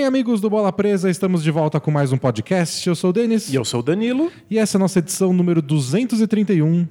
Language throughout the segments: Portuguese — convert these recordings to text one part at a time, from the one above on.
Bem, amigos do Bola Presa, estamos de volta com mais um podcast. Eu sou o Denis. E eu sou o Danilo. E essa é a nossa edição número 231.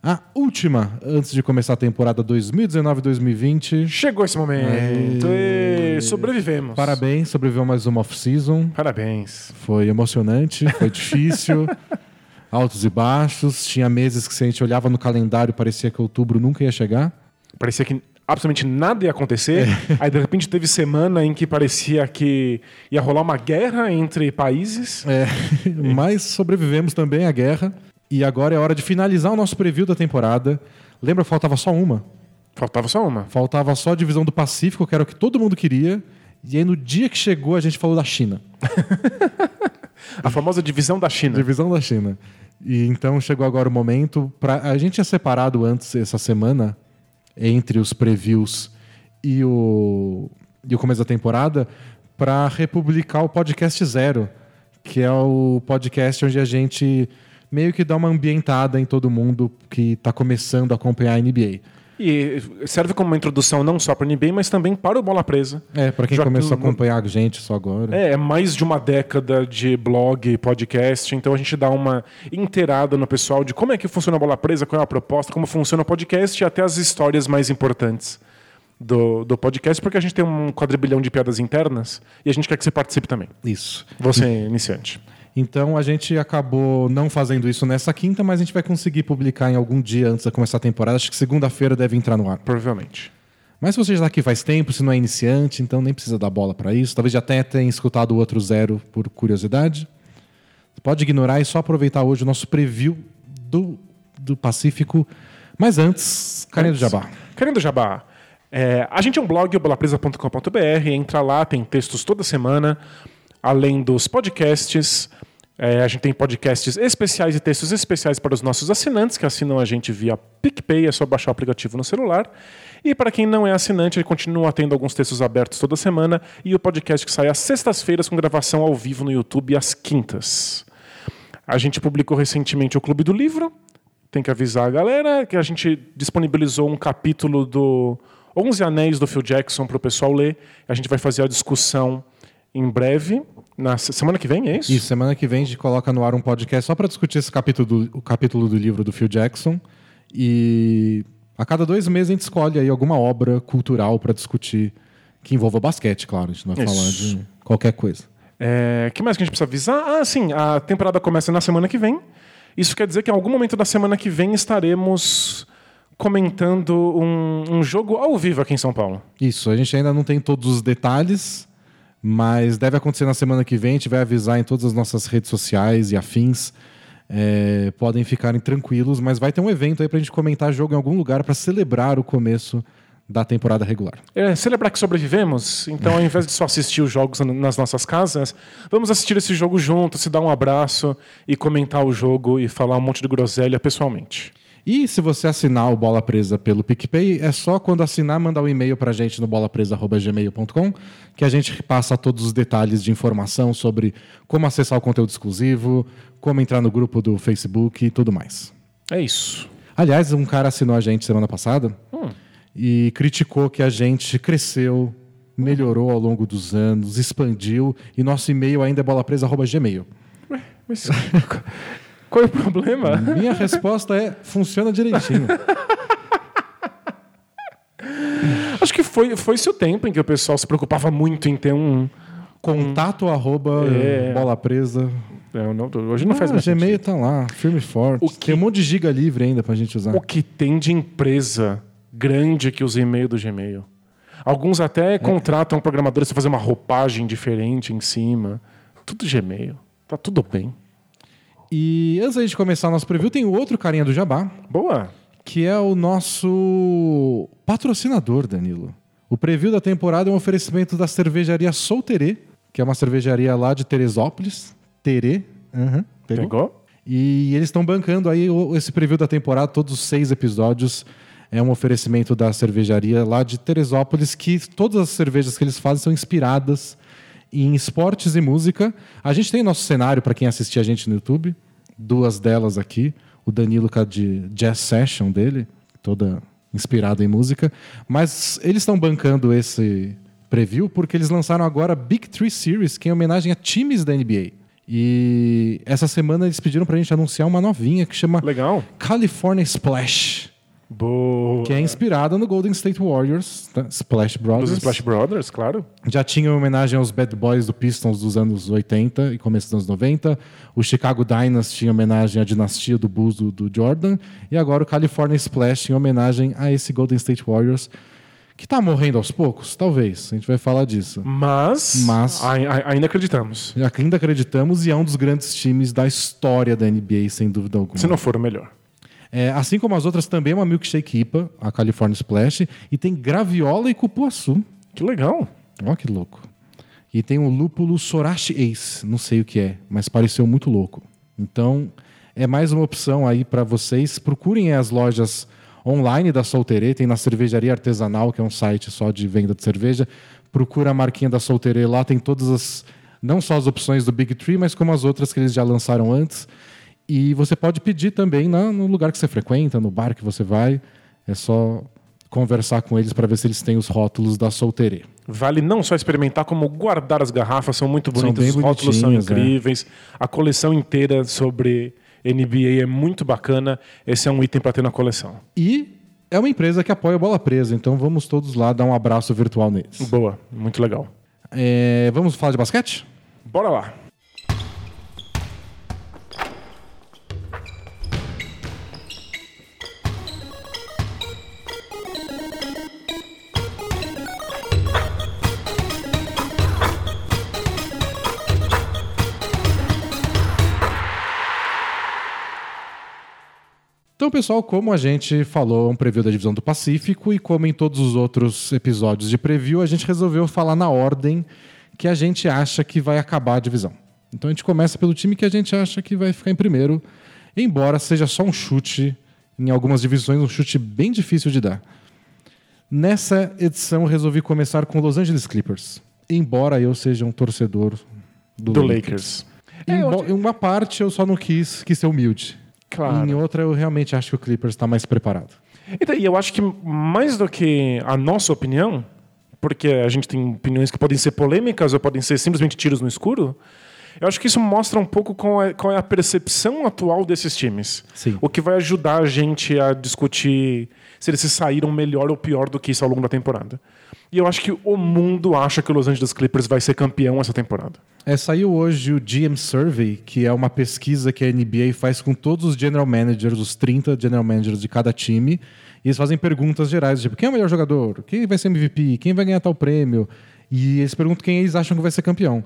A última antes de começar a temporada 2019-2020. Chegou esse momento. E sobrevivemos. Parabéns, sobreviveu mais uma off-season. Parabéns. Foi emocionante, foi difícil. altos e baixos. Tinha meses que se a gente olhava no calendário parecia que outubro nunca ia chegar. Parecia que absolutamente nada ia acontecer. É. Aí de repente teve semana em que parecia que ia rolar uma guerra entre países. É, mas sobrevivemos também à guerra. E agora é hora de finalizar o nosso preview da temporada. Lembra, faltava só uma. Faltava só uma. Faltava só a divisão do Pacífico, que era o que todo mundo queria. E aí no dia que chegou a gente falou da China. a famosa divisão da China. Divisão da China. E então chegou agora o momento para a gente tinha separado antes essa semana entre os previews e o, e o começo da temporada para republicar o podcast Zero, que é o podcast onde a gente meio que dá uma ambientada em todo mundo que está começando a acompanhar a NBA. E serve como uma introdução não só para o NBA, mas também para o Bola Presa. É, para quem Já começou que... a acompanhar a gente só agora. É, é mais de uma década de blog, podcast, então a gente dá uma inteirada no pessoal de como é que funciona a Bola Presa, qual é a proposta, como funciona o podcast e até as histórias mais importantes do, do podcast, porque a gente tem um quadrilhão de piadas internas e a gente quer que você participe também. Isso. Você é iniciante. Então a gente acabou não fazendo isso nessa quinta, mas a gente vai conseguir publicar em algum dia antes de começar a temporada. Acho que segunda-feira deve entrar no ar. Provavelmente. Mas se você já está aqui faz tempo, se não é iniciante, então nem precisa dar bola para isso. Talvez já até tenha escutado o outro zero por curiosidade. Pode ignorar e só aproveitar hoje o nosso preview do, do Pacífico. Mas antes, Carinho do Jabá. Carinho do Jabá. É, a gente é um blog, bolapresa.com.br. Entra lá, tem textos toda semana além dos podcasts. É, a gente tem podcasts especiais e textos especiais para os nossos assinantes que assinam a gente via PicPay, é só baixar o aplicativo no celular. E para quem não é assinante, ele continua tendo alguns textos abertos toda semana e o podcast que sai às sextas-feiras com gravação ao vivo no YouTube às quintas. A gente publicou recentemente o Clube do Livro. Tem que avisar a galera que a gente disponibilizou um capítulo do 11 Anéis do Phil Jackson para o pessoal ler. A gente vai fazer a discussão em breve. Na semana que vem, é isso? Isso, semana que vem a gente coloca no ar um podcast só para discutir esse capítulo do, o capítulo do livro do Phil Jackson. E a cada dois meses a gente escolhe aí alguma obra cultural para discutir que envolva basquete, claro. A gente não vai isso. falar de qualquer coisa. É, que mais que a gente precisa avisar? Ah, sim, a temporada começa na semana que vem. Isso quer dizer que em algum momento da semana que vem estaremos comentando um, um jogo ao vivo aqui em São Paulo. Isso, a gente ainda não tem todos os detalhes, mas deve acontecer na semana que vem, a gente vai avisar em todas as nossas redes sociais e afins. É, podem ficarem tranquilos, mas vai ter um evento aí pra gente comentar jogo em algum lugar para celebrar o começo da temporada regular. É, celebrar que sobrevivemos, então ao invés de só assistir os jogos nas nossas casas, vamos assistir esse jogo junto, se dar um abraço e comentar o jogo e falar um monte de groselha pessoalmente. E se você assinar o Bola Presa pelo PicPay, é só quando assinar mandar um e-mail para a gente no bolapresa.gmail.com que a gente passa todos os detalhes de informação sobre como acessar o conteúdo exclusivo, como entrar no grupo do Facebook e tudo mais. É isso. Aliás, um cara assinou a gente semana passada hum. e criticou que a gente cresceu, melhorou ao longo dos anos, expandiu e nosso e-mail ainda é bolapresa.gmail. Ué, mas Qual é o problema? Minha resposta é: funciona direitinho. Acho que foi, foi esse o tempo em que o pessoal se preocupava muito em ter um. Contato um... arroba é... bola presa. É, não, hoje não ah, faz mais. O Gmail tá lá, firme e forte. Que... Tem um monte de giga livre ainda pra gente usar. O que tem de empresa grande que usa e-mail do Gmail? Alguns até é. contratam programadores para fazer uma roupagem diferente em cima. Tudo Gmail. Tá tudo bem. E antes da gente começar o nosso preview, tem outro carinha do Jabá. Boa! Que é o nosso patrocinador, Danilo. O preview da temporada é um oferecimento da cervejaria Solterê, que é uma cervejaria lá de Teresópolis. Terê. Uhum, pegou? pegou? E eles estão bancando aí esse preview da temporada, todos os seis episódios. É um oferecimento da cervejaria lá de Teresópolis, que todas as cervejas que eles fazem são inspiradas em esportes e música. A gente tem nosso cenário para quem assistir a gente no YouTube, duas delas aqui. O Danilo com a de Jazz Session dele, toda inspirada em música. Mas eles estão bancando esse preview, porque eles lançaram agora a Big Three Series, que é em homenagem a times da NBA. E essa semana eles pediram pra gente anunciar uma novinha que chama Legal. California Splash, Boa. que é inspirada no Golden State Warriors, tá? Splash Brothers. Dos Splash Brothers, claro. Já tinha uma homenagem aos Bad Boys do Pistons dos anos 80 e começo dos anos 90. O Chicago Dynasty tinha homenagem à dinastia do Bulls do, do Jordan. E agora o California Splash em homenagem a esse Golden State Warriors, que tá morrendo aos poucos, talvez. A gente vai falar disso. Mas, Mas- ai- ai- ainda acreditamos. Ainda acreditamos e é um dos grandes times da história da NBA, sem dúvida alguma. Se não for o melhor. É, assim como as outras, também é uma milkshake IPA, a California Splash, e tem graviola e cupuaçu. Que legal. Ó, que louco. E tem um lúpulo Sorachi Ace, não sei o que é, mas pareceu muito louco. Então, é mais uma opção aí para vocês. Procurem as lojas online da Solterê, tem na Cervejaria Artesanal, que é um site só de venda de cerveja. Procura a marquinha da Solterê lá, tem todas as não só as opções do Big Tree, mas como as outras que eles já lançaram antes. E você pode pedir também na- no lugar que você frequenta, no bar que você vai. É só conversar com eles para ver se eles têm os rótulos da Solterê. Vale não só experimentar, como guardar as garrafas. São muito São bem os rótulos são é. incríveis. A coleção inteira sobre NBA é muito bacana. Esse é um item para ter na coleção. E é uma empresa que apoia a bola presa, então vamos todos lá dar um abraço virtual neles. Boa, muito legal. É, vamos falar de basquete? Bora lá. Então, pessoal, como a gente falou, é um preview da divisão do Pacífico e como em todos os outros episódios de preview, a gente resolveu falar na ordem que a gente acha que vai acabar a divisão. Então a gente começa pelo time que a gente acha que vai ficar em primeiro, embora seja só um chute, em algumas divisões, um chute bem difícil de dar. Nessa edição, eu resolvi começar com Los Angeles Clippers, embora eu seja um torcedor do, Do Lakers. É, eu Embo- Em uma parte eu só não quis, quis ser humilde. Claro. Em outra eu realmente acho que o Clippers está mais preparado. E daí, eu acho que mais do que a nossa opinião, porque a gente tem opiniões que podem ser polêmicas ou podem ser simplesmente tiros no escuro, eu acho que isso mostra um pouco qual é, qual é a percepção atual desses times. Sim. O que vai ajudar a gente a discutir se eles se saíram melhor ou pior do que isso ao longo da temporada. E eu acho que o mundo acha que o Los Angeles Clippers vai ser campeão essa temporada. É, saiu hoje o GM Survey, que é uma pesquisa que a NBA faz com todos os general managers, os 30 general managers de cada time, e eles fazem perguntas gerais, tipo, quem é o melhor jogador? Quem vai ser MVP? Quem vai ganhar tal prêmio? E eles perguntam quem eles acham que vai ser campeão.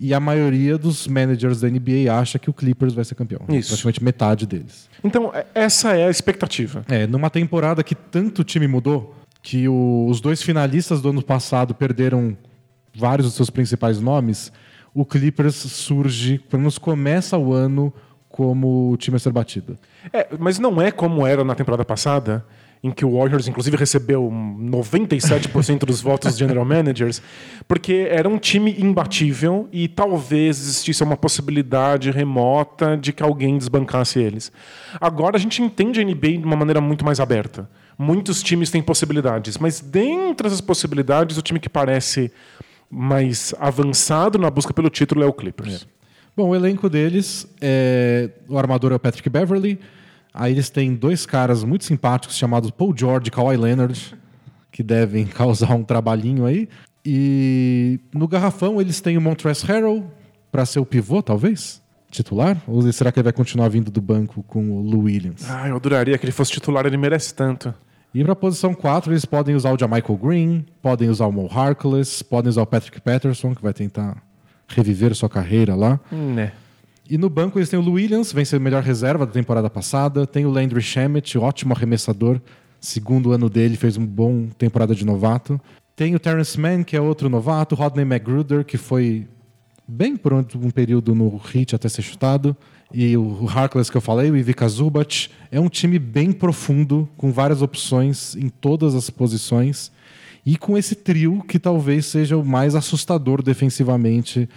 E a maioria dos managers da NBA acha que o Clippers vai ser campeão. Isso. Praticamente metade deles. Então, é- essa é a expectativa. É, numa temporada que tanto o time mudou, que o- os dois finalistas do ano passado perderam vários dos seus principais nomes, o Clippers surge, pelo menos começa o ano como o time a ser batido. É, mas não é como era na temporada passada, em que o Warriors, inclusive, recebeu 97% dos votos dos general managers, porque era um time imbatível e talvez existisse uma possibilidade remota de que alguém desbancasse eles. Agora a gente entende a NBA de uma maneira muito mais aberta. Muitos times têm possibilidades, mas dentre essas possibilidades, o time que parece mais avançado na busca pelo título é o Clippers. Bom, o elenco deles, é... o armador é o Patrick Beverly, aí eles têm dois caras muito simpáticos chamados Paul George e Kawhi Leonard, que devem causar um trabalhinho aí. E no garrafão eles têm o Montrezl Harrell para ser o pivô, talvez, titular? Ou será que ele vai continuar vindo do banco com o Lou Williams? Ah, eu adoraria que ele fosse titular, ele merece tanto. E para a posição 4, eles podem usar o Jamichael Green, podem usar o Mo Harkless, podem usar o Patrick Patterson, que vai tentar reviver sua carreira lá. Né. E no banco eles têm o Lou Williams, vem ser a melhor reserva da temporada passada. Tem o Landry Shamet, ótimo arremessador. Segundo ano dele, fez uma boa temporada de novato. Tem o Terrence Mann, que é outro novato. Rodney McGruder, que foi bem por um período no Heat até ser chutado. E o Harkless que eu falei, o Ivica Zubac. É um time bem profundo, com várias opções em todas as posições. E com esse trio que talvez seja o mais assustador defensivamente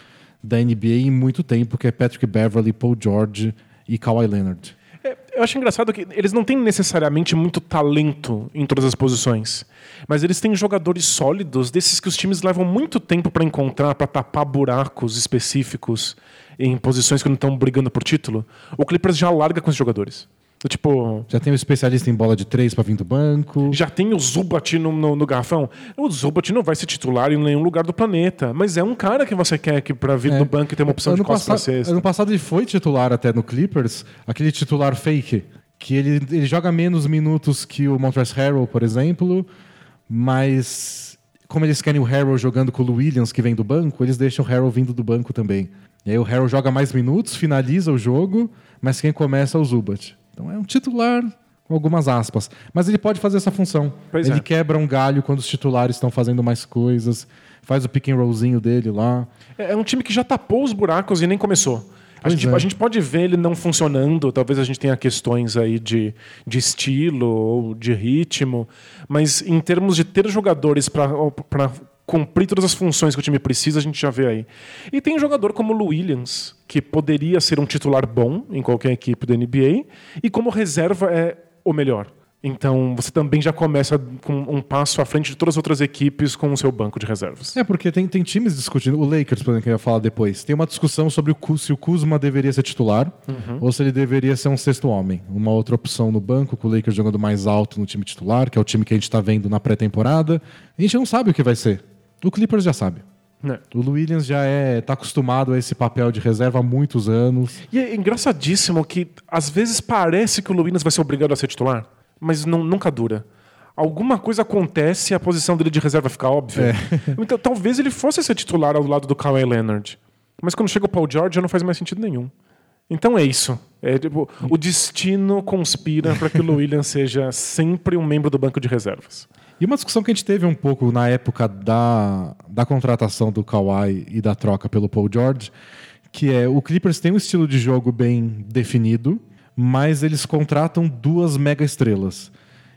da NBA em muito tempo, que é Patrick Beverly, Paul George e Kawhi Leonard. Eu acho engraçado que eles não têm necessariamente muito talento em todas as posições, mas eles têm jogadores sólidos, desses que os times levam muito tempo para encontrar, para tapar buracos específicos em posições que não estão brigando por título. O Clippers já larga com os jogadores. Tipo, Já tem o especialista em bola de três pra vir do banco. já tem o Zubat no, no, no garrafão. O Zubat não vai ser titular em nenhum lugar do planeta, mas é um cara que você quer que para vir É. do banco e ter uma opção de ano, costas para passado, sexta. ano passado ele foi titular até no Clippers, aquele titular fake, que ele, ele joga menos minutos que o Montrezl Harrell, por exemplo, mas como eles querem o Harrell jogando com o Williams, que vem do banco, eles deixam o Harrell vindo do banco também. E aí o Harrell joga mais minutos, finaliza o jogo, mas quem começa é o Zubat. Então é um titular com algumas aspas. Mas ele pode fazer essa função. Pois ele é. quebra um galho quando os titulares estão fazendo mais coisas, faz o pick and rollzinho dele lá. É é um time que já tapou os buracos e nem começou. A gente, é. a gente pode ver ele não funcionando, talvez a gente tenha questões aí de, de estilo ou de ritmo, mas em termos de ter jogadores para cumprir todas as funções que o time precisa, a gente já vê aí. E tem um jogador como o Williams, que poderia ser um titular bom em qualquer equipe da NBA, e como reserva é o melhor. Então você também já começa com um passo à frente de todas as outras equipes com o seu banco de reservas. É, porque tem, tem times discutindo. O Lakers, por exemplo, que eu ia falar depois. Tem uma discussão sobre o, se o Kuzma deveria ser titular ou se ele deveria ser um sexto homem. Uma outra opção no banco, com o Lakers jogando mais alto no time titular, que é o time que a gente está vendo na pré-temporada. A gente não sabe o que vai ser. O Clippers já sabe. Né? O Williams já é tá acostumado a esse papel de reserva há muitos anos. E é engraçadíssimo que às vezes parece que o Williams vai ser obrigado a ser titular, mas não- nunca dura. Alguma coisa acontece e a posição dele de reserva fica óbvia. Então talvez ele fosse ser titular ao lado do Kawhi Leonard. Mas quando chega o Paul George já não faz mais sentido nenhum. Então é isso. É, tipo, o destino conspira para que o Williams seja sempre um membro do banco de reservas. E uma discussão que a gente teve um pouco na época da, da contratação do Kawhi e da troca pelo Paul George, que é o Clippers tem um estilo de jogo bem definido, mas eles contratam duas mega estrelas.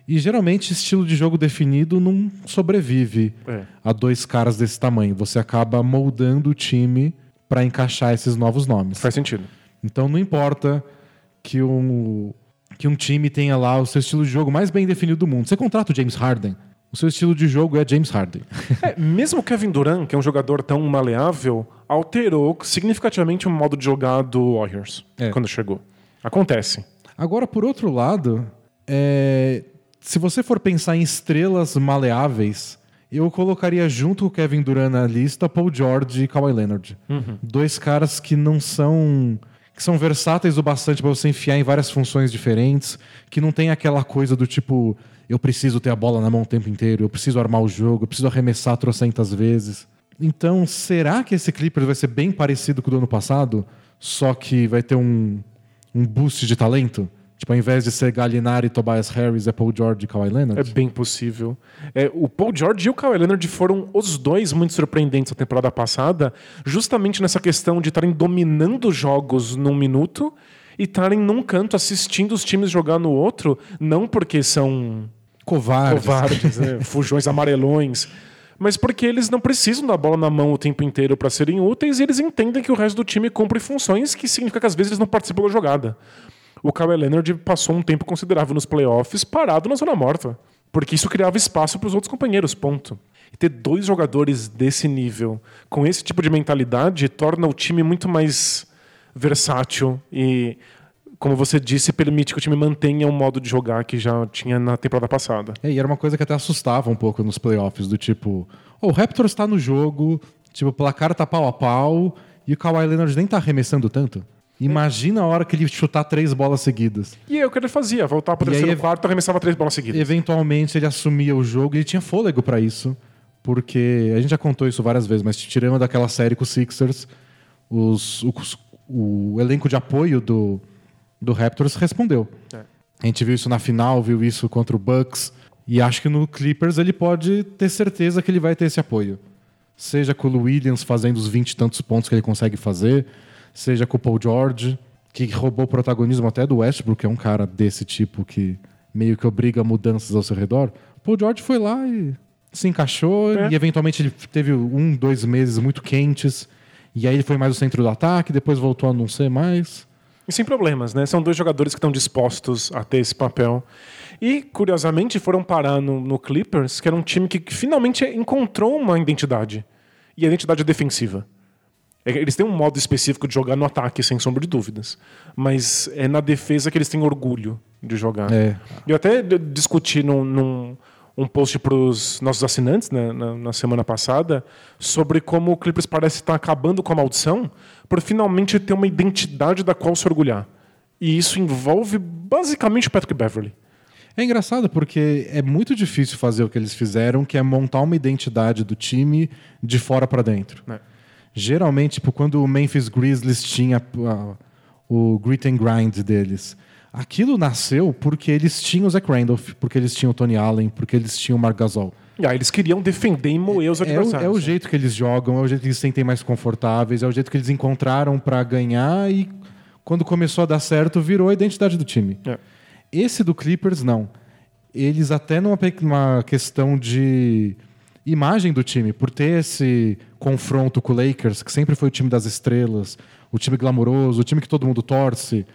E geralmente estilo de jogo definido não sobrevive É. a dois caras desse tamanho. Você acaba moldando o time para encaixar esses novos nomes. Faz sentido. Então não importa que um, que um time tenha lá o seu estilo de jogo mais bem definido do mundo. Você contrata o James Harden, o seu estilo de jogo é James Harden. É, mesmo o Kevin Durant, que é um jogador tão maleável, alterou significativamente o modo de jogar do Warriors É. quando chegou. Acontece. Agora, por outro lado, é, se você for pensar em estrelas maleáveis, eu colocaria junto com o Kevin Durant na lista Paul George e Kawhi Leonard. Dois caras que não são que são versáteis o bastante para você enfiar em várias funções diferentes, que não tem aquela coisa do tipo eu preciso ter a bola na mão o tempo inteiro, eu preciso armar o jogo, eu preciso arremessar trocentas vezes. Então, será que esse Clippers vai ser bem parecido com o do ano passado, só que vai ter um, um boost de talento? Tipo, ao invés de ser Gallinari, Tobias Harris, é Paul George e Kawhi É Leonard? bem possível. É, o Paul George e o Kawhi Leonard foram os dois muito surpreendentes na temporada passada, justamente nessa questão de estarem dominando jogos num minuto e estarem num canto assistindo os times jogar no outro, não porque são Covardes. covardes, né? fujões amarelões, mas porque eles não precisam da bola na mão o tempo inteiro para serem úteis e eles entendem que o resto do time cumpre funções que significa que às vezes eles não participam da jogada. O Kawhi Leonard passou um tempo considerável nos playoffs parado na zona morta, porque isso criava espaço para os outros companheiros, ponto. E ter dois jogadores desse nível, com esse tipo de mentalidade, torna o time muito mais versátil e, como você disse, permite que o time mantenha um modo de jogar que já tinha na temporada passada. É, e era uma coisa que até assustava um pouco nos playoffs, do tipo, "Oh, o Raptors está no jogo, tipo, o placar tá pau a pau, e o Kawhi Leonard nem tá arremessando tanto. Imagina a hora que ele chutar três bolas seguidas. E é o que ele fazia, voltar para o E aí, terceiro ev- quarto, arremessava três bolas seguidas. Eventualmente ele assumia o jogo e ele tinha fôlego pra isso. Porque a gente já contou isso várias vezes, mas tirando daquela série com os Sixers, os- os- o elenco de apoio do, do Raptors respondeu. É. A gente viu isso na final, viu isso contra o Bucks. E acho que no Clippers ele pode ter certeza que ele vai ter esse apoio. Seja com o Williams fazendo os 20 e tantos pontos que ele consegue fazer, seja com o Paul George, que roubou o protagonismo até do Westbrook, que é um cara desse tipo que meio que obriga mudanças ao seu redor. O Paul George foi lá e se encaixou, É. e eventualmente ele teve um, dois meses muito quentes, e aí ele foi mais o centro do ataque, depois voltou a não ser mais. E sem problemas, né? São dois jogadores que estão dispostos a ter esse papel. E, curiosamente, foram parar no, no Clippers, que era um time que, que finalmente encontrou uma identidade. E a identidade é defensiva. É, Eles têm um modo específico de jogar no ataque, sem sombra de dúvidas. Mas é na defesa que eles têm orgulho de jogar. É. Eu até discuti num, num um post para os nossos assinantes né, na, na semana passada sobre como o Clippers parece estar acabando com a maldição por finalmente ter uma identidade da qual se orgulhar. E isso envolve basicamente o Patrick Beverly. É engraçado porque é muito difícil fazer o que eles fizeram, que é montar uma identidade do time de fora para dentro. né? Geralmente, tipo, quando o Memphis Grizzlies tinha ah, o grit and grind deles, aquilo nasceu porque eles tinham o Zach Randolph, porque eles tinham o Tony Allen, porque eles tinham o Marc Gasol. Eles queriam defender e moer os É o, adversários. é o jeito que eles jogam, é o jeito que eles se sentem mais confortáveis, é o jeito que eles encontraram para ganhar e quando começou a dar certo, virou a identidade do time. É. Esse do Clippers, não. Eles até numa pe- uma questão de imagem do time, por ter esse confronto com o Lakers, que sempre foi o time das estrelas, o time glamouroso, o time que todo mundo torce.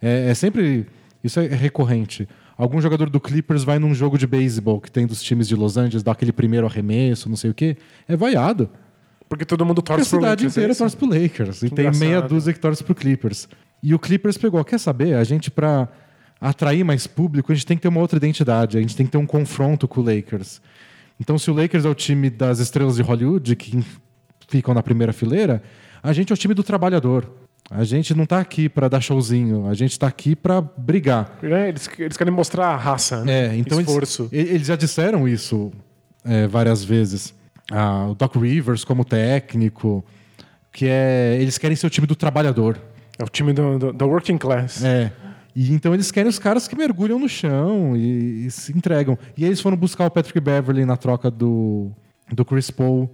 É, é sempre. Isso é recorrente. Algum jogador do Clippers vai num jogo de beisebol que tem dos times de Los Angeles, dá aquele primeiro arremesso, não sei o quê. É vaiado. Porque todo mundo a torce pro cidade Lakers, é inteira isso? torce pro Lakers. E tem engraçado. meia dúzia que torce pro Clippers. E o Clippers pegou, quer saber? A gente, pra atrair mais público, a gente tem que ter uma outra identidade. A gente tem que ter um confronto com o Lakers. Então, se o Lakers é o time das estrelas de Hollywood, que ficam na primeira fileira, a gente é o time do trabalhador. A gente não tá aqui pra dar showzinho, a gente tá aqui pra brigar. É, eles, eles querem mostrar a raça, né? É, então esforço. Eles, eles já disseram isso é, várias vezes. Ah, o Doc Rivers como técnico, que é eles querem ser o time do trabalhador. É o time do, do, da working class. É. E então eles querem os caras que mergulham no chão e, e se entregam. E eles foram buscar o Patrick Beverly na troca do, do Chris Paul.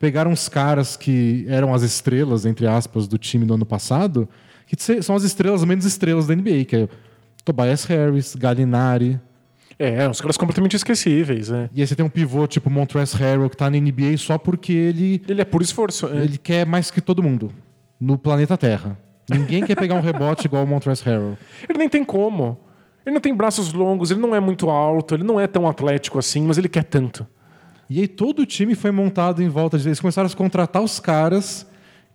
Pegaram os caras que eram as estrelas, entre aspas, do time no ano passado, que são as estrelas menos estrelas da NBA, que é Tobias Harris, Gallinari, É, uns caras completamente esquecíveis, né? E aí você tem um pivô tipo Montrezl Harrell que tá na NBA só porque ele, Ele é puro esforço. é. ele quer mais que todo mundo no planeta Terra. Ninguém quer pegar um rebote igual o Montrezl Harrell. Ele nem tem como. Ele não tem braços longos, ele não é muito alto, ele não é tão atlético assim, mas ele quer tanto. E aí todo o time foi montado em volta de... Eles começaram a contratar os caras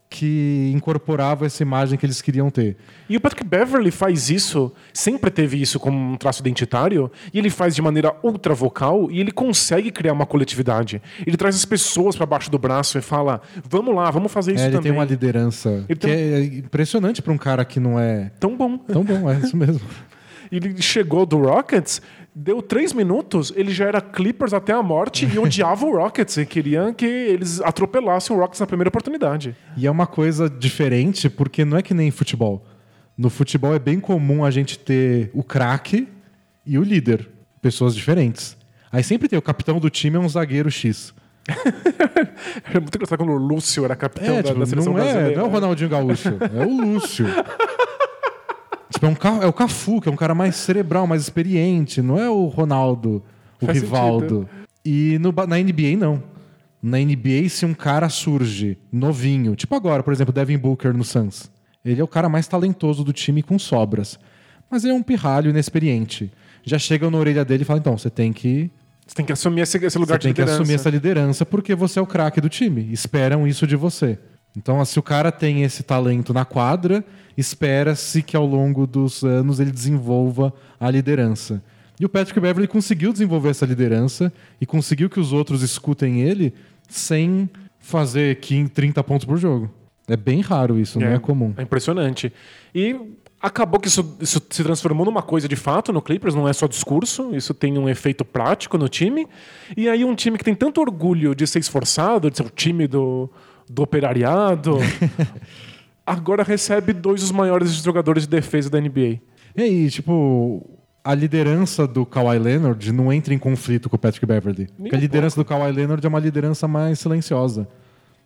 que incorporavam essa imagem que eles queriam ter. E o Patrick Beverly faz isso, sempre teve isso como um traço identitário, e ele faz de maneira ultra vocal e ele consegue criar uma coletividade. Ele traz as pessoas para baixo do braço e fala: "Vamos lá, vamos fazer isso É, ele também". tem uma liderança Ele que tem- é impressionante para um cara que não é Tão bom. tão bom, é isso mesmo. Ele chegou do Rockets, deu três minutos, ele já era Clippers até a morte e odiava o Rockets e queria que eles atropelassem o Rockets na primeira oportunidade. E é uma coisa diferente, porque não é que nem futebol. No futebol é bem comum a gente ter o craque e o líder, pessoas diferentes. Aí sempre tem o capitão do time é um zagueiro X. É muito engraçado quando o Lúcio era capitão É, da, tipo, da seleção não, é, brasileira. não é o Ronaldinho Gaúcho, é o Lúcio. tipo, é, um, é o Cafu, que é um cara mais cerebral, mais experiente, não é o Ronaldo, o Faz Rivaldo. E no na NBA, não. Na NBA, se um cara surge novinho, tipo agora, por exemplo, Devin Booker no Suns, ele é o cara mais talentoso do time com sobras. Mas ele é um pirralho inexperiente. Já chegam na orelha dele e falam: então, você tem que Você tem que assumir esse, lugar você tem de que liderança. assumir essa liderança porque você é o craque do time. Esperam isso de você. Então, se o cara tem esse talento na quadra, espera-se que ao longo dos anos ele desenvolva a liderança. E o Patrick Beverly conseguiu desenvolver essa liderança e conseguiu que os outros escutem ele sem fazer 15, 30 pontos por jogo. É bem raro isso, não é comum. É impressionante. E acabou que isso, isso se transformou numa coisa de fato no Clippers, não é só discurso, isso tem um efeito prático no time. E aí um time que tem tanto orgulho de ser esforçado, de ser o time do, do operariado, agora recebe dois dos maiores jogadores de defesa da NBA. E aí, tipo, a liderança do Kawhi Leonard não entra em conflito com o Patrick Beverly. Porque a liderança do Kawhi Leonard é uma liderança mais silenciosa.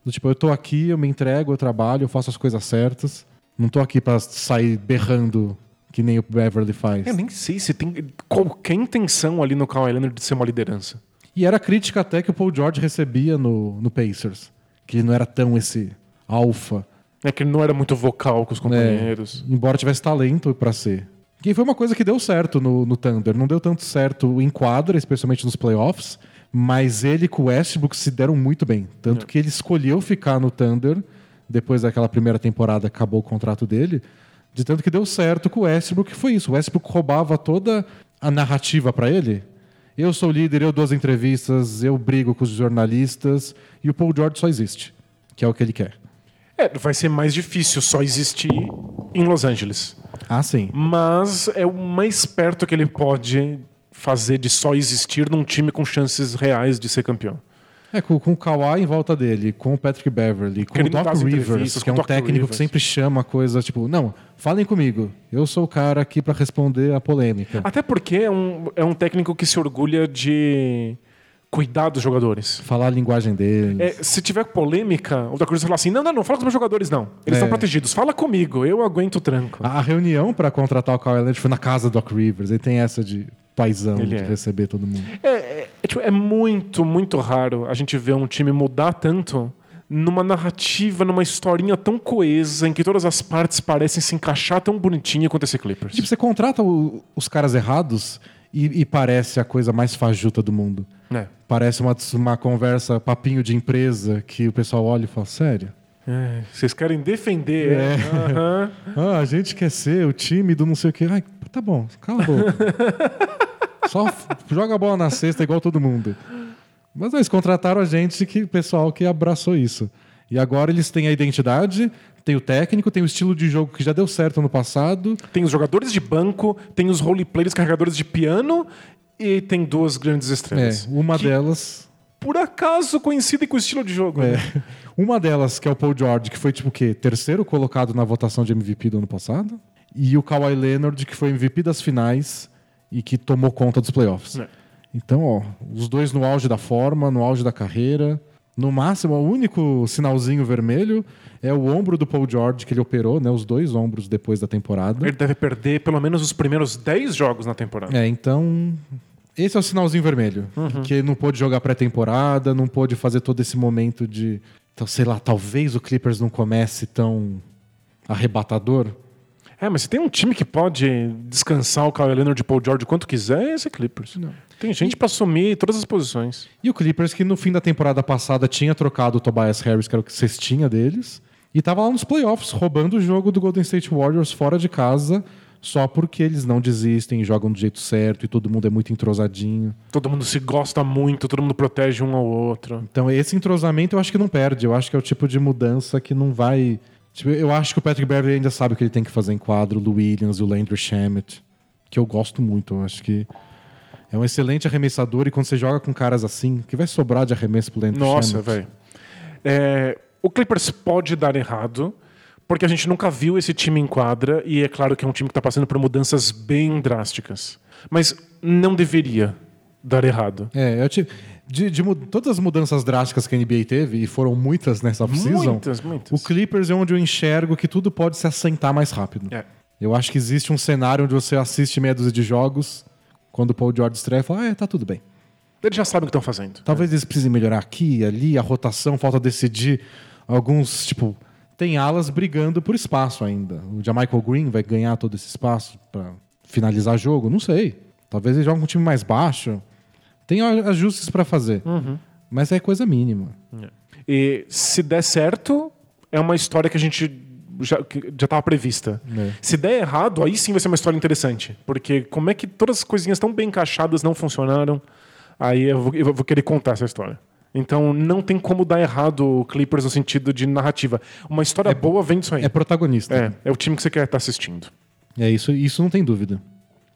Do tipo, eu tô aqui, eu me entrego, eu trabalho, eu faço as coisas certas. Não tô aqui pra sair berrando que nem o Beverly faz. Eu nem sei se tem qualquer intenção ali no Kawhi Leonard de ser uma liderança. E era a crítica até que o Paul George recebia no, no Pacers. Que ele não era tão esse alfa. É que ele não era muito vocal com os companheiros. É, embora tivesse talento para ser. Que foi uma coisa que deu certo no, no Thunder. Não deu tanto certo em quadra, especialmente nos playoffs, mas ele com o Westbrook se deram muito bem. Tanto é. que ele escolheu ficar no Thunder depois daquela primeira temporada acabou o contrato dele, de tanto que deu certo com o Westbrook, foi isso. O Westbrook roubava toda a narrativa para ele. Eu sou líder, eu dou as entrevistas, eu brigo com os jornalistas e o Paul George só existe, que é o que ele quer. É, vai ser mais difícil só existir em Los Angeles. Ah, sim. Mas é o mais perto que ele pode fazer de só existir num time com chances reais de ser campeão. É, com, com o Kawhi em volta dele, com o Patrick Beverly, com o Doc Rivers, que é um técnico Rivers. que sempre chama coisa tipo, não, falem comigo, eu sou o cara aqui para responder a polêmica. Até porque é um, é um técnico que se orgulha de cuidar dos jogadores. Falar a linguagem deles. É, se tiver polêmica, o Doc Rivers fala assim: não, não, não, fala com os meus jogadores, não. Eles estão é. protegidos. Fala comigo, eu aguento o tranco. A, a reunião para contratar o Kawhi Leonard foi na casa do Doc Rivers. Ele tem essa de paisão Ele de é. receber todo mundo. É, é, é, tipo, é muito, muito raro a gente ver um time mudar tanto numa narrativa, numa historinha tão coesa, em que todas as partes parecem se encaixar tão bonitinho quanto esse Clippers. Tipo, você contrata o, os caras errados e, e, parece a coisa mais fajuta do mundo. É. Parece uma, uma conversa, papinho de empresa, que o pessoal olha e fala, sério? É, vocês querem defender. É. Uhum. ah, a gente quer ser o time do não sei o quê. Ai, tá bom, cala a boca. Só joga a bola na cesta igual todo mundo. Mas eles contrataram a gente, que pessoal que abraçou isso. E agora eles têm a identidade, tem o técnico, tem o estilo de jogo que já deu certo no passado. Tem os jogadores de banco, tem os roleplayers carregadores de piano e tem duas grandes estrelas. É, uma delas. Por acaso coincidem com o estilo de jogo. É. Né? Uma delas, que é o Paul George, que foi tipo o quê? Terceiro colocado na votação de MVP do ano passado. E o Kawhi Leonard, que foi MVP das finais e que tomou conta dos playoffs. É. Então, ó, os dois no auge da forma, no auge da carreira. No máximo, o único sinalzinho vermelho é o ombro do Paul George que ele operou, né? Os dois ombros depois da temporada. Ele deve perder pelo menos os primeiros 10 jogos na temporada. É, então. Esse é o sinalzinho vermelho. Uhum. Que não pôde jogar pré-temporada, não pôde fazer todo esse momento de. Então, sei lá, talvez o Clippers não comece tão arrebatador. É, mas se tem um time que pode descansar o Kawhi Leonard de Paul George quanto quiser, é esse Clippers. Não. Tem gente para assumir todas as posições. E o Clippers que no fim da temporada passada tinha trocado o Tobias Harris, que era o que cestinha deles, e tava lá nos playoffs, roubando o jogo do Golden State Warriors fora de casa, só porque eles não desistem, jogam do jeito certo e todo mundo é muito entrosadinho. Todo mundo se gosta muito, todo mundo protege um ao outro. Então esse entrosamento eu acho que não perde. Eu acho que é o tipo de mudança que não vai Tipo, eu acho que o Patrick Beverly ainda sabe o que ele tem que fazer em quadro, o Williams e o Landry Shamet, que eu gosto muito. Eu acho que é um excelente arremessador e quando você joga com caras assim, que vai sobrar de arremesso pro Landry Nossa, velho. É, o Clippers pode dar errado, porque a gente nunca viu esse time em quadra e é claro que é um time que está passando por mudanças bem drásticas. Mas não deveria dar errado. É, eu te de, de, todas as mudanças drásticas que a NBA teve, e foram muitas nessa off-season, muitas, muitas. o Clippers é onde eu enxergo que tudo pode se assentar mais rápido. É. Eu acho que existe um cenário onde você assiste meia dúzia de jogos, quando o Paul George estreia e fala, ah, é, tá tudo bem. Eles já sabem o que estão fazendo. Talvez é. eles precisem melhorar aqui, ali, a rotação, falta decidir. Alguns, tipo, tem alas brigando por espaço ainda. O Jamichael Green vai ganhar todo esse espaço para finalizar jogo? Não sei. Talvez ele jogue com um time mais baixo. Tem ajustes para fazer, uhum. mas é coisa mínima. É. E se der certo, é uma história que a gente já estava prevista. É. Se der errado, aí sim vai ser uma história interessante. Porque como é que todas as coisinhas tão bem encaixadas não funcionaram, aí eu vou, eu vou querer contar essa história. Então não tem como dar errado o Clippers no sentido de narrativa. Uma história é, boa vem disso aí. É protagonista. É, é o time que você quer estar assistindo. É isso, isso não tem dúvida.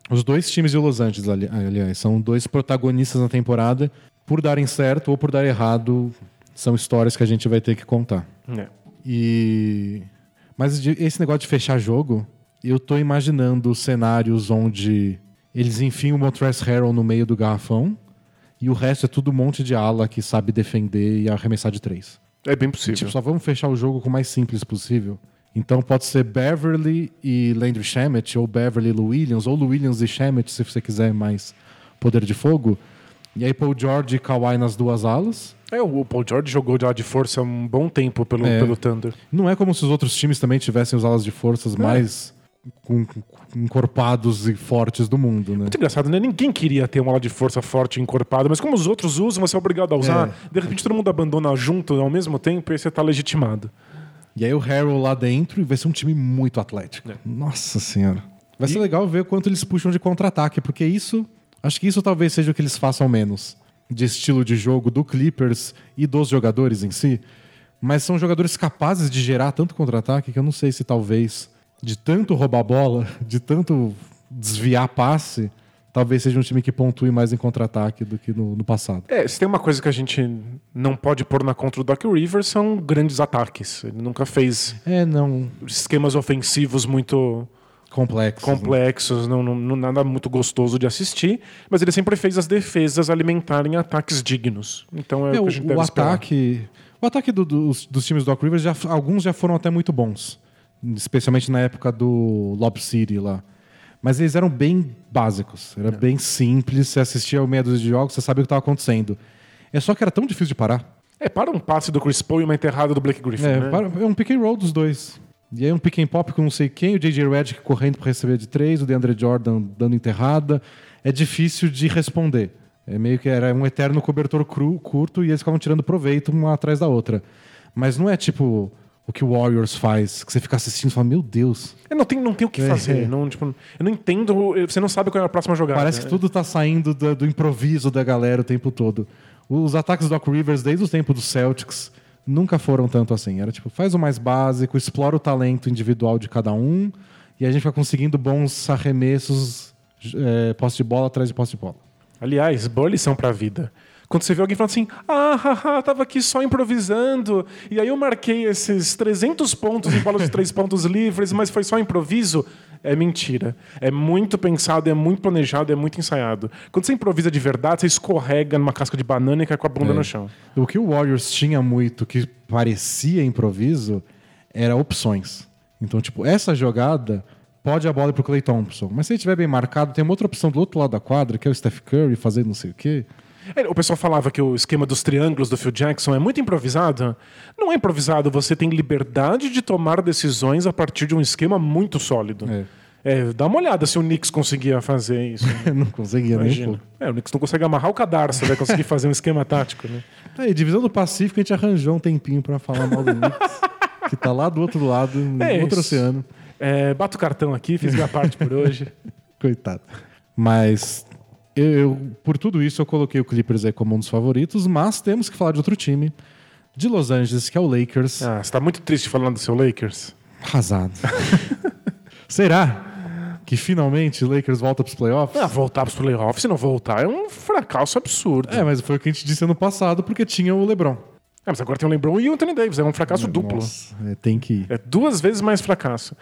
Os dois times de Los Angeles, ali, aliás, são dois protagonistas na temporada. Por darem certo ou por dar errado, são histórias que a gente vai ter que contar. É. E mas esse negócio de fechar jogo, eu tô imaginando cenários onde eles enfiam o Montrezl Harrell no meio do garrafão e o resto é tudo um monte de ala que sabe defender e arremessar de três. É bem possível. Tipo, só vamos fechar o jogo com o mais simples possível. Então pode ser Beverly e Landry Shamet, ou Beverly e Lou Williams, ou Lou Williams e Shamet, se você quiser mais poder de fogo. E aí Paul George e Kawhi nas duas alas. É, o Paul George jogou de ala de força um bom tempo pelo, É. pelo Thunder. Não é como se os outros times também tivessem os alas de forças mais com- com- encorpados e fortes do mundo, né? Muito engraçado, né? Ninguém queria ter uma ala de força forte e encorpada, mas como os outros usam, você é obrigado a usar. De repente todo mundo abandona junto ao mesmo tempo e aí você tá legitimado. E aí o Harrell lá dentro e vai ser um time muito atlético. Nossa senhora. Vai ser E- legal ver quanto eles puxam de contra-ataque, porque isso, acho que isso talvez seja o que eles façam menos de estilo de jogo do Clippers e dos jogadores em si. Mas são jogadores capazes de gerar tanto contra-ataque que eu não sei se talvez de tanto roubar bola, de tanto desviar passe, talvez seja um time que pontue mais em contra-ataque do que no, no passado. É, se tem uma coisa que a gente não pode pôr na contra do Doc Rivers são grandes ataques. Ele nunca fez É, não esquemas ofensivos muito complexo. né? complexos, não, não- não- nada muito gostoso de assistir, mas ele sempre fez as defesas alimentarem ataques dignos. Então é, É, o que a gente o deve esperar. ataque, o ataque do- dos, dos times do Doc Rivers, já, alguns já foram até muito bons. Especialmente na época do Lob City lá. Mas eles eram bem básicos. É. Era bem simples. Você assistia ao meia dúzia de jogos, você sabia o que estava acontecendo. É só que era tão difícil de parar. É, para um passe do Chris Paul e uma enterrada do Blake Griffin, É, né? para- é um pick and roll dos dois. E aí um pick and pop com não sei quem, o J.J. Redick correndo para receber de três, o DeAndre Jordan dando enterrada. É difícil de responder. É meio que era um eterno cobertor cru, curto e eles ficavam tirando proveito uma atrás da outra. Mas não é tipo o que o Warriors faz, que você fica assistindo e fala, meu Deus. É, não, tem, não tem o que É, fazer. é. Não, tipo, eu não entendo. Você não sabe qual é a próxima jogada. Parece que né? tudo tá saindo do, do improviso da galera o tempo todo. Os ataques do Doc Rivers, desde o tempo dos Celtics, nunca foram tanto assim. Era tipo, faz o mais básico, explora o talento individual de cada um, e a gente vai conseguindo bons arremessos, é, posse de bola atrás de posse de bola. Aliás, boa lição pra vida. Quando você vê alguém falando assim, ah, haha, tava aqui só improvisando, e aí eu marquei esses 300 pontos em bola de três pontos livres, mas foi só improviso, é mentira. É muito pensado, é muito planejado, é muito ensaiado. Quando você improvisa de verdade, você escorrega numa casca de banana e cai com a bunda É. no chão. O que o Warriors tinha muito, que parecia improviso, era opções. Então, tipo, essa jogada pode a bola ir pro Clay Thompson. Mas se ele estiver bem marcado, tem uma outra opção do outro lado da quadra, que é o Steph Curry fazendo não sei o quê. É, O pessoal falava que o esquema dos triângulos do Phil Jackson é muito improvisado. Não é improvisado, você tem liberdade de tomar decisões a partir de um esquema muito sólido. É. É, dá uma olhada se o Knicks conseguia fazer isso. né? não conseguia nem. Imagina. É, o Knicks não consegue amarrar o cadarço, vai conseguir fazer um esquema tático, né? Aí, divisão do Pacífico, a gente arranjou um tempinho pra falar mal do Knicks, que tá lá do outro lado, no É outro isso. oceano. É, bato o cartão aqui, fiz minha parte por hoje. Coitado. Mas eu, eu- por tudo isso, eu coloquei o Clippers aí como um dos favoritos, mas temos que falar de outro time, de Los Angeles, que é o Lakers. Ah, você tá muito triste falando do seu Lakers? Arrasado. Será que finalmente o Lakers volta pros playoffs? Ah, voltar pros playoffs, se não voltar, é um fracasso absurdo. É, mas foi o que a gente disse ano passado, porque tinha o LeBron. É, mas agora tem o LeBron e o Anthony Davis, é um fracasso duplo. Nossa, é, tem que ir. É duas vezes mais fracasso.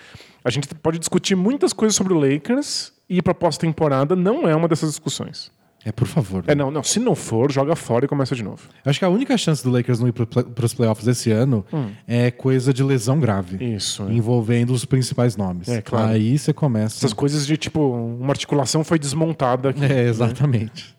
A gente pode discutir muitas coisas sobre o Lakers e para pós-temporada não é uma dessas discussões. É, por favor. É, não, não. Se não for, joga fora e começa de novo. Eu acho que a única chance do Lakers não ir play- pros playoffs esse ano é coisa de lesão grave. Hum. Isso. é. Envolvendo os principais nomes. É, claro. Aí você começa. Essas coisas de tipo, uma articulação foi desmontada aqui. É, exatamente.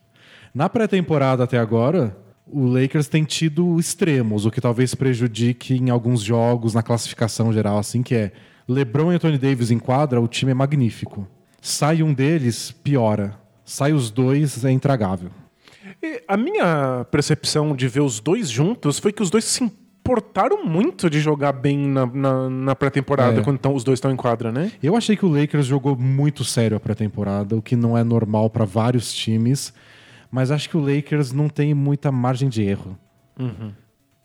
Na pré-temporada até agora, o Lakers tem tido extremos, o que talvez prejudique em alguns jogos, na classificação geral, assim, que é LeBron e Anthony Davis em quadra, o time é magnífico. Sai um deles, piora. Sai os dois, é intragável. E a minha percepção de ver os dois juntos foi que os dois se importaram muito de jogar bem na, na, na pré-temporada É. quando tão- os dois estão em quadra, né? Eu achei que o Lakers jogou muito sério a pré-temporada, o que não é normal para vários times, mas acho que o Lakers não tem muita margem de erro.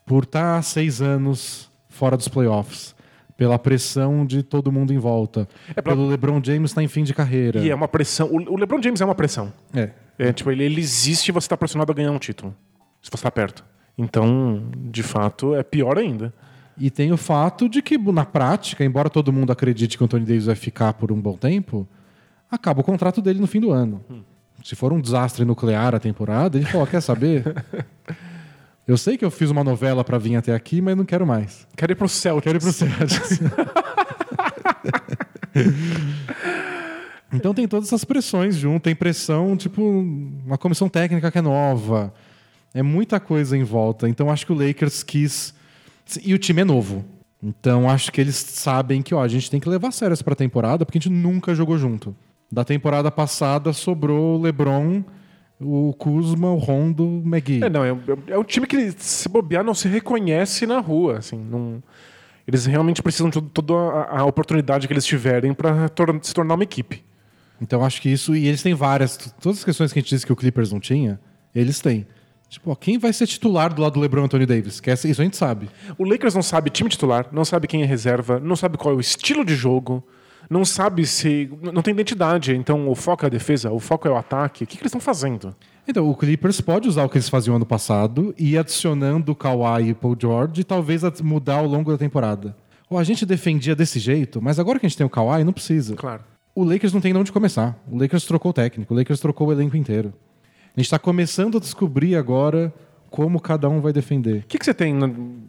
Por estar há seis anos fora dos playoffs, pela pressão de todo mundo em volta, É pra- pelo LeBron James estar em fim de carreira. E é uma pressão. O, LeBron James é uma pressão. É. É, tipo, ele, ele existe e você está pressionado a ganhar um título. Se você está perto. Então, de fato, é pior ainda. E tem o fato de que, na prática, embora todo mundo acredite que o Anthony Davis vai ficar por um bom tempo, acaba o contrato dele no fim do ano. Se for um desastre nuclear a temporada, ele fala: quer saber? Eu sei que eu fiz uma novela para vir até aqui, mas não quero mais. Quero ir pro Celtics. Quero ir pro Celtics. Então tem todas essas pressões junto, tem pressão, tipo, uma comissão técnica que é nova. É muita coisa em volta. Então acho que o Lakers quis. E o time é novo. Então acho que eles sabem que ó, a gente tem que levar a sério essa temporada porque a gente nunca jogou junto. Da temporada passada sobrou o LeBron, o Kuzma, o Rondo, o McGee. É, não, é, é um time que se bobear não se reconhece na rua, assim, não... Eles realmente precisam de toda a, a oportunidade que eles tiverem para tor se tornar uma equipe. Então acho que isso. E eles têm várias. Todas as questões que a gente disse que o Clippers não tinha, eles têm. Tipo, ó, quem vai ser titular do lado do LeBron Anthony Davis? Que essa, isso a gente sabe. O Lakers não sabe time titular, não sabe quem é reserva, não sabe qual é o estilo de jogo, não sabe se. Não tem identidade. Então o foco é a defesa, o foco é o ataque. O que, que eles estão fazendo? Então, o Clippers pode usar o que eles faziam ano passado e ir adicionando o Kawhi e o Paul George e talvez mudar ao longo da temporada. Ou a gente defendia desse jeito, mas agora que a gente tem o Kawhi, não precisa. Claro. O Lakers não tem de onde começar. O Lakers trocou o técnico, o Lakers trocou o elenco inteiro. A gente está começando a descobrir agora como cada um vai defender. O que, que você tem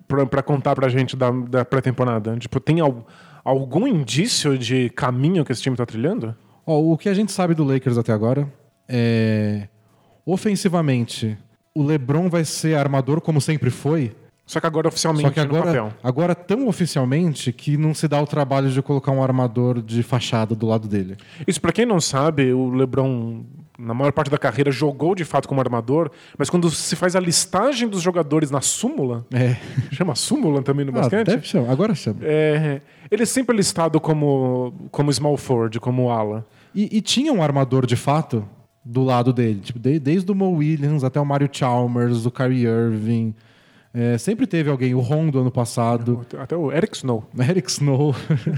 para contar pra gente da, da pré-temporada? Tipo, tem al, algum indício de caminho que esse time está trilhando? Ó, o que a gente sabe do Lakers até agora é. Ofensivamente, o LeBron vai ser armador como sempre foi. Só que agora oficialmente Só que no agora, papel. agora tão oficialmente que não se dá o trabalho de colocar um armador de fachada do lado dele. Isso, pra quem não sabe, o LeBron, na maior parte da carreira, jogou de fato como armador, mas quando se faz a listagem dos jogadores na súmula, É. chama súmula também no Ah, basquete? deve chamar. Agora chama. É, ele é sempre listado como, como small forward, como ala. E, e tinha um armador de fato do lado dele. Tipo, de- desde o Mo Williams até o Mario Chalmers, o Kyrie Irving. É, sempre teve alguém, o Rondo ano passado, Até o Eric Snow. Eric Snow.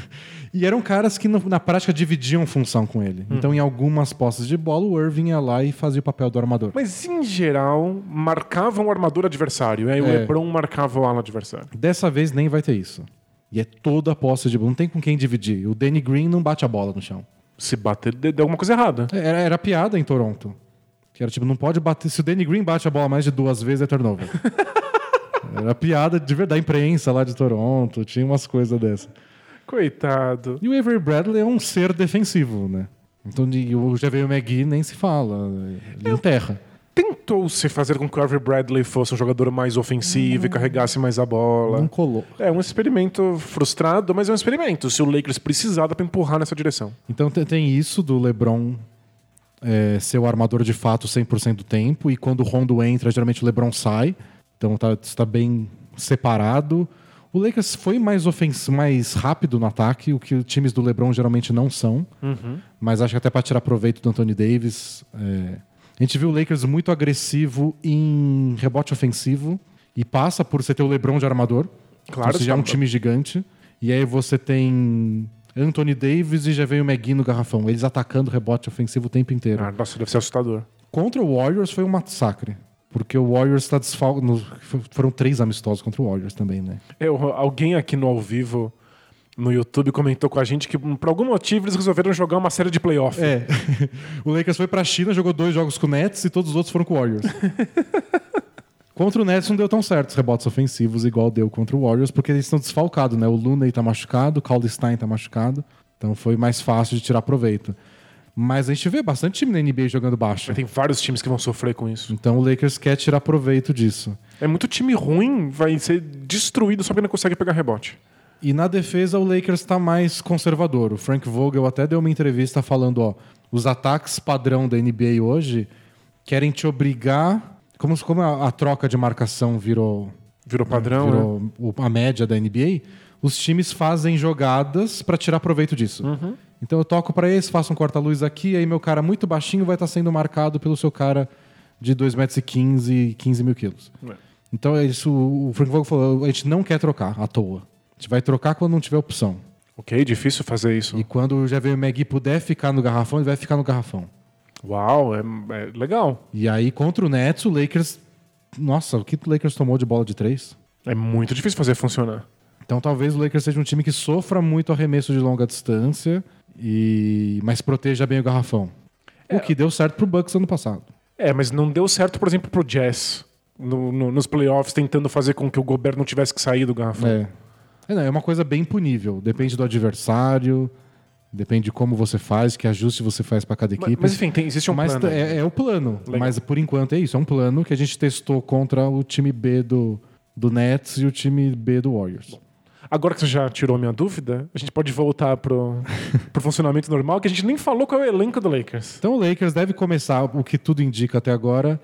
e eram caras que na prática dividiam função com ele. Então, em algumas posses de bola, o Irving ia lá e fazia o papel do armador. Mas, em geral, marcavam o armador adversário. E aí o É. LeBron marcava o ala adversário. Dessa vez nem vai ter isso. E é toda a posse de bola. Não tem com quem dividir. O Danny Green não bate a bola no chão. Se bater, deu deu alguma coisa errada. Era, era piada em Toronto. Que era tipo, não pode bater. Se o Danny Green bate a bola mais de duas vezes, é turnover. era piada de verdade, da imprensa lá de Toronto. Tinha umas coisas dessas. Coitado. E o Avery Bradley é um ser defensivo, né? Então o JaVale McGee nem se fala. Ele enterra. Tentou-se fazer com que o Avery Bradley fosse um jogador mais ofensivo e carregasse mais a bola. Não colou. É um experimento frustrado, mas é um experimento. Se o Lakers precisar, dá pra empurrar nessa direção. Então te- tem isso do LeBron é, ser o armador de fato 100% do tempo. E quando o Rondo entra, geralmente o LeBron sai. Então tá, está bem separado. O Lakers foi mais, mais rápido no ataque, o que os times do LeBron geralmente não são. Mas acho que até para tirar proveito do Anthony Davis. é, A gente viu o Lakers muito agressivo em rebote ofensivo. E passa por você ter o LeBron de armador. Claro, Então, você já é um time gigante. E aí você tem Anthony Davis e já veio o McGee no garrafão. Eles atacando rebote ofensivo o tempo inteiro. Ah, nossa, deve ser assustador. Contra o Warriors foi um massacre. Porque o Warriors está desfalcado. Foram três amistosos contra o Warriors também, né? Eu, alguém aqui no ao vivo, no YouTube, comentou com a gente que, por algum motivo, eles resolveram jogar uma série de playoff. É. o Lakers foi pra China, jogou dois jogos com o Nets e todos os outros foram com o Warriors. contra o Nets não deu tão certo os rebotes ofensivos, igual deu contra o Warriors, porque eles estão desfalcados, né? O Looney tá machucado, o Cauley Stein tá machucado. Então foi mais fácil de tirar proveito. Mas a gente vê bastante time na NBA jogando baixo. Tem vários times que vão sofrer com isso. Então o Lakers quer tirar proveito disso. É muito time ruim, vai ser destruído só porque não consegue pegar rebote. E na defesa o Lakers está mais conservador. O Frank Vogel até deu uma entrevista falando, ó, os ataques padrão da NBA hoje querem te obrigar, como, como a, a troca de marcação virou, Virou padrão, né? virou o- a média da NBA, os times fazem jogadas para tirar proveito disso. Uhum. Então eu toco para esse, faço um corta-luz aqui, aí meu cara muito baixinho vai estar sendo marcado pelo seu cara de 2,15 metros e 15 mil quilos. É. Então é isso, o Frank Vogel falou, a gente não quer trocar à toa. A gente vai trocar quando não tiver opção. Ok, difícil fazer isso. E quando o McGee puder ficar no garrafão, ele vai ficar no garrafão. Uau, é, é legal. E aí contra o Nets, o Lakers... Nossa, o que o Lakers tomou de bola de três? É muito difícil fazer funcionar. Então talvez o Lakers seja um time que sofra muito arremesso de longa distância, e mas proteja bem o garrafão. O que deu certo pro Bucks ano passado. É, mas não deu certo, por exemplo, pro Jazz. no- no- nos playoffs, tentando fazer com que o Gobert não tivesse que sair do garrafão. É. É, não, é uma coisa bem punível. Depende do adversário. Depende de como você faz, que ajuste você faz para cada equipe. mas, enfim, tem, existe um Mas plano. é, é o plano. Legal. Mas por enquanto é isso. É um plano que a gente testou contra o time B do, do Nets e o time B do Warriors. Agora que você já tirou minha dúvida, a gente pode voltar pro, pro funcionamento normal, que a gente nem falou qual é o elenco do Lakers. Então o Lakers deve começar, o que tudo indica até agora,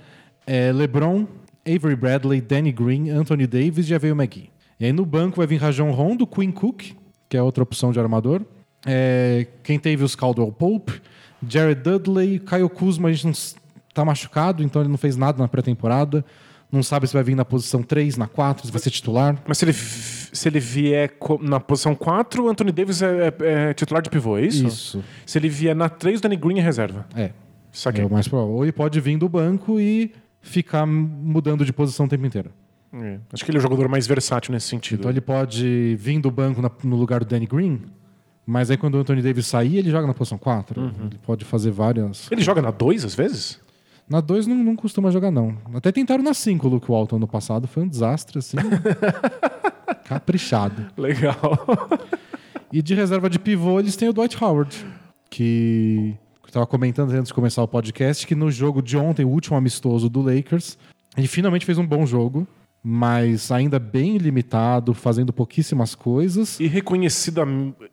é LeBron, Avery Bradley, Danny Green, Anthony Davis e já veio o McGee. E aí no banco vai vir Rajon Rondo, Quinn Cook, que é outra opção de armador. É, quem teve os Caldwell Pope, Jared Dudley, Kyle Kuzma, a gente não tá machucado, então ele não fez nada na pré-temporada. Não sabe se vai vir na posição 3, na 4, se vai ser titular. Mas se ele, se ele vier na posição 4, o Anthony Davis é, é- é titular de pivô, é isso? Isso. Se ele vier na 3, o Danny Green é reserva. É. Saquei. É o mais provável. Ou ele pode vir do banco e ficar mudando de posição o tempo inteiro. É. Acho que ele é o jogador mais versátil nesse sentido. Então ele pode vir do banco na- no lugar do Danny Green, mas aí quando o Anthony Davis sair, ele joga na posição 4. Uhum. Ele pode fazer várias. Ele joga na 2 às vezes? Na 2 não, não costuma jogar, não. Até tentaram na 5 o Luke Walton no passado. Foi um desastre, assim. Caprichado. Legal. E de reserva de pivô, eles têm o Dwight Howard, que eu estava comentando antes de começar o podcast que no jogo de ontem, o último amistoso do Lakers, ele finalmente fez um bom jogo, mas ainda bem limitado, fazendo pouquíssimas coisas, Irreconhecida,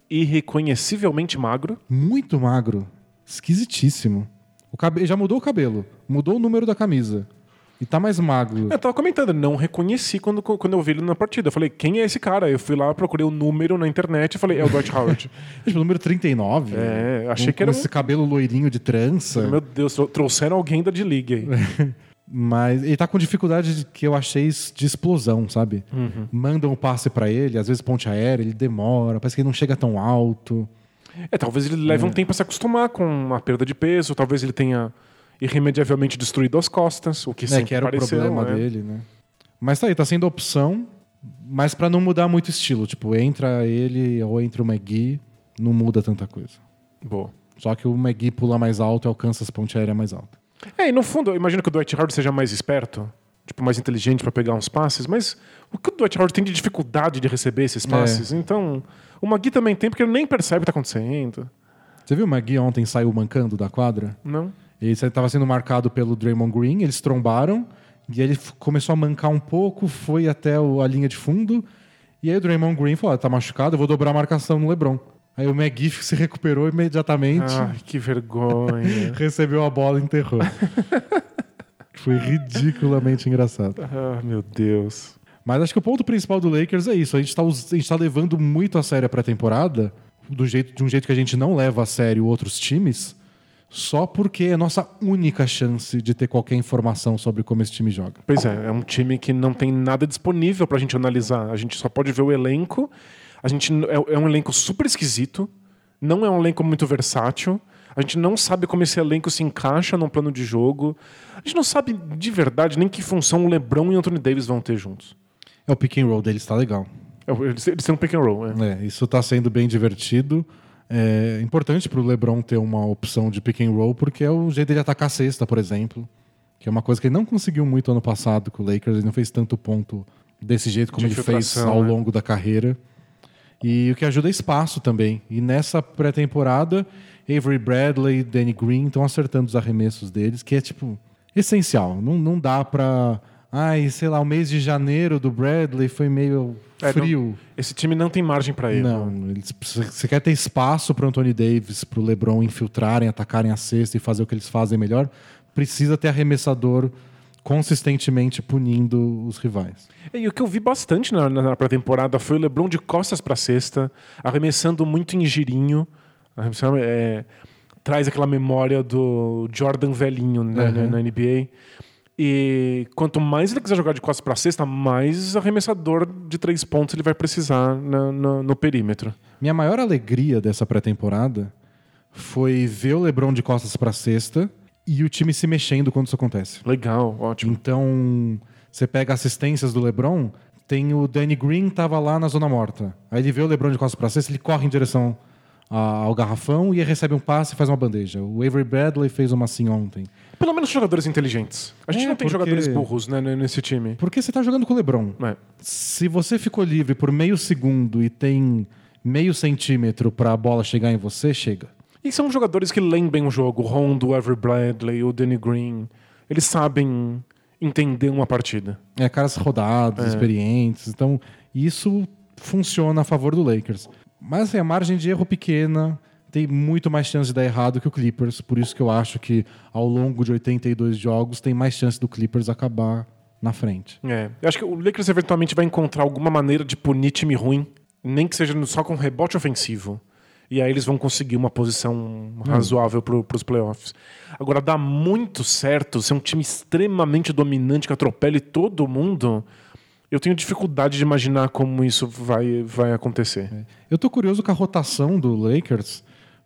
irreconhecivelmente magro. muito magro, esquisitíssimo. O cabelo já mudou o cabelo, mudou o número da camisa e tá mais magro. Eu tava comentando, não reconheci quando, quando eu vi ele na partida. Eu falei, quem é esse cara? Eu fui lá, procurei o número na internet e falei, é o Dwight Howard. Tipo, número 39. É, achei que era com um- esse cabelo loirinho de trança. Meu Deus, trou- trouxeram alguém da D-League aí. Mas ele tá com dificuldade de- que eu achei de explosão, sabe? Uhum. Mandam o passe pra ele, às vezes ponte aérea, ele demora, parece que ele não chega tão alto. É, talvez ele leve um tempo a se acostumar com a perda de peso, talvez ele tenha irremediavelmente destruído as costas, o que É, sempre que era pareceu, o problema né? dele, né? Mas tá aí, tá sendo opção, mas pra não mudar muito o estilo. Tipo, entra ele ou entra o McGee, não muda tanta coisa. Boa. Só que o McGee pula mais alto e alcança as ponte aérea mais alta. É, e no fundo, eu imagino que o Dwight Howard seja mais esperto, tipo, mais inteligente pra pegar uns passes, mas o que o Dwight Howard tem de dificuldade de receber esses passes? Então, o Magui também tem, porque ele nem percebe o que tá acontecendo. Você viu o McGee ontem saiu mancando da quadra? Não? Ele estava sendo marcado pelo Draymond Green, eles trombaram, e ele começou a mancar um pouco, foi até o- a linha de fundo, e aí o Draymond Green falou, ah, tá machucado, eu vou dobrar a marcação no LeBron. Aí o McGee se recuperou imediatamente, Ai, que vergonha. recebeu a bola e enterrou. foi ridiculamente engraçado. ah, meu Deus. Mas acho que o ponto principal do Lakers é isso, a gente tá, gente tá levando muito a sério a pré-temporada, do jeito, de um jeito que a gente não leva a sério outros times, só porque é a nossa única chance de ter qualquer informação sobre como esse time joga. Pois é, é um time que não tem nada disponível pra gente analisar. A gente só pode ver o elenco. A gente é, é um elenco super esquisito. Não é um elenco muito versátil. A gente não sabe como esse elenco se encaixa num plano de jogo. A gente não sabe de verdade nem que função o LeBron e o Anthony Davis vão ter juntos. É o pick and roll deles tá legal. É, Eles, eles têm um pick and roll. É. É, isso tá sendo bem divertido. É importante pro LeBron ter uma opção de pick and roll, porque é o jeito dele atacar a cesta, por exemplo. Que é uma coisa que ele não conseguiu muito ano passado com o Lakers, ele não fez tanto ponto desse jeito como De ele fez ao né? longo da carreira. E o que ajuda é espaço também. E nessa pré-temporada, Avery Bradley e Danny Green estão acertando os arremessos deles, que é tipo essencial. Não, não dá pra. Ai, sei lá, o mês de janeiro do Bradley foi meio É, não- frio. Esse time não tem margem pra erro. Não, eles, você quer ter espaço para Anthony Davis, para o LeBron infiltrarem, atacarem a cesta e fazer o que eles fazem melhor, precisa ter arremessador consistentemente punindo os rivais. E o que eu vi bastante na, na pré-temporada foi o LeBron de costas pra cesta, arremessando muito em girinho. É, traz aquela memória do Jordan velhinho né, Uhum. na, na NBA. E quanto mais ele quiser jogar de costas pra cesta, mais arremessador de três pontos ele vai precisar na- no perímetro. Minha maior alegria dessa pré-temporada foi ver o LeBron de costas para cesta e o time se mexendo quando isso acontece. Legal, ótimo. Então, você pega assistências do LeBron, tem o Danny Green tava lá na zona morta. Aí ele vê o LeBron de costas para cesta, ele corre em direção a- ao garrafão e recebe um passe e faz uma bandeja. O Avery Bradley fez uma assim ontem. Pelo menos jogadores inteligentes. A gente É, não tem porque- jogadores burros né, nesse time. Porque você tá jogando com o LeBron. É. Se você ficou livre por meio segundo e tem meio centímetro para a bola chegar em você, chega. E são jogadores que leem bem o jogo. Rondo, o Avery Bradley, o Danny Green. Eles sabem entender uma partida. É, caras rodados, É. experientes. Então, isso funciona a favor do Lakers. Mas assim, a margem de erro pequena tem muito mais chance de dar errado que o Clippers. Por isso que eu acho que ao longo de 82 jogos tem mais chance do Clippers acabar na frente. É. Eu acho que o Lakers eventualmente vai encontrar alguma maneira de punir time ruim, nem que seja só com rebote ofensivo. E aí eles vão conseguir uma posição razoável para os playoffs. Agora, dá muito certo ser um time extremamente dominante que atropele todo mundo. Eu tenho dificuldade de imaginar como isso vai, vai acontecer. Eu tô curioso com a rotação do Lakers,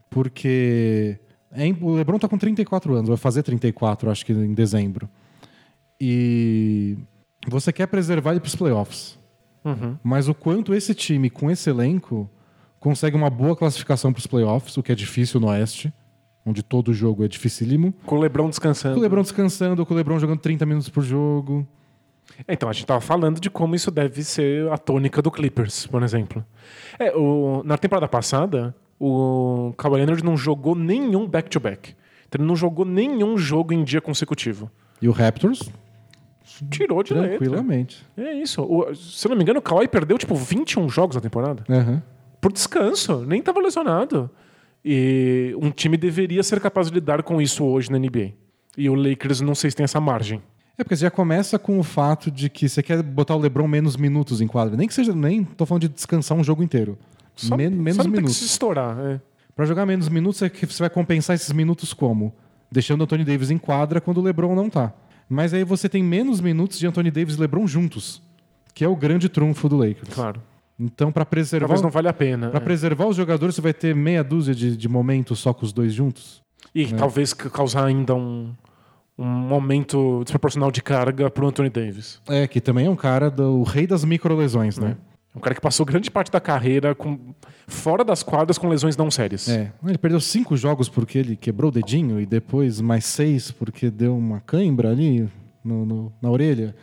porque é o LeBron tá com 34 anos, vai fazer 34, acho que em dezembro. E você quer preservar ele para os playoffs. Uhum. Mas o quanto esse time, com esse elenco, consegue uma boa classificação para os playoffs, o que é difícil no Oeste, onde todo jogo é dificílimo. Com o LeBron descansando. Com o LeBron descansando, com o LeBron jogando 30 minutos por jogo. Então, a gente tava falando de como isso deve ser a tônica do Clippers, por exemplo. É, o- na temporada passada, o Kawhi Leonard não jogou nenhum back-to-back. Então, ele não jogou nenhum jogo em dia consecutivo. E o Raptors, Tirou de letra. tranquilamente. É isso. O- se eu não me engano, o Kawhi perdeu, tipo, 21 jogos na temporada. Aham. Por descanso. Nem tava lesionado. E um time deveria ser capaz de lidar com isso hoje na NBA. E o Lakers, não sei se tem essa margem. É porque você já começa com o fato de que você quer botar o LeBron menos minutos em quadra. Nem que seja, nem tô falando de descansar um jogo inteiro. Só, Men- menos só tem que minutos. se estourar. É. Pra jogar menos minutos, é que você vai compensar esses minutos como? Deixando o Anthony Davis em quadra quando o LeBron não tá. Mas aí você tem menos minutos de Anthony Davis e LeBron juntos, que é o grande trunfo do Lakers. Claro. Então, pra preservar, Talvez não valha a pena. pra é. preservar os jogadores, você vai ter meia dúzia de, de momentos só com os dois juntos. E talvez ca- causar ainda um, um aumento desproporcional de carga pro Anthony Davis. É, que também é um cara do o rei das microlesões, né? Um cara que passou grande parte da carreira com, fora das quadras com lesões não sérias. É. Ele perdeu cinco jogos porque ele quebrou o dedinho e depois mais seis porque deu uma cãibra ali no- no- na orelha.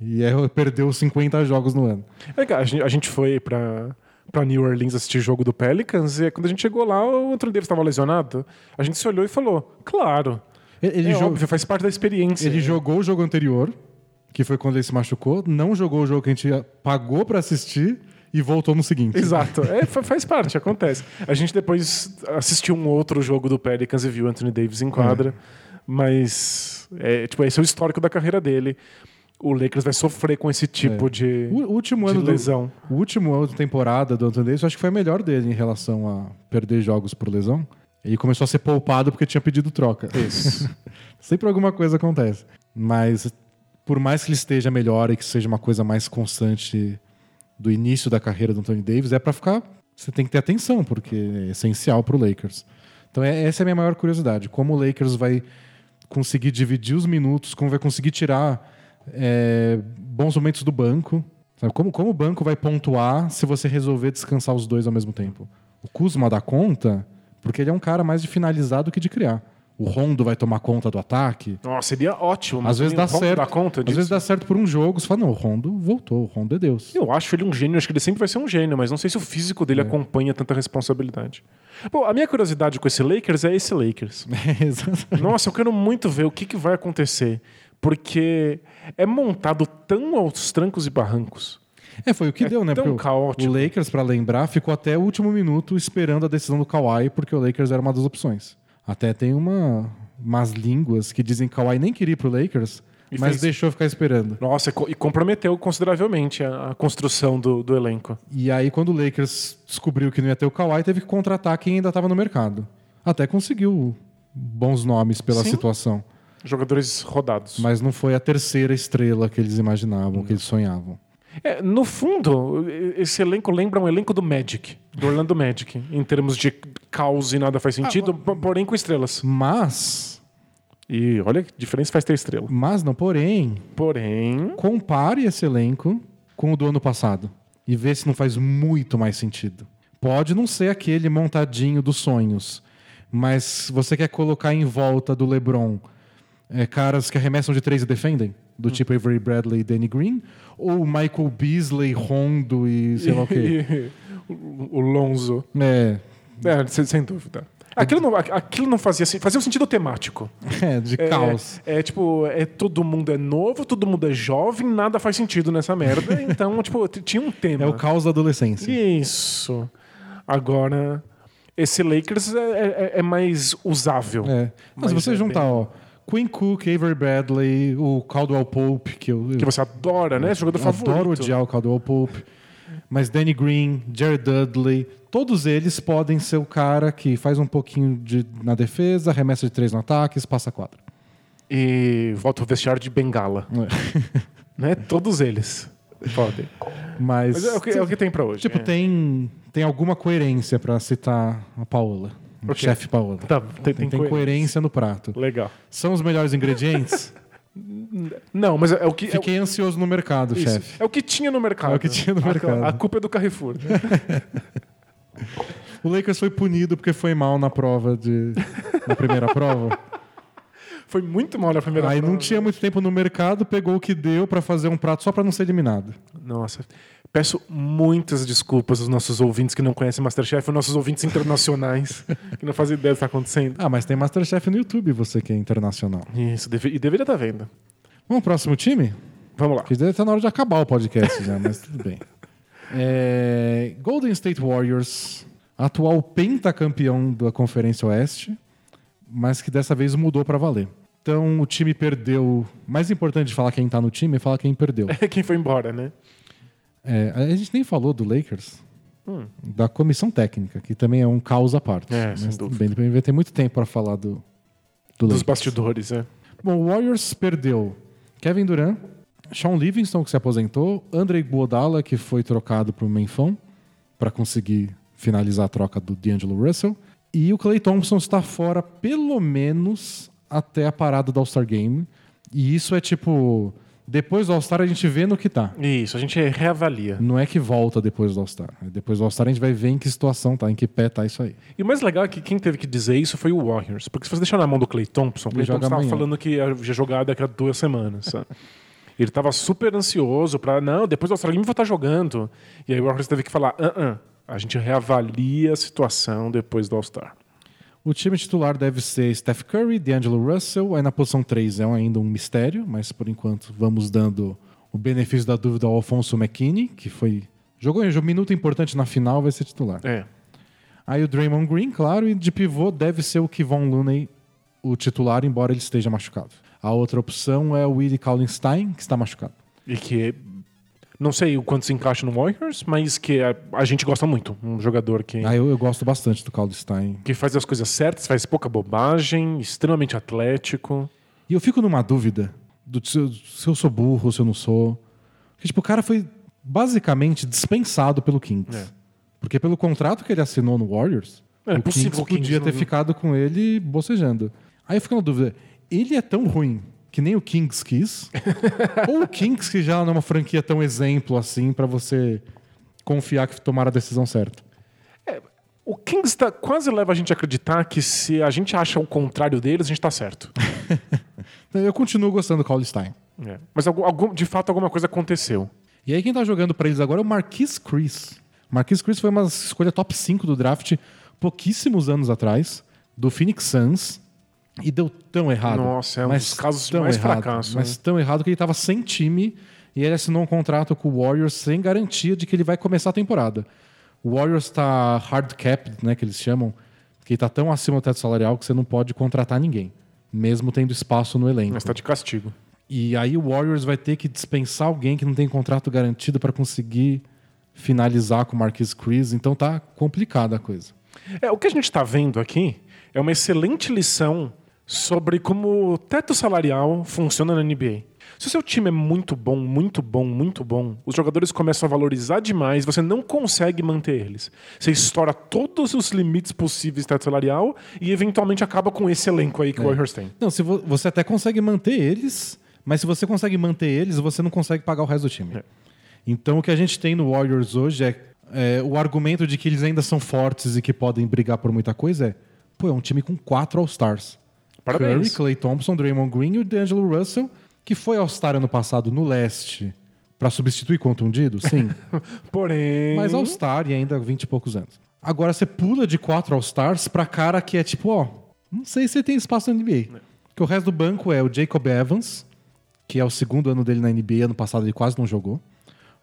E aí perdeu 50 jogos no ano. É a gente, a gente foi pra, pra New Orleans assistir jogo do Pelicans e quando a gente chegou lá, o Anthony Davis estava lesionado. A gente se olhou e falou: Claro, Ele, ele é óbvio, faz parte da experiência. ele jogou o jogo anterior, que foi quando ele se machucou, não jogou o jogo que a gente pagou pra assistir e voltou no seguinte. Exato. É, fa- faz parte, acontece. A gente depois assistiu um outro jogo do Pelicans e viu Anthony Davis em quadra. Mas, é, tipo, esse é o histórico da carreira dele. O Lakers vai sofrer com esse tipo de, O último de ano do, lesão. o último ano de temporada do Anthony Davis, eu acho que foi a melhor dele em relação a perder jogos por lesão. Ele começou a ser poupado porque tinha pedido troca. Isso. Sempre alguma coisa acontece. Mas por mais que ele esteja melhor e que seja uma coisa mais constante do início da carreira do Anthony Davis, é pra ficar. Você tem que ter atenção, porque é essencial pro Lakers. Então é- essa é a minha maior curiosidade. Como o Lakers vai conseguir dividir os minutos, como vai conseguir tirar é, bons momentos do banco. Sabe? Como, como o banco vai pontuar se você resolver descansar os dois ao mesmo tempo? O Kuzma dá conta, porque ele é um cara mais de finalizar do que de criar. O Rondo vai tomar conta do ataque. Nossa, seria ótimo. Às vezes dá certo. dar conta Às disso? vezes dá certo por um jogo, você fala, não, o Rondo voltou, o Rondo é Deus. Eu acho ele um gênio, acho que ele sempre vai ser um gênio, mas não sei se o físico dele acompanha tanta responsabilidade. Bom, a minha curiosidade com esse Lakers é esse Lakers. Exato. Nossa, eu quero muito ver o que, que vai acontecer. Porque é montado tão aos trancos e barrancos. é, foi o que É deu, né? tão Porque o- caótico. o Lakers, pra lembrar, ficou até o último minuto esperando a decisão do Kawhi, porque o Lakers era uma das opções. Até tem uma, umas línguas que dizem que o Kawhi nem queria ir pro Lakers, E mas fez- deixou ficar esperando. Nossa, e co- comprometeu consideravelmente a, a construção do, do elenco. E aí, quando o Lakers descobriu que não ia ter o Kawhi, teve que contratar quem ainda estava no mercado. Até conseguiu bons nomes pela Sim. situação. Jogadores rodados. Mas não foi a terceira estrela que eles imaginavam, que eles sonhavam. É, no fundo, esse elenco lembra um elenco do Magic, do Orlando Magic, em termos de caos e nada faz sentido, po- porém com estrelas. Mas, E olha que diferença faz ter estrela. mas não, porém, Porém, compare esse elenco com o do ano passado e vê se não faz muito mais sentido. Pode não ser aquele montadinho dos sonhos, mas você quer colocar em volta do LeBron é, caras que arremessam de três e defendem? Do tipo Avery Bradley e Danny Green, ou Michael Beasley, Rondo e sei lá o quê. o Lonzo. É, É, sem, sem dúvida. Aquilo não, aquilo não fazia sen- fazia um sentido temático. é de É, caos. É, tipo, é, todo mundo é novo, todo mundo é jovem, nada faz sentido nessa merda. Então, tipo, tinha um tema. É o caos da adolescência. Isso. Agora, esse Lakers é, é- é mais usável. É. Mas se Mas você é juntar, ó, Quinn Cook, Avery Bradley, o Caldwell Pope, que eu, Que você adora, né? Jogador eu favorito. adoro odiar o Caldwell Pope, mas Danny Green, Jared Dudley, todos eles podem ser o cara que faz um pouquinho de, na defesa, arremessa de três no ataque, passa a quadra. E volta o vestiário de bengala. né? Todos eles podem. Mas, Mas é o que, é o que tem pra hoje. tipo, é. tem, tem alguma coerência pra citar a Paola, o Ok. chefe Paola. Tá, tem, Tem, tem, coerência no prato. Legal. São os melhores ingredientes? Não, mas é o que. é o- Fiquei ansioso no mercado, Isso. chefe. É o que tinha no mercado. É o que tinha no A- mercado. A, culpa é do Carrefour. né? O Lakers foi punido porque foi mal na prova de na primeira prova. Foi muito mal na primeira Aí não prova. tinha muito tempo no mercado, pegou o que deu pra fazer um prato só pra não ser eliminado. Nossa. Peço muitas desculpas aos nossos ouvintes que não conhecem Masterchef, aos nossos ouvintes internacionais que não fazem ideia do que está acontecendo. Ah, mas tem Masterchef no YouTube, você que é internacional. Isso, e deveria estar vendo. Vamos pro próximo time? Vamos lá. Que deve estar na hora de acabar o podcast já, mas tudo bem. É, Golden State Warriors, atual pentacampeão da Conferência Oeste, mas que dessa vez mudou pra valer. Então o time perdeu. Mais importante de falar quem tá no time é falar quem perdeu. Quem foi embora, né? É, a gente nem falou do Lakers, Hum. da comissão técnica, que também é um caos à parte. É, Mas tudo bem, vai ter muito tempo para falar do, do Dos bastidores, é. Bom, o Warriors perdeu Kevin Durant, Sean Livingston, que se aposentou, Andrei Guodala, que foi trocado para o Menfão para conseguir finalizar a troca do D'Angelo Russell, e o Clay Thompson está fora pelo menos até a parada do All-Star Game. E isso é tipo, depois do All-Star a gente vê no que tá. Isso, a gente reavalia. Não é que volta depois do All-Star. Depois do All-Star a gente vai ver em que situação tá, em que pé tá isso aí. E o mais legal é que quem teve que dizer isso foi o Warriors. Porque se você deixar na mão do Clay Thompson, o Clay Thompson amanhã. falando que ia jogar daqui a duas semanas. sabe? Ele estava super ansioso para não, depois do All-Star Game eu vou estar jogando. E aí o Warriors teve que falar, ah, ah, a gente reavalia a situação depois do All-Star. O time titular deve ser Steph Curry, D'Angelo Russell. Aí na posição 3 é ainda um mistério, mas por enquanto vamos dando o benefício da dúvida ao Alfonso McKinney, que foi jogou um minuto importante na final, vai ser titular. É. Aí o Draymond Green, claro, e de pivô deve ser o Kevon Looney, o titular, embora ele esteja machucado. A outra opção é o Willie Kallenstein, que está machucado. E que não sei o quanto se encaixa no Warriors, mas que a, a gente gosta muito. Um jogador que, Ah, eu, eu gosto bastante do Kallenstein. que faz as coisas certas, faz pouca bobagem, extremamente atlético. E eu fico numa dúvida do se eu, se eu sou burro, se eu não sou. Porque, tipo, o cara foi basicamente dispensado pelo Kings. É. Porque pelo contrato que ele assinou no Warriors, É, o possível Kings o Kings podia ter não- ficado com ele bocejando. Aí eu fico na dúvida, ele é tão ruim que nem o Kings quis? ou o Kings que já não é uma franquia tão exemplo assim pra você confiar que tomaram a decisão certa? O Kings tá, quase leva a gente a acreditar que se a gente acha o contrário deles, a gente tá certo. Eu continuo gostando do Kallenstein. É. Mas algum, de fato alguma coisa aconteceu. E aí quem tá jogando pra eles agora é o Marquis Chris. Marquis Chris foi uma escolha top 5 do draft pouquíssimos anos atrás, do Phoenix Suns, e deu tão errado. Nossa, é um mas dos casos tão mais errado, fracasso, Mas né? tão errado que ele tava sem time e ele assinou um contrato com o Warriors sem garantia de que ele vai começar a temporada. O Warriors tá hard capped, né, que eles chamam, que tá tão acima do teto salarial que você não pode contratar ninguém, mesmo tendo espaço no elenco. Mas tá de castigo. E aí o Warriors vai ter que dispensar alguém que não tem contrato garantido para conseguir finalizar com o Marquis Chris, então tá complicada a coisa. É, o que a gente está vendo aqui é uma excelente lição sobre como o teto salarial funciona na NBA. Se o seu time é muito bom, muito bom, muito bom, os jogadores começam a valorizar demais, você não consegue manter eles. Você estoura todos os limites possíveis do teto salarial e eventualmente acaba com esse elenco aí que o Warriors tem. Não, se vo- você até consegue manter eles, mas se você consegue manter eles, você não consegue pagar o resto do time. É. Então o que a gente tem no Warriors hoje é, é, o argumento de que eles ainda são fortes e que podem brigar por muita coisa é, pô, é um time com quatro All-Stars. Parabéns. Curry, Clay Thompson, Draymond Green e o D'Angelo Russell, que foi All-Star ano passado no leste para substituir contundido, sim. Porém. Mas All-Star e ainda 20 e poucos anos. Agora você pula de quatro All-Stars pra cara que é tipo, ó, não sei se tem espaço na NBA. Porque o resto do banco é o Jacob Evans, que é o segundo ano dele na NBA, ano passado ele quase não jogou.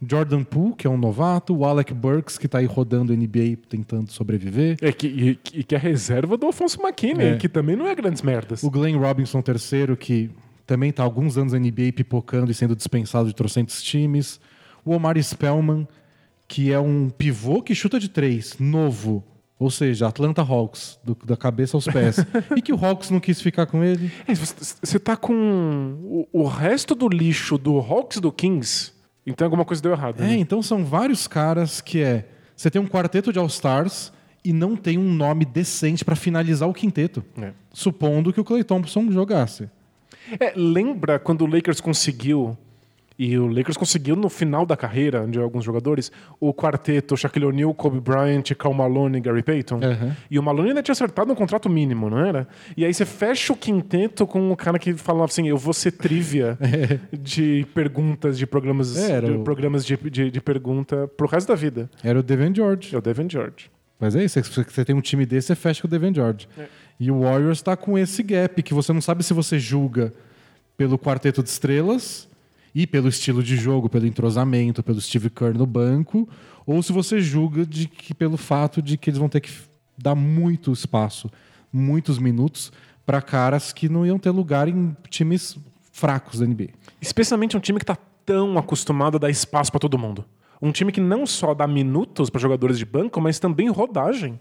Jordan Poole, que é um novato, o Alec Burks, que tá aí rodando NBA tentando sobreviver. É que, e, e que é reserva do Alfonso McKinney, É. que também não é grandes merdas. O Glenn Robinson III, que também tá há alguns anos na NBA pipocando e sendo dispensado de trocentos times. O Omar Spellman, que é um pivô que chuta de três, novo. Ou seja, Atlanta Hawks, do- da cabeça aos pés. e que o Hawks não quis ficar com ele. É, Você você tá com o, o resto do lixo do Hawks e do Kings, então alguma coisa deu errado. É, né? então são vários caras que é. Você tem um quarteto de All-Stars e não tem um nome decente pra finalizar o quinteto. É. Supondo que o Clay Thompson jogasse. É, lembra quando o Lakers conseguiu, e o Lakers conseguiu no final da carreira de alguns jogadores, o quarteto Shaquille O'Neal, Kobe Bryant, Karl Malone e Gary Payton? Aham. E o Malone ainda tinha acertado um contrato mínimo, não era? E aí você fecha o quinteto com o cara que falava assim, eu vou ser trivia de perguntas, de programas, É, era de, o- programas de, de, de pergunta pro resto da vida. Era o Devin George. É o Devin George. Mas é isso, você tem um time desse, você fecha com o Devin George. É. E o Warriors tá com esse gap, que você não sabe se você julga pelo quarteto de estrelas e pelo estilo de jogo, pelo entrosamento, pelo Steve Kerr no banco, ou se você julga de que pelo fato de que eles vão ter que dar muito espaço, muitos minutos para caras que não iam ter lugar em times fracos da NBA. Especialmente um time que tá tão acostumado a dar espaço pra todo mundo. Um time que não só dá minutos para jogadores de banco, mas também rodagem.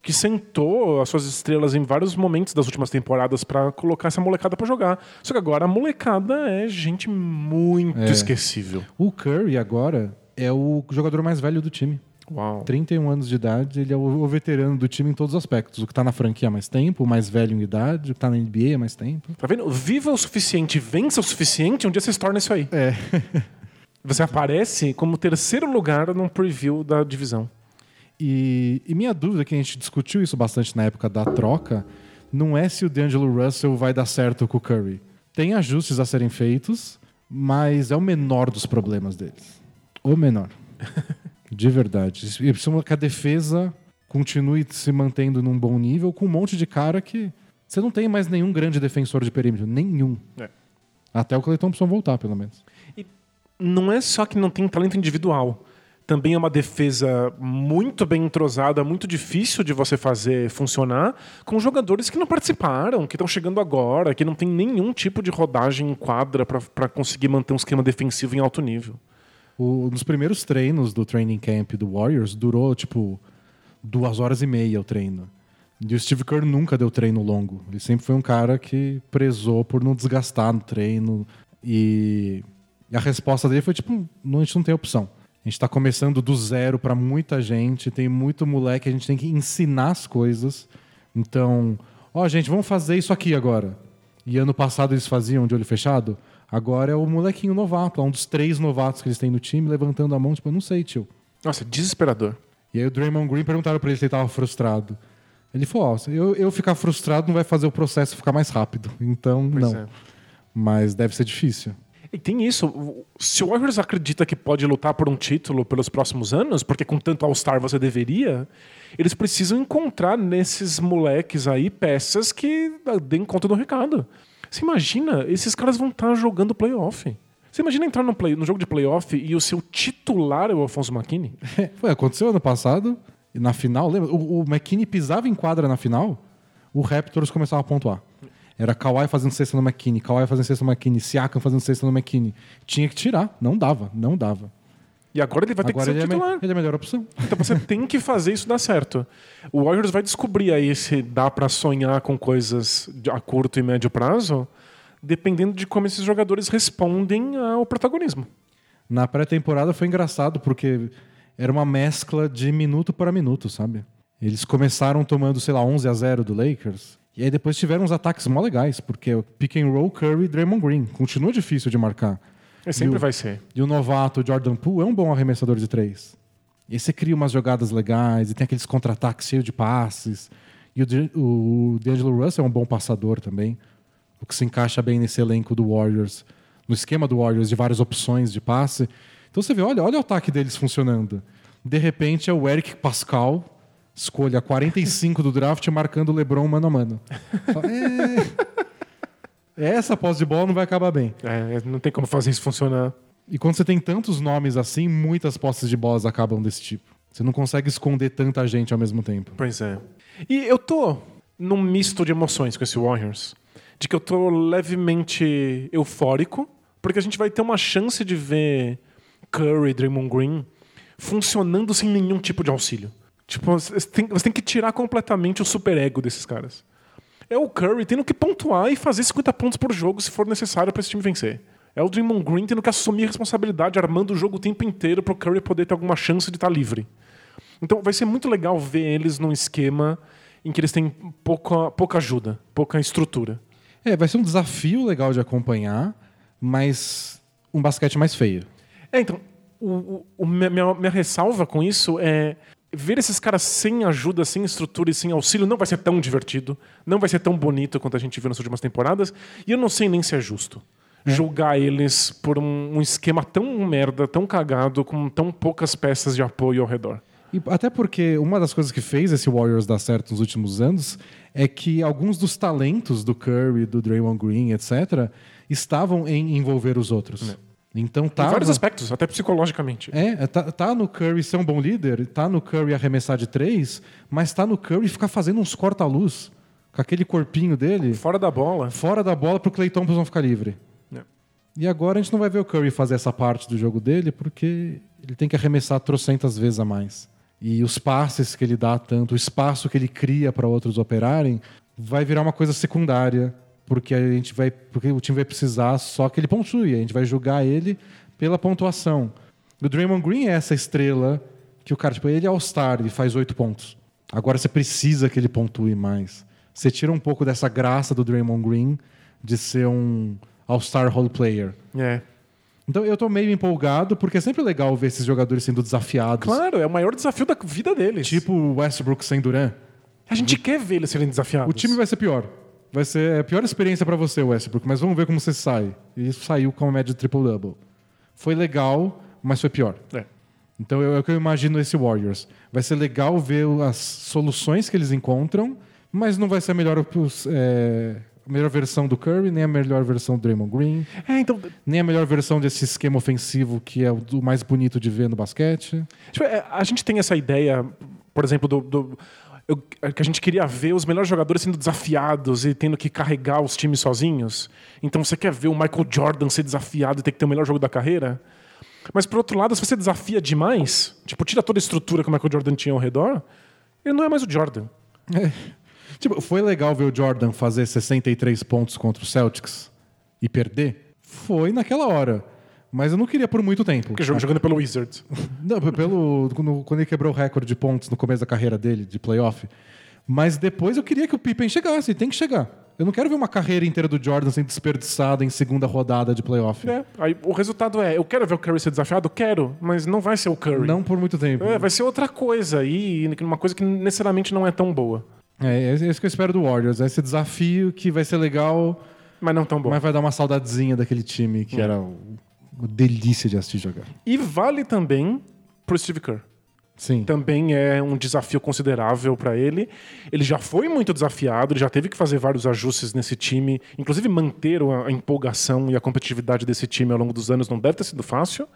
Que sentou as suas estrelas em vários momentos das últimas temporadas pra colocar essa molecada pra jogar. Só que agora a molecada é gente muito É. esquecível. O Curry agora é o jogador mais velho do time. Uau. 31 anos de idade, ele é o, veterano do time em todos os aspectos. O que tá na franquia há mais tempo, o mais velho em idade, o que tá na NBA há mais tempo. Tá vendo? Viva o suficiente, vença o suficiente, um dia você se torna isso aí. É. Você aparece como terceiro lugar num preview da divisão. E, e minha dúvida, que a gente discutiu isso bastante na época da troca, não é se o D'Angelo Russell vai dar certo com o Curry. Tem ajustes a serem feitos, mas é o menor dos problemas deles. O menor. De verdade. E precisa que a defesa continue se mantendo num bom nível com um monte de cara que você não tem mais nenhum grande defensor de perímetro. Nenhum. É. Até o Clay Thompson voltar, pelo menos. não é só que não tem talento individual. Também é uma defesa muito bem entrosada, muito difícil de você fazer funcionar, com jogadores que não participaram, que estão chegando agora, que não tem nenhum tipo de rodagem em quadra para conseguir manter um esquema defensivo em alto nível. O, nos primeiros treinos do training camp do Warriors, durou tipo duas horas e meia o treino. E o Steve Kerr nunca deu treino longo. Ele sempre foi um cara que prezou por não desgastar no treino. E, e a resposta dele foi tipo: não, a gente não tem opção. A gente está começando do zero para muita gente, tem muito moleque, a gente tem que ensinar as coisas. Então, ó, gente, vamos fazer isso aqui agora. E ano passado eles faziam de olho fechado. Agora é o molequinho novato, é um dos três novatos que eles têm no time, levantando a mão, tipo, eu não sei, tio. Nossa, desesperador. E aí o Draymond Green perguntaram pra ele se ele tava frustrado. Ele falou, ó, eu, eu ficar frustrado não vai fazer o processo ficar mais rápido. Então, Pois não. é. Mas deve ser difícil. E tem isso. Se o Warriors acredita que pode lutar por um título pelos próximos anos, porque com tanto All-Star você deveria, eles precisam encontrar nesses moleques aí peças que deem conta do recado. Você imagina, esses caras vão estar jogando playoff. Você imagina entrar no, play, no jogo de playoff e o seu titular é o Alfonso McKinney? Foi, aconteceu ano passado, na final, lembra? O, o McKinney pisava em quadra na final, o Raptors começava a pontuar. Era Kawhi fazendo cesta no McKinney, Kawhi fazendo cesta no McKinney, Siakam fazendo cesta no McKinney. Tinha que tirar, não dava, não dava. E agora ele vai ter Agora que ele ser é, o me- titular. ele é a melhor opção. Então você tem que fazer isso dar certo. O Warriors vai descobrir aí se dá pra sonhar com coisas a curto e médio prazo, dependendo de como esses jogadores respondem ao protagonismo. Na pré-temporada foi engraçado, porque era uma mescla de minuto para minuto, sabe? Eles começaram tomando, sei lá, 11 a 0 do Lakers. E aí depois tiveram uns ataques mó legais, porque o pick and roll Curry e Draymond Green. Continua difícil de marcar. E sempre E o- vai ser. E o novato Jordan Poole é um bom arremessador de três. E aí você cria umas jogadas legais, e tem aqueles contra-ataques cheios de passes. E o, o D'Angelo Russell é um bom passador também. O que se encaixa bem nesse elenco do Warriors no esquema do Warriors de várias opções de passe. Então você vê, olha, olha o ataque deles funcionando. De repente é o Eric Pascal, escolha 45 do draft, marcando o LeBron mano a mano. Fala, é... Essa posse de bola não vai acabar bem. É, não tem como fazer isso funcionar. E quando você tem tantos nomes assim, muitas posses de bolas acabam desse tipo. Você não consegue esconder tanta gente ao mesmo tempo. Pois é. E eu tô num misto de emoções com esse Warriors. De que eu tô levemente eufórico, porque a gente vai ter uma chance de ver Curry, Draymond Green funcionando sem nenhum tipo de auxílio. Tipo, você tem, você tem que tirar completamente o superego desses caras. É o Curry tendo que pontuar e fazer 50 pontos por jogo se for necessário para esse time vencer. É o Draymond Green tendo que assumir a responsabilidade, armando o jogo o tempo inteiro para o Curry poder ter alguma chance de estar tá livre. Então vai ser muito legal ver eles num esquema em que eles têm pouca, pouca ajuda, pouca estrutura. É, vai ser um desafio legal de acompanhar, mas um basquete mais feio. É, então, o, o, minha, minha ressalva com isso é ver esses caras sem ajuda, sem estrutura e sem auxílio não vai ser tão divertido, não vai ser tão bonito quanto a gente viu nas últimas temporadas, e eu não sei nem se é justo é. julgar eles por um, um, esquema tão merda, tão cagado, com tão poucas peças de apoio ao redor. E até porque uma das coisas que fez esse Warriors dar certo nos últimos anos é que alguns dos talentos do Curry, do Draymond Green, etc., estavam em envolver os outros. É. Então tá. Em vários aspectos, até psicologicamente. É, tá, tá, no Curry ser um bom líder, tá no Curry arremessar de três, mas tá no Curry ficar fazendo uns corta-luz com aquele corpinho dele. Fora da bola. Fora da bola pro Clay Thompson ficar livre. É. E agora a gente não vai ver o Curry fazer essa parte do jogo dele, porque ele tem que arremessar trocentas vezes a mais. E os passes que ele dá tanto, o espaço que ele cria para outros operarem, vai virar uma coisa secundária porque a gente vai, porque o time vai precisar só que ele pontue, a gente vai julgar ele pela pontuação. O Draymond Green é essa estrela que o cara, tipo, ele é All-Star, ele faz oito pontos. Agora você precisa que ele pontue mais. Você tira um pouco dessa graça do Draymond Green de ser um All-Star role player. É. Então eu tô meio empolgado, porque é sempre legal ver esses jogadores sendo desafiados. Claro, é o maior desafio da vida deles. Tipo o Westbrook sem Duran. A gente quer ver eles serem desafiados. O time vai ser pior vai ser a pior experiência para você, Westbrook, mas vamos ver como você sai. E isso saiu com a média de triple-double. Foi legal, mas foi pior. É. Então é o que eu imagino esse Warriors. Vai ser legal ver as soluções que eles encontram, mas não vai ser a melhor, é, a melhor versão do Curry, nem a melhor versão do Draymond Green. É, então... Nem a melhor versão desse esquema ofensivo que é o mais bonito de ver no basquete. Tipo, é, a gente tem essa ideia, por exemplo, do, do eu, que a gente queria ver os melhores jogadores sendo desafiados e tendo que carregar os times sozinhos. Então você quer ver o Michael Jordan ser desafiado e ter que ter o melhor jogo da carreira? Mas por outro lado, se você desafia demais, tipo, tira toda a estrutura que o Michael Jordan tinha ao redor, ele não é mais o Jordan. É. Tipo, foi legal ver o Jordan fazer 63 pontos contra o Celtics e perder? Foi naquela hora. Mas eu não queria por muito tempo. Porque jogando pelo Wizards. Não, pelo, quando ele quebrou o recorde de pontos no começo da carreira dele, de playoff. Mas depois eu queria que o Pippen chegasse, tem que chegar. Eu não quero ver uma carreira inteira do Jordan sendo desperdiçada em segunda rodada de playoff. É, aí o resultado é, eu quero ver o Curry ser desafiado? Quero, mas não vai ser o Curry. Não por muito tempo. É, vai ser outra coisa, e uma coisa que necessariamente não é tão boa. É, é isso que eu espero do Warriors, é esse desafio que vai ser legal... Mas não tão bom. Mas vai dar uma saudadezinha daquele time que hum. era uma delícia de assistir jogar. E vale também pro Steve Kerr. Sim. Também é um desafio considerável para ele. Ele já foi muito desafiado, ele já teve que fazer vários ajustes nesse time, inclusive manter a empolgação e a competitividade desse time ao longo dos anos não deve ter sido fácil,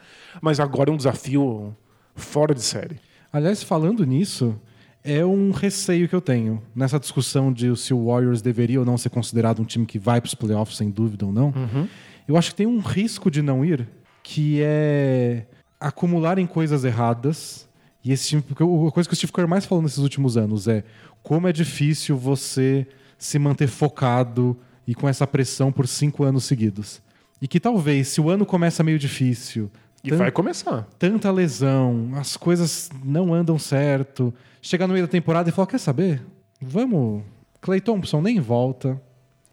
mas agora é um desafio fora de série. Aliás, falando nisso, é um receio que eu tenho nessa discussão de se o Warriors deveria ou não ser considerado um time que vai para os playoffs, sem dúvida ou não. Uhum. Eu acho que tem um risco de não ir, que é acumularem coisas erradas. E esse time, porque a coisa que o Steve Kerr mais falou nesses últimos anos é como é difícil você se manter focado e com essa pressão por cinco anos seguidos. E que talvez, se o ano começa meio difícil. E vai começar. Tanta lesão, as coisas não andam certo. Chegar no meio da temporada e falar: quer saber? Vamos. Clay Thompson nem volta.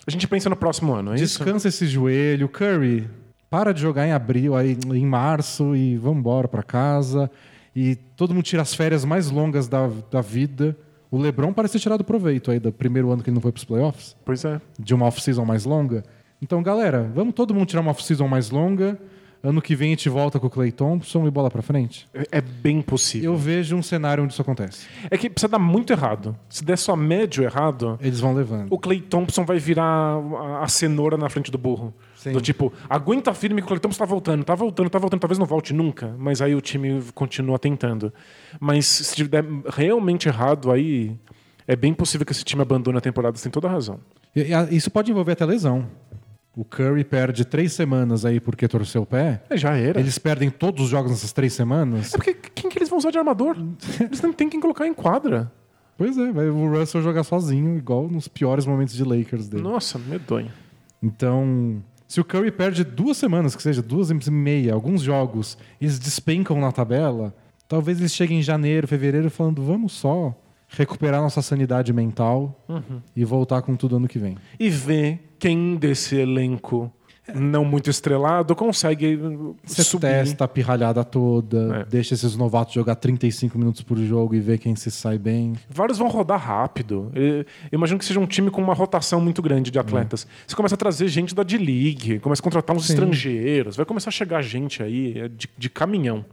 A gente pensa no próximo ano, é Descansa isso? esse joelho. Curry, para de jogar em abril, aí, em março e vamos embora para casa. E todo mundo tira as férias mais longas da, da vida. O LeBron parece ter tirado proveito aí do primeiro ano que ele não foi para os playoffs. Pois é. De uma off-season mais longa. Então, galera, vamos todo mundo tirar uma off-season mais longa. Ano que vem a gente volta com o Clay Thompson e bola pra frente. É, é bem possível. Eu vejo um cenário onde isso acontece. É que precisa dar muito errado. Se der só médio errado, Eles vão levando. o Clay Thompson vai virar a, cenoura na frente do burro. Sim. Do tipo, aguenta firme que o Clay Thompson tá voltando, tá voltando, tá voltando, talvez não volte nunca, mas aí o time continua tentando. Mas se der realmente errado, aí é bem possível que esse time abandone a temporada, você tem toda a razão. Isso pode envolver até lesão. O Curry perde três semanas aí porque torceu o pé. É, já era. Eles perdem todos os jogos nessas três semanas. É porque quem que eles vão usar de armador? Eles não têm quem colocar em quadra. Pois é, vai o Russell jogar sozinho, igual nos piores momentos de Lakers dele. Nossa, medonho. Então, se o Curry perde duas semanas, que seja duas e meia, alguns jogos, eles despencam na tabela, talvez eles cheguem em janeiro, fevereiro falando, vamos só recuperar nossa sanidade mental e voltar com tudo ano que vem. E ver quem desse elenco não muito estrelado consegue Você subir. testa a pirralhada toda, É. deixa esses novatos jogar 35 minutos por jogo e ver quem se sai bem. Vários vão rodar rápido. Eu imagino que seja um time com uma rotação muito grande de atletas. Você começa a trazer gente da D-League, começa a contratar uns Sim. estrangeiros, vai começar a chegar gente aí é, de, de caminhão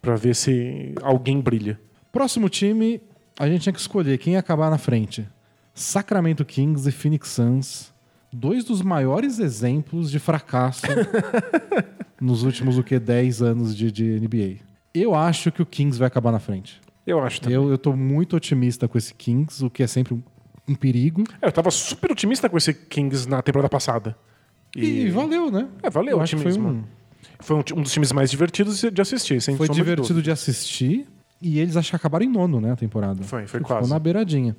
pra ver se alguém brilha. Próximo time, a gente tinha que escolher quem ia acabar na frente. Sacramento Kings e Phoenix Suns. Dois dos maiores exemplos de fracasso nos últimos, o que, 10 anos de, de NBA. Eu acho que o Kings vai acabar na frente. Eu acho também. Eu, eu tô muito otimista com esse Kings, o que é sempre um, um perigo. É, eu tava super otimista com esse Kings na temporada passada. E, valeu, né? É, valeu Eu o acho que foi um, Foi um, um dos times mais divertidos de assistir, sem foi divertido de assistir. E eles acho que acabaram em nono, né, a temporada. Foi, foi Ficou quase. na beiradinha.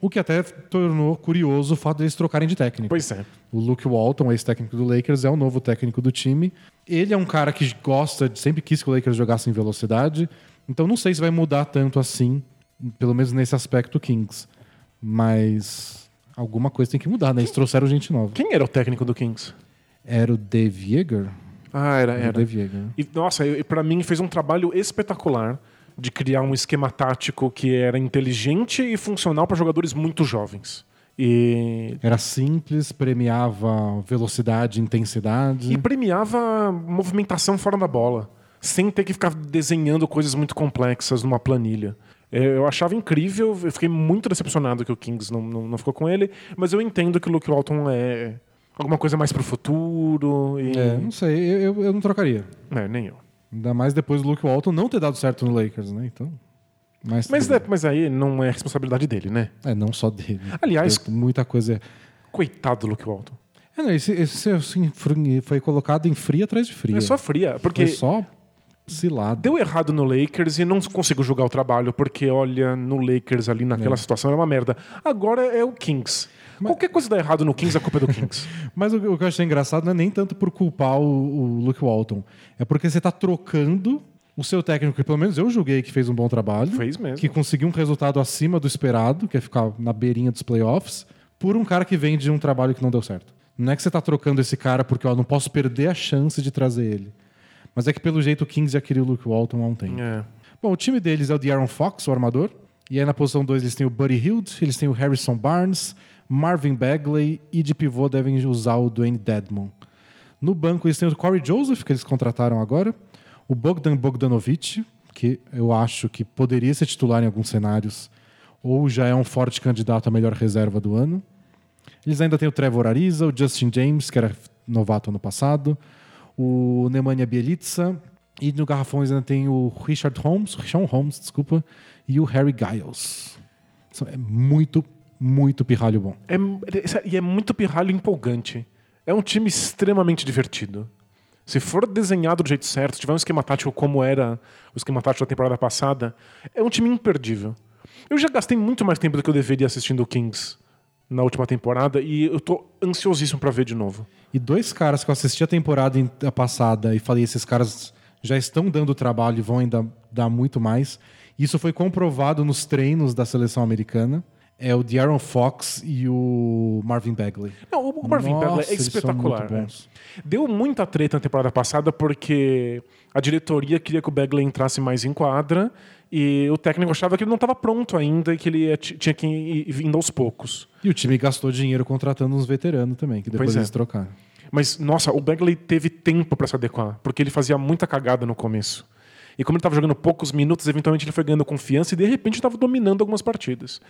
O que até tornou curioso o fato deles trocarem de técnico. Pois é. O Luke Walton, ex-técnico do Lakers, é o novo técnico do time. Ele é um cara que gosta, de- sempre quis que o Lakers jogasse em velocidade. Então não sei se vai mudar tanto assim, pelo menos nesse aspecto Kings. Mas alguma coisa tem que mudar, né? Eles trouxeram gente nova. Quem era o técnico do Kings? Era o Dave Yeager? Ah, era, Era o era. Dave Yeager. E, nossa, pra mim fez um trabalho espetacular de criar um esquema tático que era inteligente e funcional para jogadores muito jovens. E, Era simples, premiava velocidade, intensidade. e premiava movimentação fora da bola, sem ter que ficar desenhando coisas muito complexas numa planilha. É, Eu achava incrível, eu fiquei muito decepcionado que o Kings não, não, não ficou com ele, mas eu entendo que o Luke Walton é alguma coisa mais pro futuro. E... É, não sei, eu, eu- eu não trocaria. É, nem eu. Ainda mais depois do Luke Walton não ter dado certo no Lakers, né? Então. Mas, Mas, é, mas aí não é responsabilidade dele, né? é, não só dele. Aliás, Tem Muita coisa. coitado do Luke Walton. É, não, esse, esse assim, foi colocado em fria atrás de fria. É só fria, porque Foi só cilada. deu errado no Lakers e não consigo julgar o trabalho, porque olha, no Lakers ali naquela situação era uma merda. Agora é o Kings. Qualquer coisa dá errado no Kings, a culpa é do Kings. Mas o, que- o que eu achei engraçado não é nem tanto por culpar o, o Luke Walton. É porque você tá trocando o seu técnico, que pelo menos eu julguei que fez um bom trabalho. Fez mesmo. Que conseguiu um resultado acima do esperado, que é ficar na beirinha dos playoffs, por um cara que vem de um trabalho que não deu certo. Não é que você tá trocando esse cara porque, ó, não posso perder a chance de trazer ele. Mas é que pelo jeito o Kings já queria o Luke Walton há um tempo. É. Bom, o time deles é o De'Aaron Fox, o armador. E aí na posição 2 eles têm o Buddy Hield, eles têm o Harrison Barnes, Marvin Bagley e de pivô devem usar o Dwayne Dedmon. No banco eles têm o Corey Joseph, que eles contrataram agora, o Bogdan Bogdanovic, que eu acho que poderia ser titular em alguns cenários, ou já é um forte candidato à melhor reserva do ano. Eles ainda têm o Trevor Ariza, o Justin James, que era novato ano passado, o Nemanja Bielitsa, e no garrafão eles ainda tem o Richard Holmes, Sean Holmes, desculpa, e o Harry Giles. É muito, muito pirralho bom. É, e é muito pirralho empolgante. É um time extremamente divertido. Se for desenhado do jeito certo, se tiver um esquema tático como era o esquema tático da temporada passada, é um time imperdível. Eu já gastei muito mais tempo do que eu deveria assistindo o Kings na última temporada e eu tô ansiosíssimo pra ver de novo. E dois caras que eu assisti a temporada passada e falei, esses caras já estão dando trabalho e vão ainda dar muito mais. Isso foi comprovado nos treinos da seleção americana. É o De'Aaron Fox e o Marvin Bagley. Não, o Marvin Nossa, Bagley é espetacular. né? Deu muita treta na temporada passada porque a diretoria queria que o Bagley entrasse mais em quadra e o técnico achava que ele não estava pronto ainda e que ele tinha que ir vindo aos poucos. E o time gastou dinheiro contratando uns veteranos também, que depois Pois é. eles trocaram. Mas, nossa, o Bagley teve tempo para se adequar, porque ele fazia muita cagada no começo. E como ele estava jogando poucos minutos, eventualmente ele foi ganhando confiança e de repente estava dominando algumas partidas.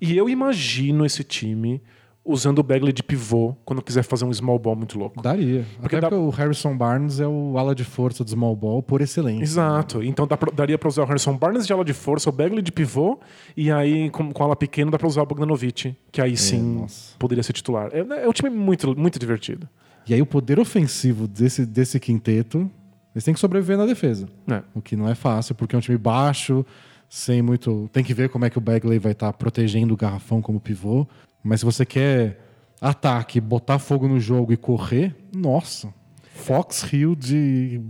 E eu imagino esse time usando o Bagley de pivô quando quiser fazer um small ball muito louco. Daria. Porque Até dá- porque o Harrison Barnes é o ala de força do small ball por excelência. Exato. Então dá pra- daria para usar o Harrison Barnes de ala de força, o Bagley de pivô, e aí com, com ala pequena dá para usar o Bogdanovic, que aí sim nossa. poderia ser titular. É, é um time muito, muito divertido. E aí o poder ofensivo desse, desse quinteto, eles têm que sobreviver na defesa. É. O que não é fácil, porque é um time baixo, sem muito. Tem que ver como é que o Bagley vai estar protegendo o garrafão como pivô. Mas se você quer ataque, botar fogo no jogo e correr, nossa. Fox, Hill de,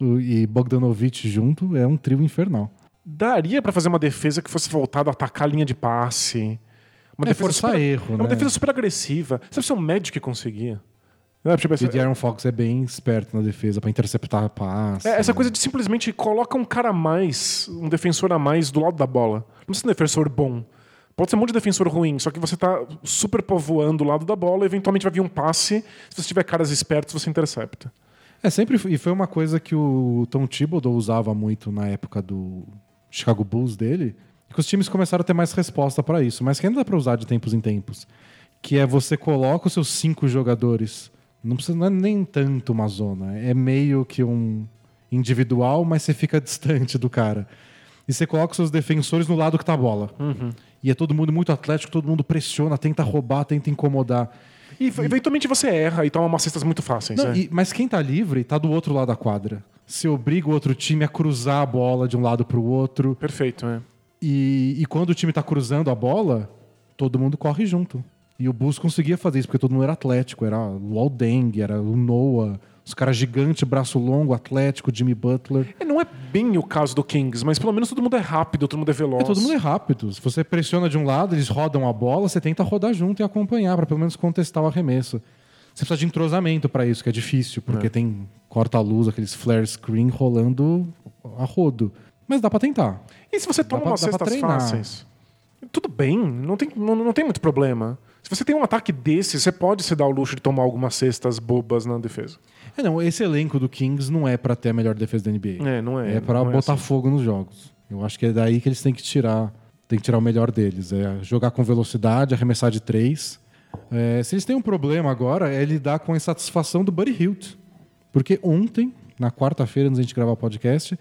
e Bogdanovich junto é um trio infernal. Daria para fazer uma defesa que fosse voltada a atacar a linha de passe. Uma É, forçar super, erro, é uma né? defesa super agressiva. Sabe se o Magic que conseguia? Tipo, E o De'Aaron Fox é bem esperto na defesa pra interceptar a passe. é, essa coisa de simplesmente coloca um cara a mais, um defensor a mais do lado da bola. Não precisa ser um defensor bom. Pode ser um monte de defensor ruim, só que você tá super povoando o lado da bola e eventualmente vai vir um passe. Se você tiver caras espertos, você intercepta. É, sempre foi- e foi uma coisa que o Tom Thibodeau usava muito na época do Chicago Bulls dele, que os times começaram a ter mais resposta para isso, mas que ainda dá para usar de tempos em tempos, que é você coloca os seus cinco jogadores, não precisa não é nem tanto uma zona, é meio que um individual, mas você fica distante do cara. E você coloca os seus defensores no lado que tá a bola. E é todo mundo muito atlético, todo mundo pressiona, tenta roubar, tenta incomodar. E eventualmente você erra e toma umas cestas muito fáceis. Não, é. e- mas quem tá livre tá do outro lado da quadra. Você obriga o outro time a cruzar a bola de um lado pro outro. Perfeito, é. E, e quando o time tá cruzando a bola, todo mundo corre junto. E o Bulls conseguia fazer isso, porque todo mundo era atlético. Era o Aldeng, era o Noah, os caras gigantes, braço longo, atlético, Jimmy Butler. É, Não é bem o caso do Kings, mas pelo menos todo mundo é rápido, todo mundo é veloz. É, todo mundo é rápido. Se você pressiona de um lado, eles rodam a bola, você tenta rodar junto e acompanhar, pra pelo menos contestar o arremesso. Você precisa de entrosamento pra isso, que é difícil, porque tem corta-luz, aqueles flare screen rolando a rodo. Mas dá pra tentar. E se você toma pra- umas dá pra cestas treinar. fáceis? Tudo bem, não tem, não, não tem muito problema. Se você tem um ataque desse, você pode se dar o luxo de tomar algumas cestas bobas na defesa. É, não, esse elenco do Kings não é pra ter a melhor defesa da NBA. É, não é. É pra não botar assim. fogo nos jogos. Eu acho que é daí que eles têm que tirar, tem que tirar o melhor deles. É jogar com velocidade, arremessar de três. É, se eles têm um problema agora, é lidar com a insatisfação do Buddy Hilt. Porque ontem, na quarta-feira, antes da gente gravar o podcast,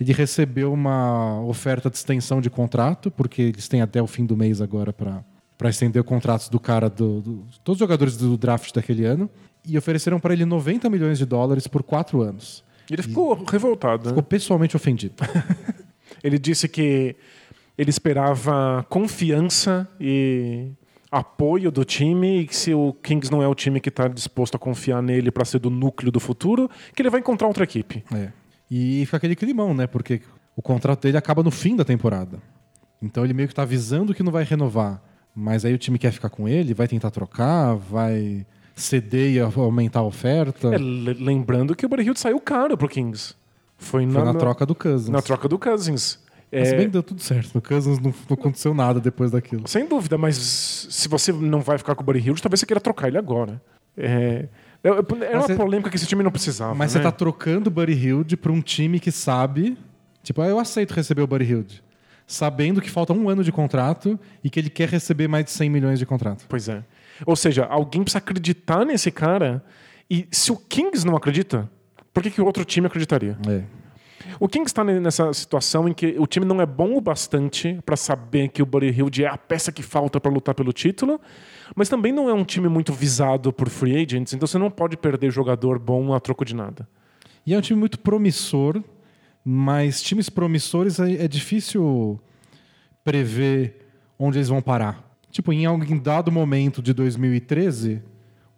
ele recebeu uma oferta de extensão de contrato, porque eles têm até o fim do mês agora para para estender contratos do cara, do, do- todos os jogadores do draft daquele ano, e ofereceram para ele 90 milhões de dólares por quatro anos. E ele ficou revoltado. né? Ficou pessoalmente ofendido. Ele disse que ele esperava confiança e apoio do time e que se o Kings não é o time que está disposto a confiar nele para ser do núcleo do futuro, que ele vai encontrar outra equipe. É. E fica aquele climão, né? Porque o contrato dele acaba no fim da temporada. Então ele meio que tá avisando que não vai renovar. Mas aí o time quer ficar com ele, vai tentar trocar, vai ceder e aumentar a oferta. É, le- lembrando que o Buddy Hield saiu caro pro Kings. Foi, Foi na, na, troca do Cousins. na troca do Cousins. Mas É, bem que deu tudo certo. No Cousins não, não aconteceu nada depois daquilo. Sem dúvida, mas se você não vai ficar com o Buddy Hield, talvez você queira trocar ele agora. É, é, é uma você- polêmica que esse time não precisava. Mas né? você tá trocando o Buddy Hilde pra um time que sabe. Tipo, ah, eu aceito receber o Buddy Hilde. Sabendo que falta um ano de contrato e que ele quer receber mais de 100 milhões de contrato. Pois é. Ou seja, alguém precisa acreditar nesse cara. E se o Kings não acredita, por que, que o outro time acreditaria? É. O Kings está nessa situação em que o time não é bom o bastante para saber que o Buddy Hield é a peça que falta para lutar pelo título, mas também não é um time muito visado por free agents, então você não pode perder jogador bom a troco de nada. E é um time muito promissor, mas times promissores é, é difícil prever onde eles vão parar. Tipo, em algum dado momento de 2013,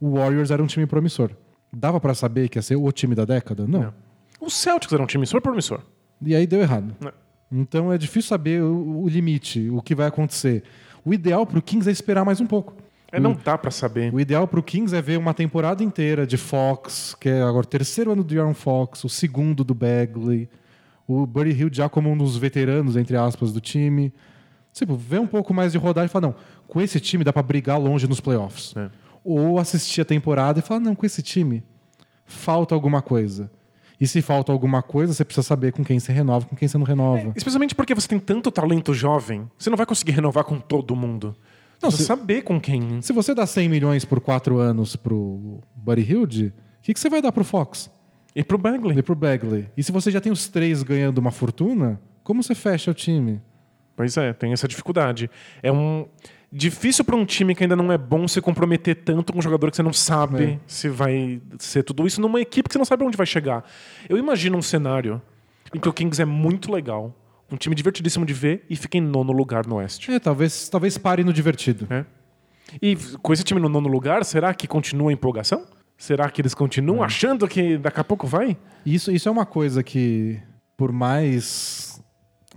o Warriors era um time promissor. Dava pra saber que ia ser o time da década? Não. Não. O Celtics era um time super promissor. E aí deu errado. Não. Então é difícil saber o, o limite, o que vai acontecer. O ideal pro Kings é esperar mais um pouco. É, não dá para saber. O ideal pro Kings é ver uma temporada inteira de Fox, que é agora o terceiro ano do Aaron Fox, o segundo do Bagley, o Buddy Hill já como um dos veteranos, entre aspas, do time. Tipo, ver um pouco mais de rodagem e falar, não, com esse time dá pra brigar longe nos playoffs. É. ou assistir a temporada e falar: não, com esse time falta alguma coisa. E se falta alguma coisa, você precisa saber com quem você renova, com quem você não renova. Especialmente porque você tem tanto talento jovem, você não vai conseguir renovar com todo mundo. Não, Não, se- saber com quem. Se você dá 100 milhões por 4 anos pro Buddy Hilde, o que, que você vai dar pro Fox? E pro Bagley. E pro Bagley? E se você já tem os três ganhando uma fortuna, como você fecha o time? Pois é, tem essa dificuldade. É um difícil para um time que ainda não é bom se comprometer tanto com um jogador que você não sabe É. se vai ser tudo isso numa equipe que você não sabe onde vai chegar. Eu imagino um cenário em que o Kings é muito legal, um time divertidíssimo de ver e fica em nono lugar no Oeste. É, talvez, talvez pare no divertido. É. E com esse time no nono lugar, será que continua a empolgação? Será que eles continuam achando que daqui a pouco vai? Isso, isso é uma coisa que, por mais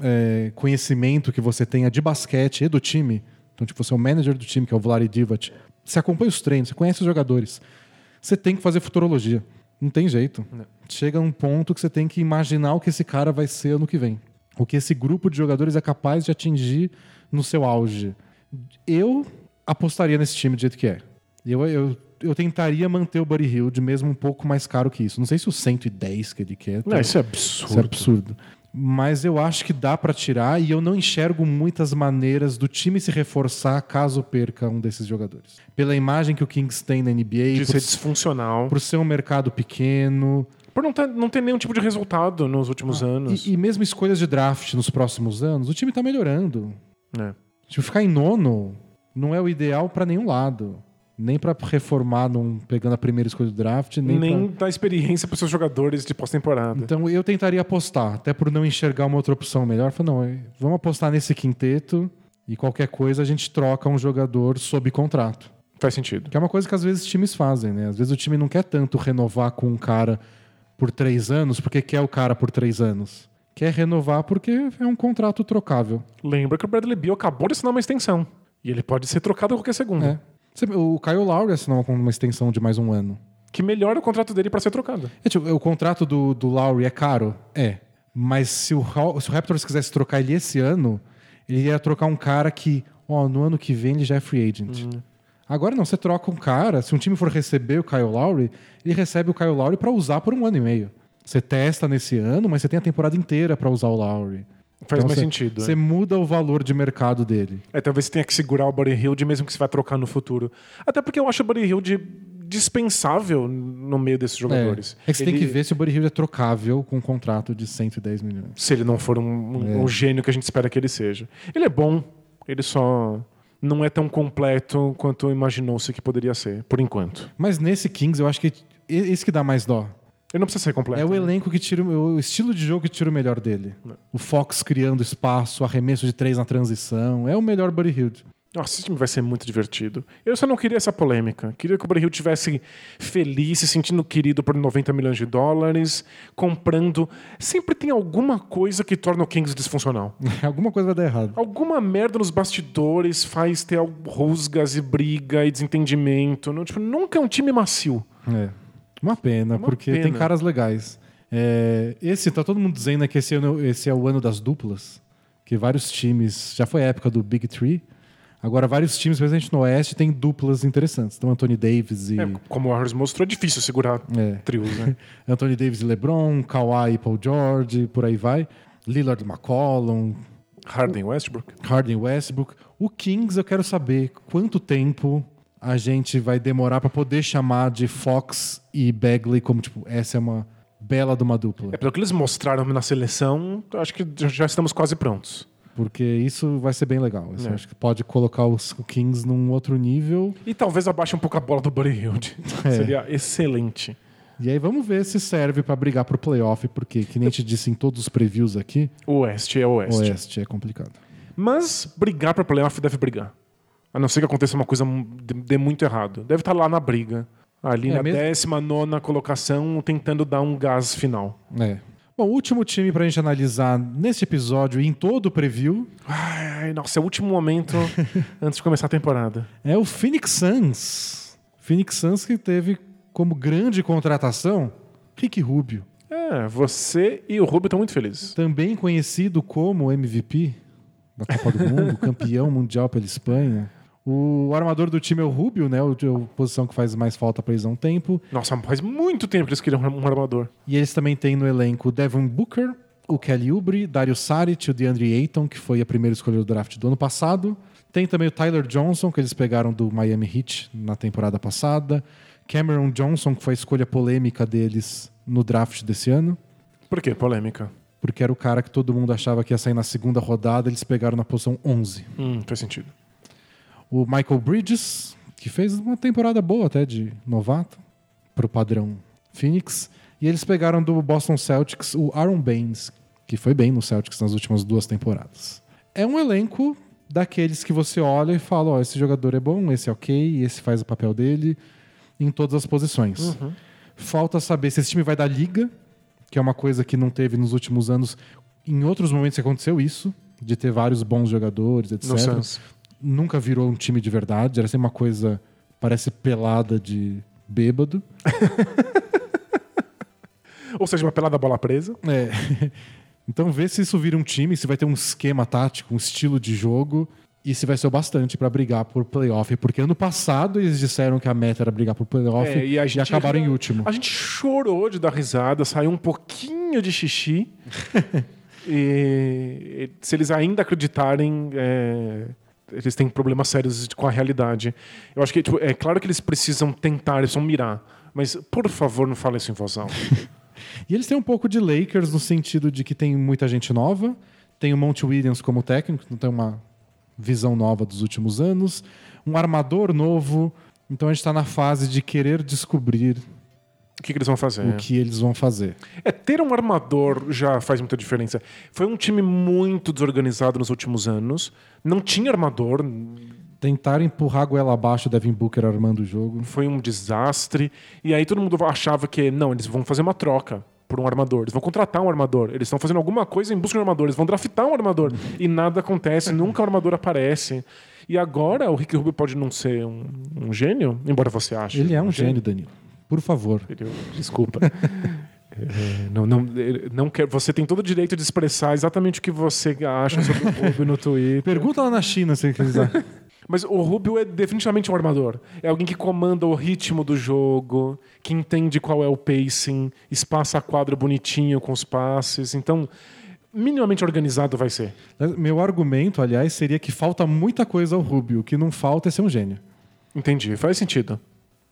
é, conhecimento que você tenha de basquete e do time, então, tipo, você é o manager do time, que é o Vladi Divac, você acompanha os treinos, você conhece os jogadores, você tem que fazer futurologia. Não tem jeito. Chega um ponto que você tem que imaginar o que esse cara vai ser ano que vem. O que esse grupo de jogadores é capaz de atingir no seu auge. Eu apostaria nesse time do jeito que é. Eu, eu, eu tentaria manter o Buddy Hilde mesmo um pouco mais caro que isso. Não sei se o 110 que ele quer. Não, tá- isso é absurdo. isso é absurdo. Mas eu acho que dá pra tirar e eu não enxergo muitas maneiras do time se reforçar caso perca um desses jogadores. Pela imagem que o Kings tem na NBA, De por, ser disfuncional. por ser um mercado pequeno Por não ter, não ter nenhum tipo de resultado nos últimos anos. e, e mesmo escolhas de draft nos próximos anos, o time tá melhorando. É. Tipo, ficar em nono não é o ideal pra nenhum lado. Nem pra reformar num, pegando a primeira escolha do draft, nem, Nem, pra- dá experiência para seus jogadores de pós-temporada. Então eu tentaria apostar, até por não enxergar uma outra opção melhor. Falei, não, vamos apostar nesse quinteto e qualquer coisa a gente troca um jogador sob contrato. Faz sentido. Que é uma coisa que às vezes times fazem, né? Às vezes o time não quer tanto renovar com um cara por três anos porque quer o cara por três anos. Quer renovar porque é um contrato trocável. Lembra que o Bradley Beal acabou de assinar uma extensão. E ele pode ser trocado a qualquer segundo. É. O Kyle Lowry assinou com uma extensão de mais um ano. Que melhora o contrato dele para ser trocado. É, tipo, o contrato do, do Lowry é caro? É. Mas se o, se o Raptors quisesse trocar ele esse ano, ele ia trocar um cara que, ó, no ano que vem ele já é free agent. Agora não, você troca um cara, se um time for receber o Kyle Lowry, ele recebe o Kyle Lowry pra usar por um ano e meio. Você testa nesse ano, mas você tem a temporada inteira pra usar o Lowry. Faz mais você, sentido. Você é. muda o valor de mercado dele. É, talvez você tenha que segurar o Buddy Hilde mesmo que você vai trocar no futuro. Até porque eu acho o Buddy Hilde dispensável no meio desses jogadores. É, é que você Ele- tem que ver se o Buddy Hield é trocável com um contrato de 110 milhões. Se ele não for um, um- É. um gênio que a gente espera que ele seja. Ele é bom, ele só não é tão completo quanto imaginou-se que poderia ser, por enquanto. Mas nesse Kings, eu acho que e- esse que dá mais dó. Ele não precisa ser completo. É o né? elenco que tira o o estilo de jogo que tira o melhor dele. O Fox criando espaço, arremesso de três na transição. É o melhor Buddy Hield. Nossa, esse time vai ser muito divertido. Eu só não queria essa polêmica. Queria que o Hield tivesse feliz, se sentindo querido por 90 milhões de dólares, comprando. Sempre tem alguma coisa que torna o Kings disfuncional. Alguma coisa vai dar errado. Alguma merda nos bastidores faz ter rusgas e briga e desentendimento. Não, tipo, nunca é um time macio. É. Uma pena, Uma porque pena. tem caras legais. É, esse, tá todo mundo dizendo né, que esse, ano, esse é o ano das duplas. Que vários times. Já foi a época do Big Three. Agora, vários times, presente no Oeste, tem duplas interessantes. Então, Anthony Davis e. É, como o Warriors mostrou, é difícil segurar É. trios, né? Anthony Davis e LeBron, Kawhi e Paul George, por aí vai. Lillard e McCollum, Harden Westbrook. Harden e Westbrook. O Kings, eu quero saber quanto tempo a gente vai demorar para poder chamar de Fox e Bagley como, tipo, essa é uma bela de uma dupla. É, pelo que eles mostraram na seleção, acho que já estamos quase prontos. Porque isso vai ser bem legal. Isso É. Acho que pode colocar os Kings num outro nível. E talvez abaixe um pouco a bola do Buddy. É. Seria excelente. E aí vamos ver se serve para brigar pro playoff, porque, que nem a gente disse em todos os previews aqui, O Oeste é o Oeste. Oeste é complicado. Mas brigar para playoff deve brigar. A não ser que aconteça uma coisa de, de muito errado. Deve estar lá na briga. Ali É, na mesmo- 19 colocação, tentando dar um gás final. É. Bom, o último time pra gente analisar neste episódio e em todo o preview Ai, nossa, é o último momento antes de começar a temporada. é o Phoenix Suns. Phoenix Suns que teve como grande contratação Rick Rubio, É, você e o Rubio estão muito felizes. também conhecido como MVP da Copa do Mundo, campeão mundial pela Espanha. O armador do time é o Rubio, né? O, a posição que faz mais falta pra eles há um tempo. Nossa, faz muito tempo que eles queriam um armador. E eles também têm no elenco o Devin Booker, o Kelly Oubre, Dario Saric, o DeAndre Ayton, que foi a primeira escolha do draft do ano passado. Tem também o Tyler Johnson, que eles pegaram do Miami Heat na temporada passada. Cameron Johnson, que foi a escolha polêmica deles no draft desse ano. Por que polêmica? Porque era o cara que todo mundo achava que ia sair na segunda rodada, eles pegaram na posição 11. Hum, faz sentido. O Michael Bridges, que fez uma temporada boa até de novato, pro padrão Phoenix. E eles pegaram do Boston Celtics o Aaron Baines, que foi bem no Celtics nas últimas duas temporadas. É um elenco daqueles que você olha e fala: ó, oh, esse jogador é bom, esse é ok, esse faz o papel dele em todas as posições. Uhum. Falta saber se esse time vai dar liga, que é uma coisa que não teve nos últimos anos. Em outros momentos aconteceu isso, de ter vários bons jogadores, etc. Nunca virou um time de verdade, era sempre uma coisa, parece pelada de bêbado. Ou seja, uma pelada bola presa. É. Então vê se isso vira um time, se vai ter um esquema tático, um estilo de jogo e se vai ser o bastante para brigar por playoff. Porque ano passado eles disseram que a meta era brigar por playoff é, e, e, acabaram em último. A gente chorou de dar risada, saiu um pouquinho de xixi. e, se eles ainda acreditarem, é, eles têm problemas sérios com a realidade. Eu acho que tipo, é claro que eles precisam tentar, eles precisam mirar. Mas, por favor, não fale isso em voz alta. E eles têm um pouco de Lakers no sentido de que tem muita gente nova, tem o Monte Williams como técnico, não tem uma visão nova dos últimos anos, um armador novo. Então a gente está na fase de querer descobrir o que, que, eles vão fazer. O que eles vão fazer. É, ter um armador já faz muita diferença. Foi um time muito desorganizado nos últimos anos. Não tinha armador. Tentaram empurrar a goela abaixo o Devin Booker armando o jogo. Foi um desastre. E aí todo mundo achava que, não, eles vão fazer uma troca por um armador. Eles vão contratar um armador. Eles estão fazendo alguma coisa em busca de um armador. Eles vão draftar um armador. E nada acontece, nunca o armador aparece. E agora o Rick Rubio pode não ser um, um gênio, embora você ache. Ele é um, um gênio, gênio, Danilo. Por favor. Desculpa. É, não, não, não quer, você tem todo o direito de expressar exatamente o que você acha sobre o Rubio no Twitter. Pergunta lá na China se quiser. Mas o Rubio é definitivamente um armador. É alguém que comanda o ritmo do jogo, que entende qual é o pacing, espaça a quadra bonitinho com os passes. Então, minimamente organizado vai ser. Meu argumento, aliás, seria que falta muita coisa ao Rubio. O que não falta é ser um gênio. Entendi. Faz sentido.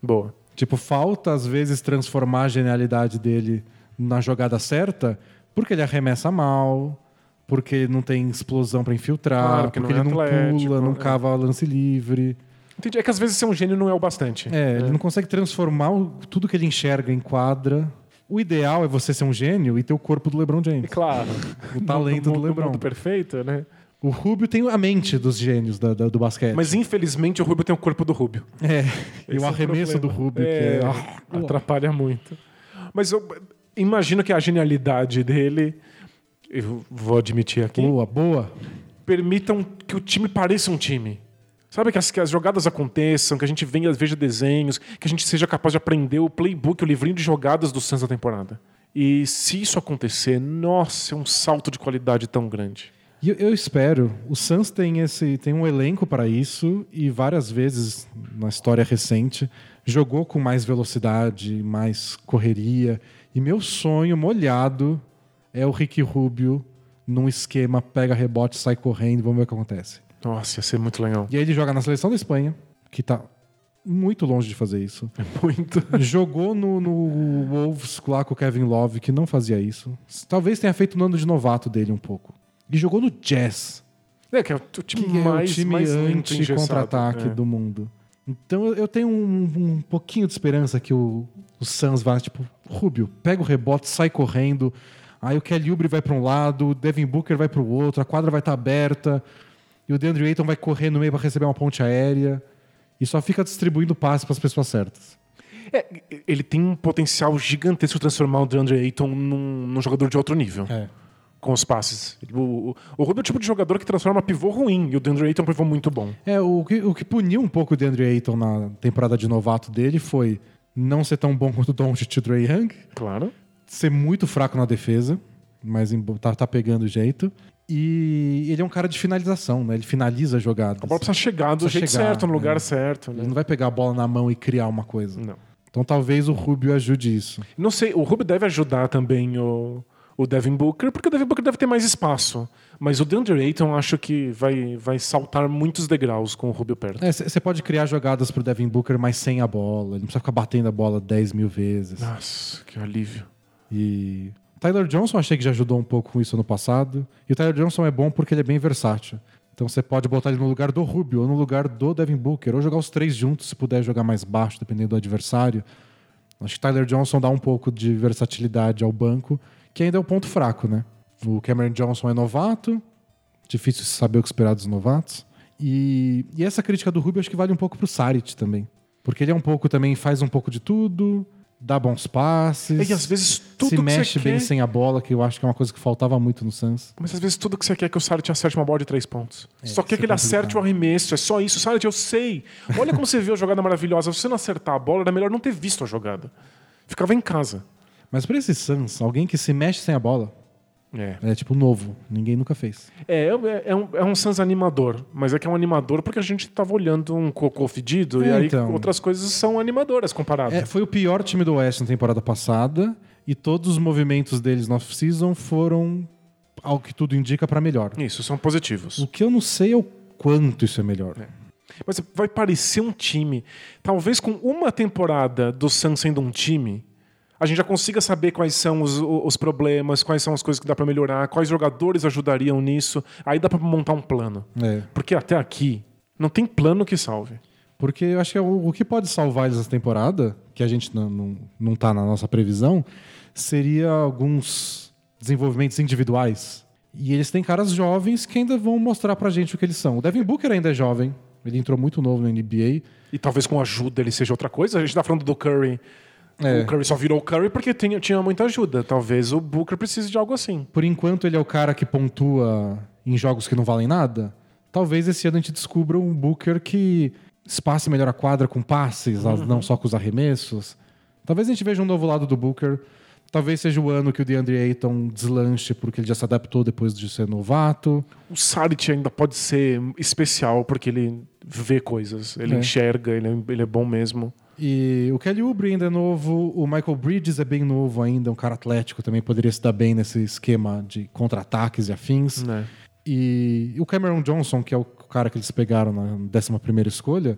Boa. Tipo, falta às vezes transformar a genialidade dele na jogada certa, porque ele arremessa mal, porque não tem explosão para infiltrar, claro, porque não ele é não pula, não é. cava lance livre. Entendi. É que às vezes ser um gênio não é o bastante. É, é. ele não consegue transformar o, tudo que ele enxerga em quadra. O ideal é você ser um gênio e ter o corpo do LeBron James. Claro. o talento do, do LeBron. Mundo perfeito, né? O Rubio tem a mente dos gênios da, da, do basquete. Mas infelizmente o Rubio tem o corpo do Rubio. É. e o é arremesso do Rubio é, que é... Ah, atrapalha muito. Mas eu imagino que a genialidade dele eu vou admitir aqui. Boa, boa. Permitam que o time pareça um time. Sabe, que as, que as jogadas aconteçam, que a gente venha, veja desenhos, que a gente seja capaz de aprender o playbook, o livrinho de jogadas do Suns da temporada. E se isso acontecer, nossa, é um salto de qualidade tão grande. Eu, eu espero. O Suns tem, esse, tem um elenco para isso e várias vezes na história recente jogou com mais velocidade, mais correria. E meu sonho molhado é o Rick Rubio num esquema, pega rebote, sai correndo, vamos ver o que acontece. Nossa, ia ser muito legal. E aí ele joga na seleção da Espanha, que tá muito longe de fazer isso. É muito. Jogou no, no Wolves lá com o Kevin Love, que não fazia isso. Talvez tenha feito no ano de novato dele um pouco. E jogou no Jazz. É, que é o time que mais, é o time anti-contra-ataque é. do mundo. Então eu tenho um, um pouquinho de esperança que o, o Suns vá, tipo, Rubio, pega o rebote, sai correndo, Aí o Kelly Oubre vai para um lado, o Devin Booker vai para o outro, a quadra vai estar tá aberta e o DeAndre Ayton vai correr no meio para receber uma ponte aérea e só fica distribuindo passes para as pessoas certas. É, ele tem um potencial gigantesco de transformar o DeAndre Ayton num, num jogador de outro nível. É. Com os passes. O, o, é o tipo de jogador que transforma pivô ruim e o DeAndre Ayton é um pivô muito bom. É, o que, o que puniu um pouco o DeAndre Ayton na temporada de novato dele foi não ser tão bom quanto o Doncic e o Young. Claro ser muito fraco na defesa. mas em- tá, tá pegando jeito. E ele é um cara de finalização, né? Ele finaliza jogadas. A bola precisa chegar do Precisa jeito chegar, certo, no lugar é. certo. Né? Ele não vai pegar a bola na mão e criar uma coisa. Não. Então talvez o Rubio ajude isso. Não sei, o Rubio deve ajudar também o, o Devin Booker, porque o Devin Booker deve ter mais espaço. Mas o DeAndre Ayton acho que vai, vai saltar muitos degraus com o Rubio perto. Você pode criar jogadas pro Devin Booker, mas sem a bola. Ele não precisa ficar batendo a bola 10 mil vezes. Nossa, que alívio. E Tyler Johnson achei que já ajudou um pouco com isso no passado. E o Tyler Johnson é bom porque ele é bem versátil. Então você pode botar ele no lugar do Rubio ou no lugar do Devin Booker, ou jogar os três juntos se puder jogar mais baixo, dependendo do adversário. Acho que Tyler Johnson dá um pouco de versatilidade ao banco, que ainda é o ponto fraco, né? O Cameron Johnson é novato, difícil saber o que esperar dos novatos. E, e essa crítica do Rubio acho que vale um pouco pro Saric também. Porque ele é um pouco também, faz um pouco de tudo, dá bons passes E às vezes tudo se que mexe bem quer... sem a bola, que eu acho que é uma coisa que faltava muito no Suns. Mas às vezes tudo que você quer é que o Saric acerte uma bola de três pontos. só quer isso que ele é acerte o arremesso. É só isso. Saric, eu sei. Olha como você viu a jogada maravilhosa. Se você não acertar a bola, era melhor não ter visto a jogada. Ficava em casa. Mas pra esse Suns, alguém que se mexe sem a bola É. é tipo novo. Ninguém nunca fez. É, é, é um, é um Suns animador. Mas é que é um animador porque a gente tava olhando um cocô fedido e É, aí então. outras coisas são animadoras comparadas. É, foi o pior time do Oeste na temporada passada e todos os movimentos deles no off-season foram, ao que tudo indica, pra melhor. Isso, são positivos. O que eu não sei é o quanto isso é melhor. Mas vai parecer um time. Talvez com uma temporada do Suns sendo um time, a gente já consiga saber quais são os, os problemas, quais são as coisas que dá pra melhorar, quais jogadores ajudariam nisso. Aí dá pra montar um plano. É. Porque até aqui não tem plano que salve. Porque eu acho que é o, o que pode salvar eles essa temporada, que a gente não, não, não tá na nossa previsão, seria alguns desenvolvimentos individuais. E eles têm caras jovens que ainda vão mostrar pra gente o que eles são. O Devin Booker ainda é jovem, ele entrou muito novo na NBA. E talvez com ajuda ele seja outra coisa. A gente tá falando do Curry. É. O Curry só virou o Curry porque tinha, tinha muita ajuda. Talvez o Booker precise de algo assim. Por enquanto ele é o cara que pontua em jogos que não valem nada. Talvez esse ano a gente descubra um Booker que espace melhor a quadra com passes, não só com os arremessos. Talvez a gente veja um novo lado do Booker. Talvez seja o ano que o DeAndre Ayton deslanche porque ele já se adaptou depois de ser novato. O Saric ainda pode ser especial porque ele vê coisas, ele É. enxerga, ele é, ele é bom mesmo. E o Kelly Oubre ainda é novo, o Michael Bridges é bem novo ainda, um cara atlético também poderia se dar bem nesse esquema de contra-ataques e afins. Né? E o Cameron Johnson, que é o cara que eles pegaram na 11 escolha,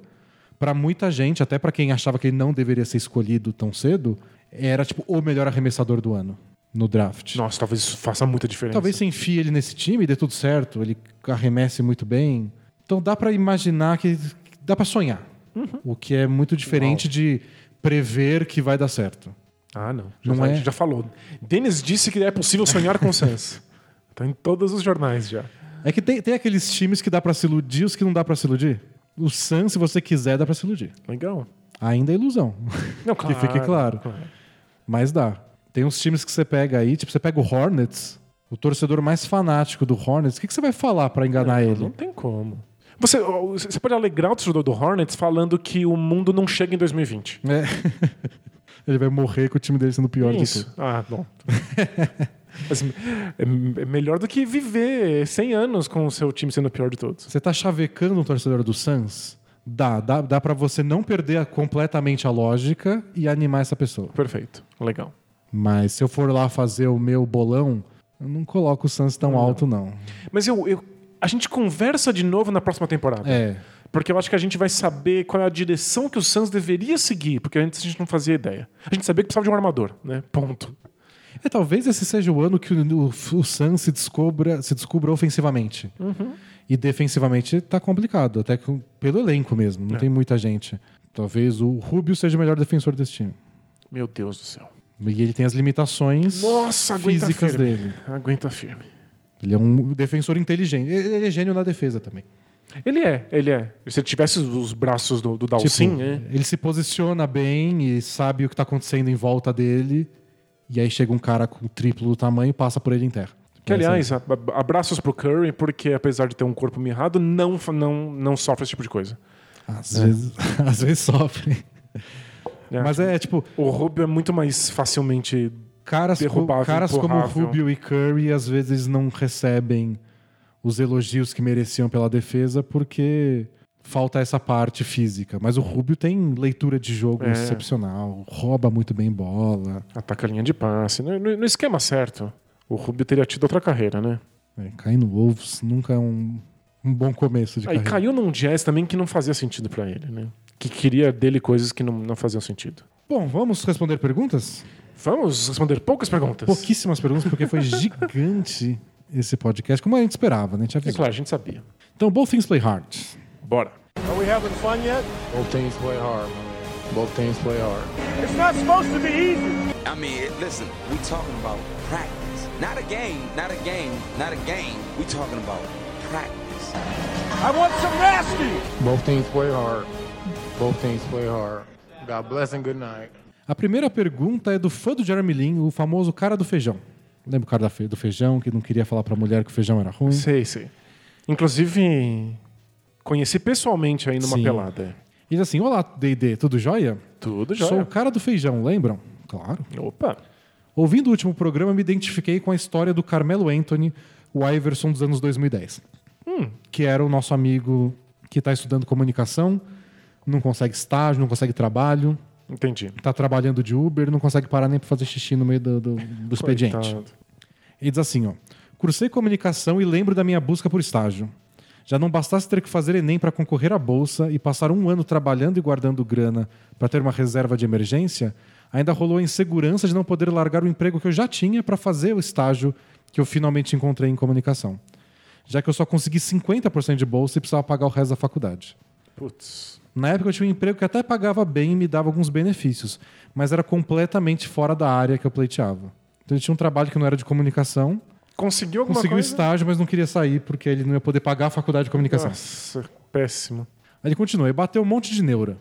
pra muita gente, até pra quem achava que ele não deveria ser escolhido tão cedo, era tipo o melhor arremessador do ano no draft. Nossa, talvez isso faça muita diferença. Talvez você enfie ele nesse time e dê tudo certo, ele arremesse muito bem. Então dá pra imaginar que dá pra sonhar. O que é muito diferente de prever que vai dar certo. Ah, não. Já, Não a é? gente já falou. Denis disse que é possível sonhar com o Suns. Tá em todos os jornais já. É que tem, tem aqueles times que dá pra se iludir, os que não dá pra se iludir. O Suns, se você quiser, dá pra se iludir. Legal. Ainda é ilusão. Não, Que fique claro. Mas dá. Tem uns times que você pega aí, tipo, você pega o Hornets, o torcedor mais fanático do Hornets, o que, que você vai falar pra enganar Não ele? tem como. Você, você pode alegrar o torcedor do Hornets falando que o mundo não chega em 2020. É. ele vai morrer com o time dele sendo pior do que Isso. Ah, bom. É, é melhor do que viver 100 anos com o seu time sendo o pior de todos. Você tá chavecando um torcedor do Suns? Dá, dá, dá para você não perder a- completamente a lógica e animar essa pessoa. Perfeito. Legal. Mas se eu for lá fazer o meu bolão, eu não coloco o Suns tão alto, não. Mas eu, eu- a gente conversa de novo na próxima temporada. É. Porque eu acho que a gente vai saber qual é a direção que o Suns deveria seguir, porque antes a gente não fazia ideia. A gente sabia que precisava de um armador, né? Ponto. É, talvez esse seja o ano que o, o, o Suns se descubra, se descubra ofensivamente. E defensivamente tá complicado, até com- pelo elenco mesmo, não É. tem muita gente. Talvez o Rubio seja o melhor defensor desse time. Meu Deus do céu. E ele tem as limitações Nossa, físicas firme. dele. Aguenta firme. Ele é um defensor inteligente. Ele é gênio na defesa também. Ele é, ele é. Se ele tivesse os- os braços do, do Dalcin, Tipo, né? Ele se posiciona bem e sabe o que tá acontecendo em volta dele. E aí chega um cara com o triplo do tamanho e passa por ele em terra. Que, aliás, a- a- abraços pro Curry, porque apesar de ter um corpo mirrado, não, não, não sofre esse tipo de coisa. Às, vezes, às vezes sofre. É. Mas é tipo, O Rubio é muito mais facilmente caras, co- caras como. Rubio e Curry às vezes não recebem os elogios que mereciam pela defesa porque falta essa parte física. Mas o Rubio tem leitura de jogo É. excepcional, rouba muito bem bola, Ataca a linha de passe. No, no- no esquema certo, o Rubio teria tido outra carreira, né? é, cair no Wolves nunca é um, um bom começo de Aí carreira. caiu num jazz também que não fazia sentido pra ele, né? Que queria dele coisas que não, não faziam sentido. Bom, vamos responder perguntas? Vamos responder poucas perguntas. Pouquíssimas perguntas, porque foi gigante esse podcast, como a gente esperava, né? A gente É avisou. claro, a gente sabia. Então, Both Things Play Hard. Bora. Are we having fun yet? Both teams play hard, man. Both teams play hard. It's not supposed to be easy. I mean, listen, we talking about practice. Not a game, not a game, not a game. We talking about practice. I want some nasty. Both teams play hard. Both teams play hard. God bless and good night. A primeira pergunta é do fã do Jeremy Lin, o famoso cara do feijão. Lembra o cara do feijão que não queria falar pra mulher que o feijão era ruim? Sei, sei. Inclusive, conheci pessoalmente aí numa Sim. pelada. E diz assim: Olá, DD, tudo jóia? Tudo já. Sou o cara do feijão, lembram? Claro. Opa. Ouvindo o último programa, me identifiquei com a história do Carmelo Anthony, o Iverson dos anos 2010. Que era o nosso amigo que está estudando comunicação, não consegue estágio, não consegue trabalho, Entendi. está trabalhando de Uber, não consegue parar nem para fazer xixi no meio do, do, do expediente. Ele diz assim, ó. Cursei comunicação e lembro da minha busca por estágio. Já não bastasse ter que fazer Enem para concorrer à bolsa e passar um ano trabalhando e guardando grana para ter uma reserva de emergência, ainda rolou a insegurança de não poder largar o emprego que eu já tinha para fazer o estágio que eu finalmente encontrei em comunicação. Já que eu só consegui 50% de bolsa e precisava pagar o resto da faculdade. Putz. Na época eu tinha um emprego que até pagava bem e me dava alguns benefícios, mas era completamente fora da área que eu pleiteava. Então ele tinha um trabalho que não era de comunicação, Conseguiu alguma conseguiu coisa? estágio, mas não queria sair porque ele não ia poder pagar a faculdade de comunicação. Nossa, péssimo. Aí ele continua, e bateu um monte de neura.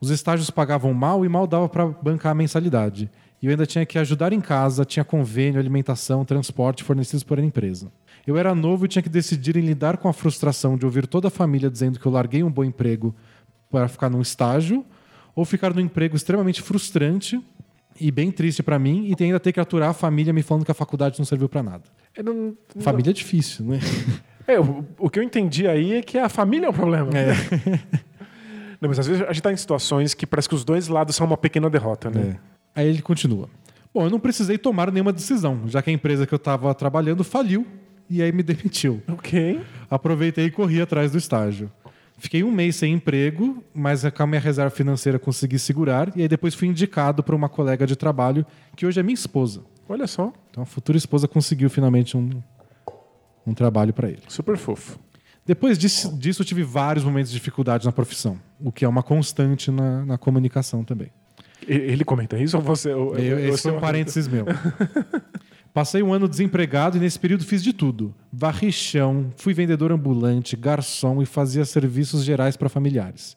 Os estágios pagavam mal e mal dava para bancar a mensalidade. E eu ainda tinha que ajudar em casa, tinha convênio, alimentação, transporte fornecidos por a empresa. Eu era novo e tinha que decidir em lidar com a frustração de ouvir toda a família dizendo que eu larguei um bom emprego para ficar num estágio, ou ficar num emprego extremamente frustrante e bem triste para mim, e ainda ter que aturar a família me falando que a faculdade não serviu para nada. Eu não- Família é difícil, né? É, o, o que eu entendi aí é que a família é um problema. Não, mas às vezes a gente tá em situações que parece que os dois lados são uma pequena derrota, né? É. Aí ele continua. Bom, eu não precisei tomar nenhuma decisão, já que a empresa que eu estava trabalhando faliu e aí me demitiu. Ok. Aproveitei e corri atrás do estágio. Fiquei um mês sem emprego, mas com a minha reserva financeira consegui segurar e aí depois fui indicado para uma colega de trabalho que hoje é minha esposa. Olha só, Então a futura esposa conseguiu finalmente um, um trabalho para ele. super fofo. Depois disso, disso, eu tive vários momentos de dificuldade na profissão, o que é uma constante na, na comunicação também. Ele comenta isso ou você? ou- Eu, ou esse foi um parênteses meu. Passei um ano desempregado e nesse período fiz de tudo. Varri chão, fui vendedor ambulante, garçom e fazia serviços gerais para familiares.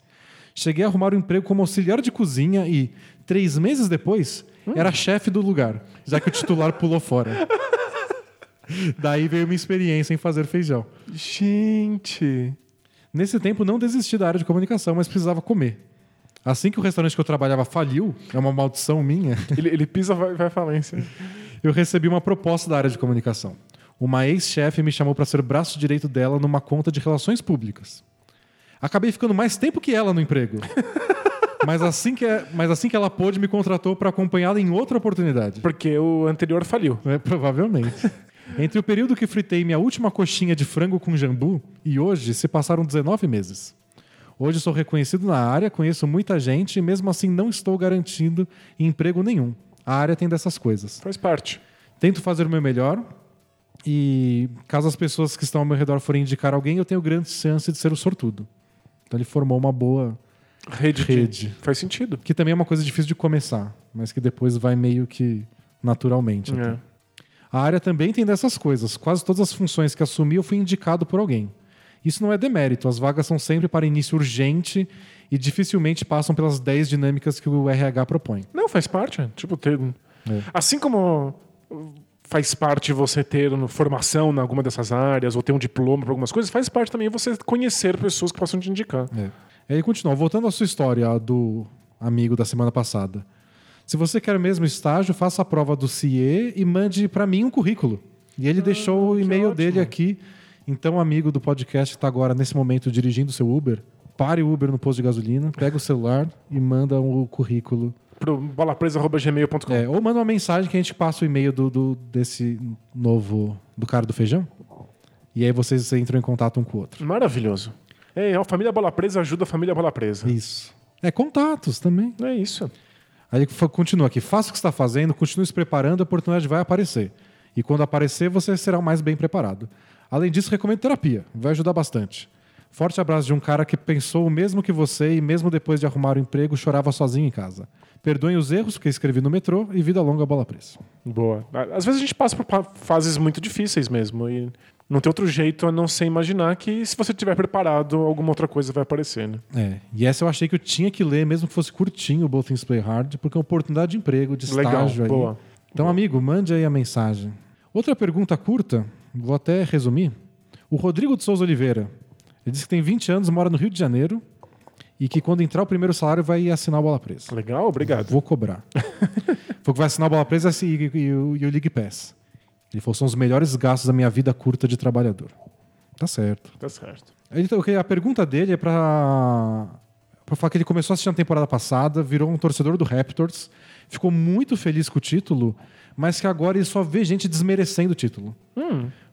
Cheguei a arrumar um emprego como auxiliar de cozinha e, três meses depois, era chefe do lugar, já que o titular pulou fora. Daí veio minha experiência em fazer feijão. Gente. Nesse tempo não desisti da área de comunicação, mas precisava comer. Assim que o restaurante que eu trabalhava faliu, é uma maldição minha, Ele, ele pisa vai, vai falência. eu recebi uma proposta da área de comunicação. Uma ex-chefe me chamou para ser braço direito dela numa conta de relações públicas. Acabei ficando mais tempo que ela no emprego. mas, assim que, mas assim que ela pôde, me contratou para acompanhá-la em outra oportunidade. Porque o anterior faliu. É, provavelmente. Entre o período que fritei minha última coxinha de frango com jambu e hoje se passaram 19 meses. Hoje sou reconhecido na área, conheço muita gente e mesmo assim não estou garantindo emprego nenhum. A área tem dessas coisas. Faz parte. Tento fazer o meu melhor e caso as pessoas que estão ao meu redor forem indicar alguém, eu tenho grande chance de ser o sortudo. Então ele formou uma boa Rede. de- Rede. Faz sentido. que também é uma coisa difícil de começar, mas que depois vai meio que naturalmente. É. A área também tem dessas coisas. Quase todas as funções que assumi eu fui indicado por alguém. Isso não é demérito, as vagas são sempre para início urgente e dificilmente passam pelas 10 dinâmicas que o RH propõe. Não, faz parte. Tipo, ter. É. Assim como faz parte você ter formação em alguma dessas áreas ou ter um diploma para algumas coisas, faz parte também você conhecer pessoas que possam te indicar. É. Aí continua, voltando à sua história do amigo da semana passada. Se você quer o mesmo estágio, faça a prova do CIE e mande para mim um currículo. E ele deixou o e-mail ótimo. dele aqui. Então, amigo do podcast que está agora, nesse momento, dirigindo o seu Uber, pare o Uber no posto de gasolina, pega o celular e manda o currículo. Pro bolapresa.gmail.com. É, ou manda uma mensagem que a gente passa o e-mail do, do- desse novo. do cara do feijão. E aí vocês entram em contato um com o outro. Maravilhoso. É, a família Bola Presa ajuda a família Bola Presa. Isso. É, contatos também. É isso. Aí continua aqui. Faça o que está fazendo, continue se preparando, a oportunidade vai aparecer. E quando aparecer, você será o mais bem preparado. Além disso, recomendo terapia. Vai ajudar bastante. Forte abraço de um cara que pensou o mesmo que você e, mesmo depois de arrumar o emprego, chorava sozinho em casa. Perdoem os erros que escrevi no metrô e vida longa bola presa. Boa. Às vezes a gente passa por fases muito difíceis mesmo. E não tem outro jeito a não ser imaginar que se você estiver preparado, alguma outra coisa vai aparecer, né? É, e essa eu achei que eu tinha que ler, mesmo que fosse curtinho o Both Things Play Hard, porque é uma oportunidade de emprego, de Legal, estágio aí. boa. Então, amigo, mande aí a mensagem. Outra pergunta curta, vou até resumir. O Rodrigo de Souza Oliveira. Ele disse que tem 20 anos, mora no Rio de Janeiro e que quando entrar o primeiro salário vai assinar o Bola Presa. Legal, obrigado. Vou cobrar. Falou que vai assinar o Bola Presa e, e- e o- e o League Pass. Ele falou são os melhores gastos da minha vida curta de trabalhador. Tá certo. Tá certo. Ele- ok, a pergunta dele é pra, pra falar que ele começou a assistir na temporada passada, virou um torcedor do Raptors, ficou muito feliz com o título, mas que agora ele só vê gente desmerecendo o título.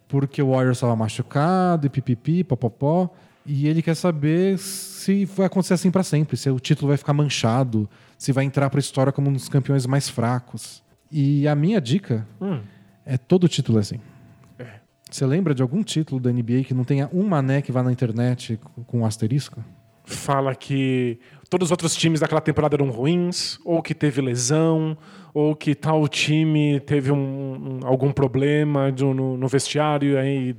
Porque o Warriors estava machucado e pipipi, popopó. E ele quer saber se vai acontecer assim pra sempre, se o título vai ficar manchado, se vai entrar pra história como um dos campeões mais fracos. E a minha dica é todo título é assim. Você lembra de algum título da NBA que não tenha um mané que vá na internet com- com um asterisco? Fala que todos os outros times daquela temporada eram ruins, ou que teve lesão, ou que tal time teve um, um- algum problema de no, no vestiário. Aí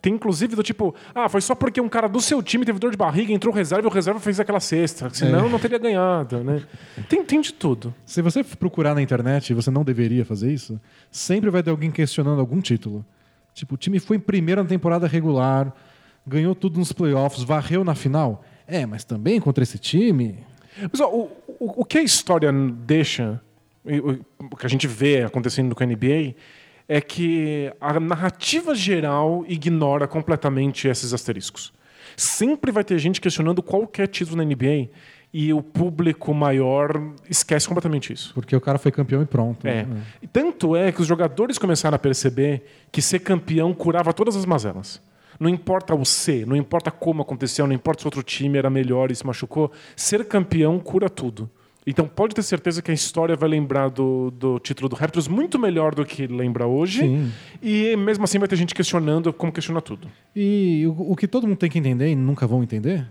tem inclusive do tipo, ah, foi só porque um cara do seu time teve dor de barriga, entrou reserva e o reserva fez aquela cesta. Senão não teria ganhado, né? Tem, tem de tudo. Se você procurar na internet, e você não deveria fazer isso, sempre vai ter alguém questionando algum título. Tipo, o time foi em primeiro na temporada regular, ganhou tudo nos playoffs, varreu na final. É, mas também contra esse time. Mas ó, o, o, o que a história deixa, o que a gente vê acontecendo com a NBA, é que a narrativa geral ignora completamente esses asteriscos. Sempre vai ter gente questionando qualquer título na NBA e o público maior esquece completamente isso. Porque o cara foi campeão e pronto. É. E Tanto é que os jogadores começaram a perceber que ser campeão curava todas as mazelas. Não importa o ser, não importa como aconteceu, não importa se outro time era melhor e se machucou, ser campeão cura tudo. Então pode ter certeza que a história vai lembrar do, do título do Raptors muito melhor do que lembra hoje. Sim. E mesmo assim vai ter gente questionando como questiona tudo. E o, o que todo mundo tem que entender, e nunca vão entender,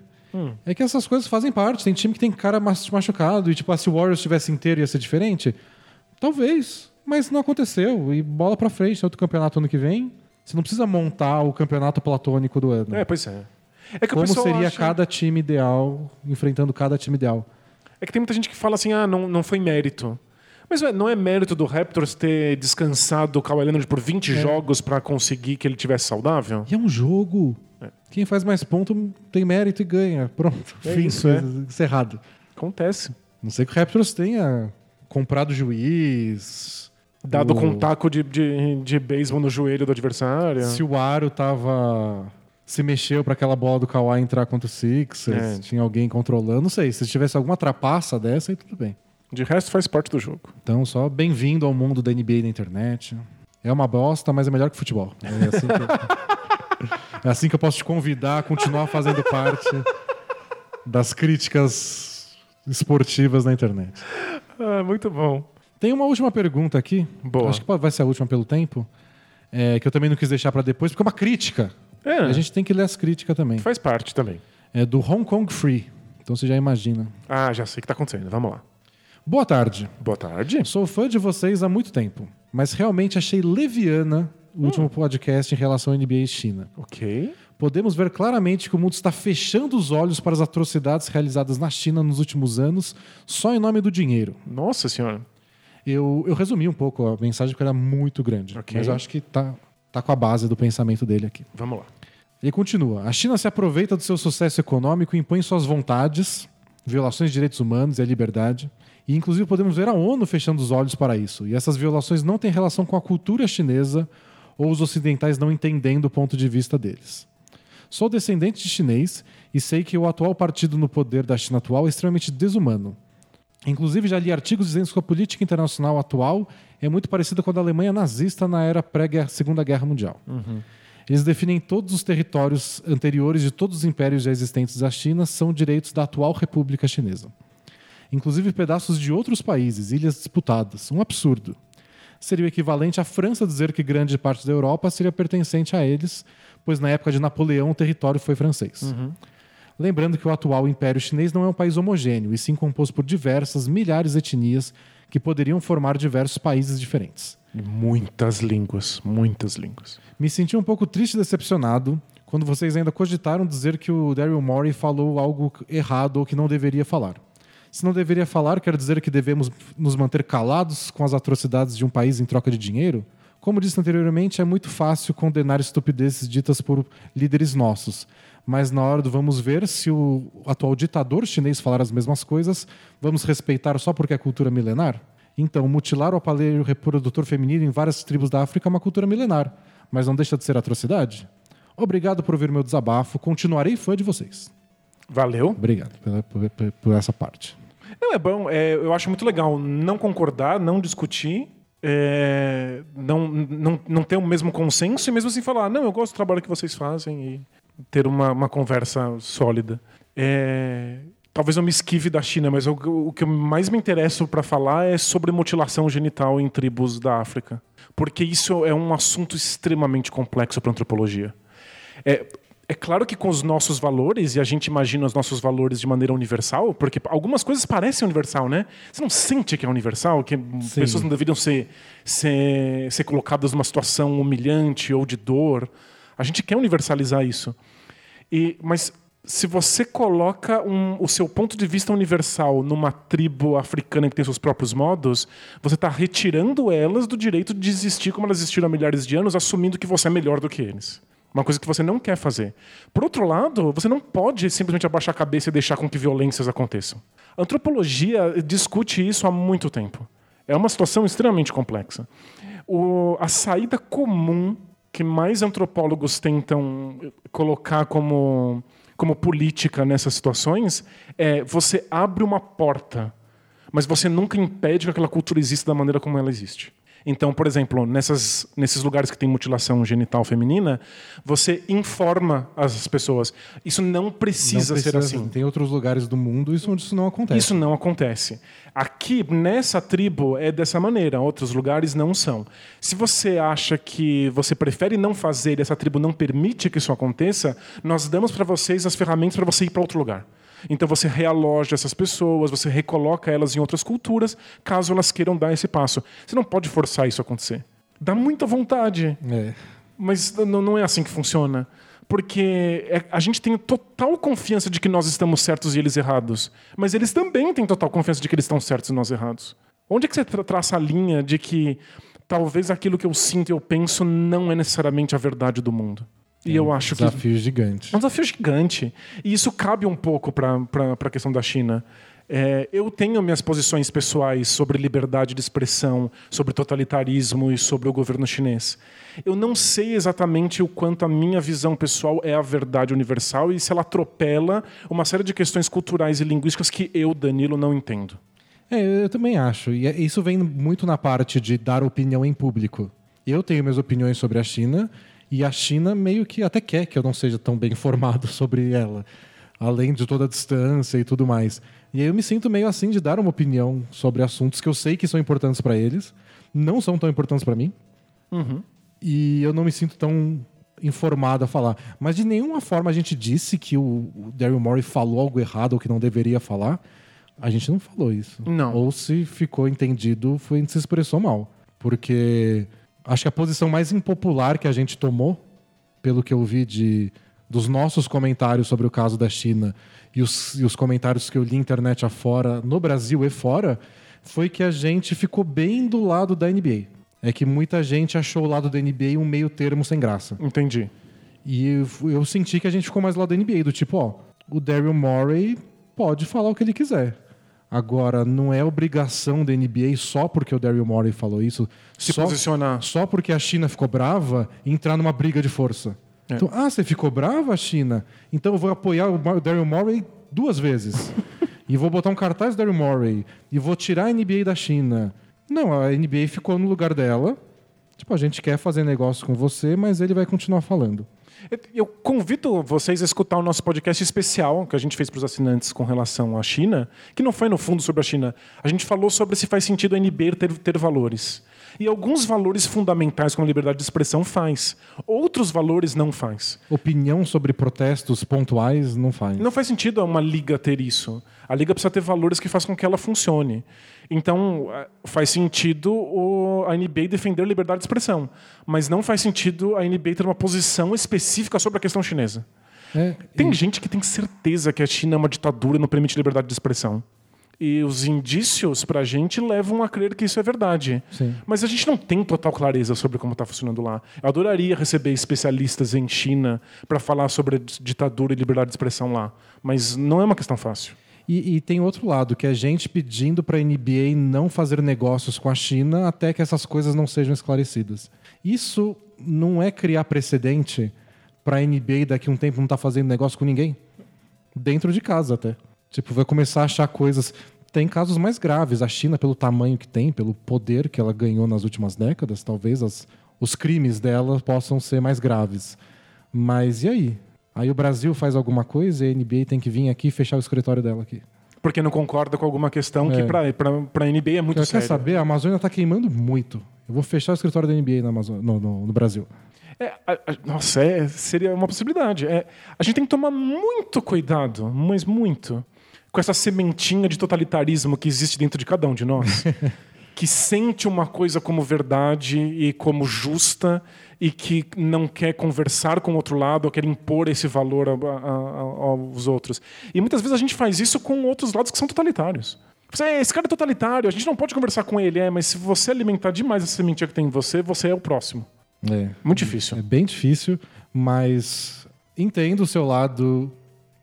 é que essas coisas fazem parte. Tem time que tem cara machucado, e tipo, ah, se o Warriors estivesse inteiro ia ser diferente? Talvez, mas não aconteceu. E bola pra frente, outro campeonato ano que vem. Você não precisa montar o campeonato platônico do ano. É, pois é. É Como seria acha- cada time ideal, enfrentando cada time ideal. É que tem muita gente que fala assim, ah, não, não foi mérito. Mas não é mérito do Raptors ter descansado o Kawhi Leonard por 20 jogos pra conseguir que ele tivesse saudável? E é um jogo. Quem faz mais ponto tem mérito e ganha. Pronto. É Fim. isso, é. Encerrado. Acontece. Não sei que o Raptors tenha comprado juiz. Dado o- com um taco de, de, de beisebol no joelho do adversário. Se o Aro tava. Se mexeu para aquela bola do Kawhi entrar contra o Sixers, É. tinha alguém controlando, não sei. Se tivesse alguma trapaça dessa, aí tudo bem. De resto, faz parte do jogo. Então, só bem-vindo ao mundo da NBA na internet. É uma bosta, mas é melhor que futebol. É assim que, é assim que eu posso te convidar a continuar fazendo parte das críticas esportivas na internet. Ah, muito bom. Tem uma última pergunta aqui. Boa. Acho que vai ser a última pelo tempo. é, que eu também não quis deixar para depois, porque é uma crítica. É, A gente tem que ler as críticas também. faz parte também. É do Hong Kong Free. Então você já imagina. Ah, já sei o que tá acontecendo. Vamos lá. Boa tarde. Boa tarde. Sou fã de vocês há muito tempo, mas realmente achei leviana o último podcast em relação à NBA e China. Ok. Podemos ver claramente que o mundo está fechando os olhos para as atrocidades realizadas na China nos últimos anos, só em nome do dinheiro. Nossa senhora. Eu, eu resumi um pouco a mensagem porque era muito grande, Ok. mas eu acho que tá, tá com a base do pensamento dele aqui. Vamos lá. Ele continua: a China se aproveita do seu sucesso econômico e impõe suas vontades, violações de direitos humanos e a liberdade, E inclusive podemos ver a ONU fechando os olhos para isso. E essas violações não têm relação com a cultura chinesa ou os ocidentais não entendendo o ponto de vista deles. Sou descendente de chinês e sei que o atual partido no poder da China atual é extremamente desumano. Inclusive, já li artigos dizendo que a política internacional atual é muito parecida com a da Alemanha nazista na era pré-Segunda Guerra Mundial. Eles definem todos os territórios anteriores de todos os impérios já existentes da China são direitos da atual República Chinesa. Inclusive pedaços de outros países, ilhas disputadas. Um absurdo. Seria o equivalente à França dizer que grande parte da Europa seria pertencente a eles, pois na época de Napoleão o território foi francês. Lembrando que o atual Império Chinês não é um país homogêneo, e sim composto por diversas milhares de etnias que poderiam formar diversos países diferentes. Muitas línguas, muitas línguas. Me senti um pouco triste e decepcionado quando vocês ainda cogitaram dizer que o Daryl Morey falou algo errado ou que não deveria falar. Se não deveria falar, quer dizer que devemos nos manter calados com as atrocidades de um país em troca de dinheiro? Como disse anteriormente, é muito fácil condenar estupidezes ditas por líderes nossos. Mas na hora do vamos ver, se o atual ditador chinês falar as mesmas coisas, vamos respeitar só porque é cultura milenar? Então, mutilar o aparelho reprodutor feminino em várias tribos da África é uma cultura milenar, mas não deixa de ser atrocidade? Obrigado por ouvir meu desabafo. Continuarei fã de vocês. Valeu. Obrigado pela- por, por- por essa parte. Não, é bom. é, eu acho muito legal não concordar, não discutir, é, não, não, não ter o mesmo consenso e mesmo assim falar, não, eu gosto do trabalho que vocês fazem e ter uma, uma conversa sólida. É, talvez eu me esquive da China, mas o, o que eu mais me interesso para falar é sobre mutilação genital em tribos da África. Porque isso é um assunto extremamente complexo para antropologia. É, é claro que com os nossos valores, e a gente imagina os nossos valores de maneira universal, porque algumas coisas parecem universal, né? Você não sente que é universal, que pessoas não deveriam ser, ser, ser colocadas numa situação humilhante ou de dor. A gente quer universalizar isso. E, mas se você coloca um- o seu ponto de vista universal numa tribo africana que tem seus próprios modos, você está retirando elas do direito de existir como elas existiram há milhares de anos, assumindo que você é melhor do que eles. Uma coisa que você não quer fazer. Por outro lado, você não pode simplesmente abaixar a cabeça e deixar com que violências aconteçam. A antropologia discute isso há muito tempo. É uma situação extremamente complexa. O- a saída comum que mais antropólogos tentam colocar como, como política nessas situações é você abre uma porta, mas você nunca impede que aquela cultura exista da maneira como ela existe. Então, por exemplo, nessas, nesses lugares que tem mutilação genital feminina, você informa as pessoas. Isso não precisa, Não ser assim. Tem outros lugares do mundo isso onde isso não acontece. Isso não acontece. Aqui, nessa tribo, é dessa maneira. Outros lugares não são. Se você acha que você prefere não fazer e essa tribo não permite que isso aconteça, nós damos para vocês as ferramentas para você ir para outro lugar. Então você realoja essas pessoas, você recoloca elas em outras culturas, caso elas queiram dar esse passo. Você não pode forçar isso a acontecer. Dá muita vontade. É. Mas não é assim que funciona. Porque é- a gente tem total confiança de que nós estamos certos e eles errados. Mas eles também têm total confiança de que eles estão certos e nós errados. Onde é que você tra- traça a linha de que talvez aquilo que eu sinto e eu penso não é necessariamente a verdade do mundo? E eu acho que Desafio gigante. é um desafio gigante. E isso cabe um pouco para a questão da China. É, eu tenho minhas posições pessoais sobre liberdade de expressão, sobre totalitarismo e sobre o governo chinês. Eu não sei exatamente o quanto a minha visão pessoal é a verdade universal e se ela atropela uma série de questões culturais e linguísticas que eu, Danilo, não entendo. É, eu também acho. E é- isso vem muito na parte de dar opinião em público. Eu tenho minhas opiniões sobre a China e a China meio que até quer que eu não seja tão bem informado sobre ela, além de toda a distância e tudo mais. E aí eu me sinto meio assim de dar uma opinião sobre assuntos que eu sei que são importantes para eles, não são tão importantes para mim. E eu não me sinto tão informado a falar. Mas de nenhuma forma a gente disse que o Daryl Morey falou algo errado ou que não deveria falar. A gente não falou isso. Não. Ou se ficou entendido, foi se expressou mal. Porque acho que a posição mais impopular que a gente tomou, pelo que eu vi de, dos nossos comentários sobre o caso da China e os, e os comentários que eu li internet afora, no Brasil e fora, foi que a gente ficou bem do lado da NBA. É que muita gente achou o lado da NBA um meio termo sem graça. Entendi. E eu, eu senti que a gente ficou mais do lado da NBA, do tipo, ó, o Daryl Morey pode falar o que ele quiser. Agora, não é obrigação da NBA só porque o Daryl Morey falou isso, Se só, posicionar. só porque a China ficou brava, entrar numa briga de força. É. Então, ah, você ficou brava, China? Então eu vou apoiar o Daryl Morey duas vezes. e vou botar um cartaz do Daryl Morey. E vou tirar a NBA da China. Não, a NBA ficou no lugar dela. Tipo, a gente quer fazer negócio com você, mas ele vai continuar falando. Eu convido vocês a escutar o nosso podcast especial que a gente fez para os assinantes com relação à China, que não foi no fundo sobre a China. A gente falou sobre se faz sentido a NBA ter, ter valores. E alguns valores fundamentais, como a liberdade de expressão, faz. Outros valores não faz. Opinião sobre protestos pontuais não faz. Não faz sentido uma liga ter isso. A liga precisa ter valores que façam com que ela funcione. Então, faz sentido a NBA defender a liberdade de expressão. Mas não faz sentido a NBA ter uma posição específica sobre a questão chinesa. É, Tem gente que tem certeza que a China é uma ditadura e não permite liberdade de expressão. E os indícios pra gente levam a crer que isso é verdade. Sim. Mas a gente não tem total clareza sobre como está funcionando lá. Eu adoraria receber especialistas em China para falar sobre a ditadura e liberdade de expressão lá. Mas não é uma questão fácil. E, e tem outro lado, que é gente pedindo para a NBA não fazer negócios com a China até que essas coisas não sejam esclarecidas. Isso não é criar precedente para a NBA daqui a um tempo não estar fazendo negócio com ninguém? Dentro de casa até. Tipo, vai começar a achar coisas. Tem casos mais graves. A China, pelo tamanho que tem, pelo poder que ela ganhou nas últimas décadas, talvez as- os crimes dela possam ser mais graves. Mas e aí? Aí o Brasil faz alguma coisa e a NBA tem que vir aqui e fechar o escritório dela aqui. Porque não concorda com alguma questão que É. para a NBA é muito Quer séria. saber? A Amazônia está queimando muito. Eu vou fechar o escritório da NBA na Amazônia, no, no- no Brasil. É, a- a- nossa, é, seria uma possibilidade. É, a gente tem que tomar muito cuidado, mas muito, com essa sementinha de totalitarismo que existe dentro de cada um de nós. que sente uma coisa como verdade e como justa e que não quer conversar com o outro lado ou quer impor esse valor a- a- a- aos outros. E muitas vezes a gente faz isso com outros lados que são totalitários. Você, "É, esse cara é totalitário, a gente não pode conversar com ele. É, mas se você alimentar demais essa sementinha que tem em você, você é o próximo. É, Muito difícil. é bem difícil, mas entendo o seu lado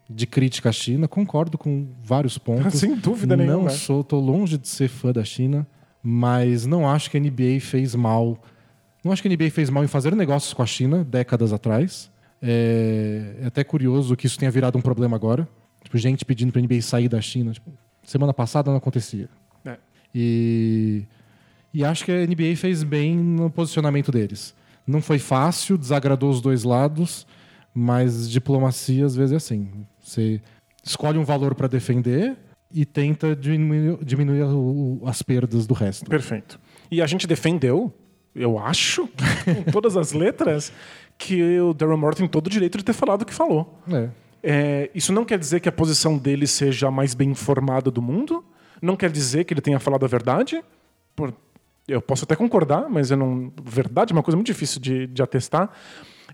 de crítica à China, concordo com vários pontos. Sem dúvida não nenhuma. sou, tô longe de ser fã da China, mas não acho que a NBA fez mal. Não acho que a NBA fez mal em fazer negócios com a China décadas atrás. É, é até curioso que isso tenha virado um problema agora. Tipo, gente pedindo pra NBA sair da China. Tipo, semana passada não acontecia. É. E, e acho que a NBA fez bem no posicionamento deles. Não foi fácil, desagradou os dois lados, mas diplomacia às vezes é assim. Você escolhe um valor para defender e tenta diminuir, diminuir o- as perdas do resto. Perfeito. E a gente defendeu, eu acho, com todas as letras, que o Daryl Morey tem todo o direito de ter falado o que falou. É. É, isso não quer dizer que a posição dele seja a mais bem informada do mundo. Não quer dizer que ele tenha falado a verdade. Por- eu posso até concordar, mas eu não. Verdade é uma coisa muito difícil de, de atestar.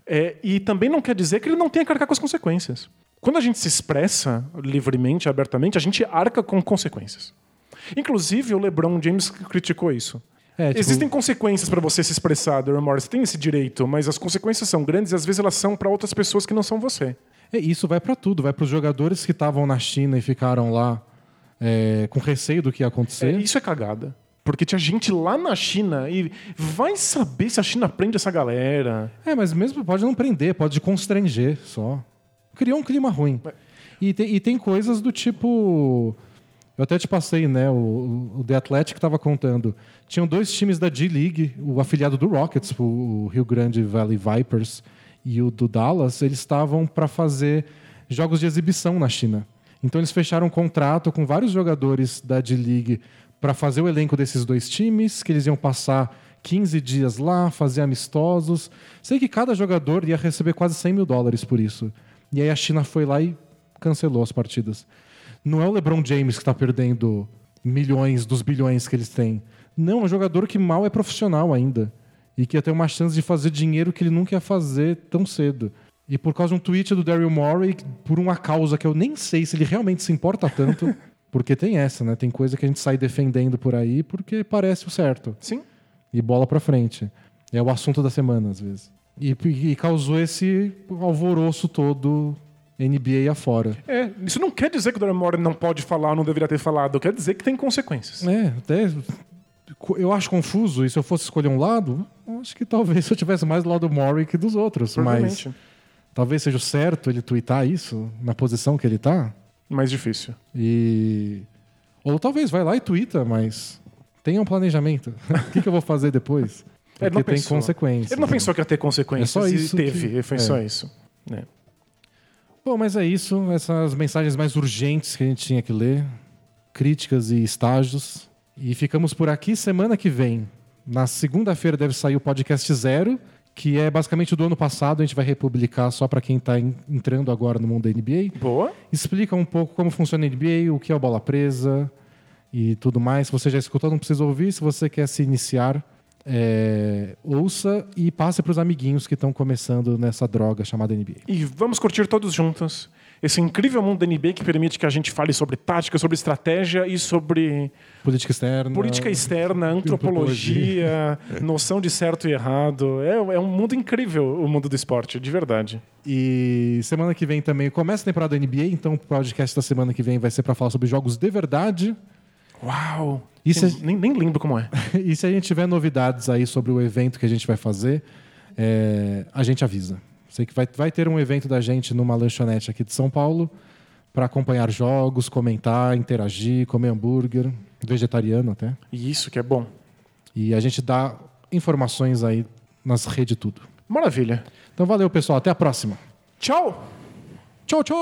É, e também não quer dizer que ele não tenha que arcar com as consequências. Quando a gente se expressa livremente, abertamente, a gente arca com consequências. Inclusive, o LeBron James criticou isso. É, tipo- Existem consequências para você se expressar, Daryl. Você tem esse direito, mas as consequências são grandes e às vezes elas são para outras pessoas que não são você. É, isso vai para tudo, vai para os jogadores que estavam na China e ficaram lá é, com receio do que ia É, acontecer. isso é cagada. Porque tinha gente lá na China e vai saber se a China prende essa galera. É, mas mesmo pode não prender, pode constranger só. Criou um clima ruim. E tem, e tem coisas do tipo. Eu até te passei, né? O, o The Athletic estava contando. Tinham dois times da G-League, o afiliado do Rockets, o Rio Grande Valley Vipers e o do Dallas, eles estavam para fazer jogos de exibição na China. Então eles fecharam um contrato com vários jogadores da D-League para fazer o elenco desses dois times, que eles iam passar 15 dias lá, fazer amistosos. Sei que cada jogador ia receber quase 100 mil dólares por isso. E aí a China foi lá e cancelou as partidas. Não é o LeBron James que está perdendo milhões dos bilhões que eles têm. Não, é um jogador que mal é profissional ainda. E que ia ter uma chance de fazer dinheiro que ele nunca ia fazer tão cedo. E por causa de um tweet do Daryl Morey, por uma causa que eu nem sei se ele realmente se importa tanto. porque tem essa, né? Tem coisa que a gente sai defendendo por aí porque parece o certo Sim. e bola pra frente. É o assunto da semana, às vezes. E, e causou esse alvoroço todo NBA afora. É, isso não quer dizer que o Daryl não pode falar ou não deveria ter falado. Quer dizer que tem consequências. É, até eu acho confuso. E se eu fosse escolher um lado, acho que talvez eu tivesse mais do lado do Murray que dos outros. Mas talvez seja certo ele twittar isso na posição que ele tá. Mais difícil. E. Ou talvez vai lá e twitta, mas tenha um planejamento. o que, que eu vou fazer depois? Ele Porque não tem pensou. consequências. Ele não pensou que ia ter consequências É só isso e teve. que- Foi é. só isso. É. Bom, mas é isso. Essas mensagens mais urgentes que a gente tinha que ler. Críticas e estágios. E ficamos por aqui. Semana que vem, na segunda-feira, deve sair o podcast zero, que é basicamente o do ano passado. A gente vai republicar só para quem está entrando agora no mundo da NBA. Boa. Explica um pouco como funciona a NBA, o que é o bola presa e tudo mais. Se você já escutou, não precisa ouvir. Se você quer se iniciar, é, ouça e passe para os amiguinhos que estão começando nessa droga chamada NBA. E vamos curtir todos juntos esse incrível mundo da NBA que permite que a gente fale sobre tática, sobre estratégia e sobre Política externa. política externa, antropologia, noção de certo e errado. É, é um mundo incrível o mundo do esporte, de verdade. E semana que vem também começa a temporada da NBA, então o podcast da semana que vem vai ser para falar sobre jogos de verdade. Uau! Isso nem, é- nem, nem lembro como é. e se a gente tiver novidades aí sobre o evento que a gente vai fazer, é, a gente avisa. Sei que vai, vai ter um evento da gente numa lanchonete aqui de São Paulo para acompanhar jogos, comentar, interagir, comer hambúrguer, vegetariano até. Isso que é bom. E a gente dá informações aí nas redes tudo. Maravilha. Então valeu, pessoal. Até a próxima. Tchau! Tchau, tchau!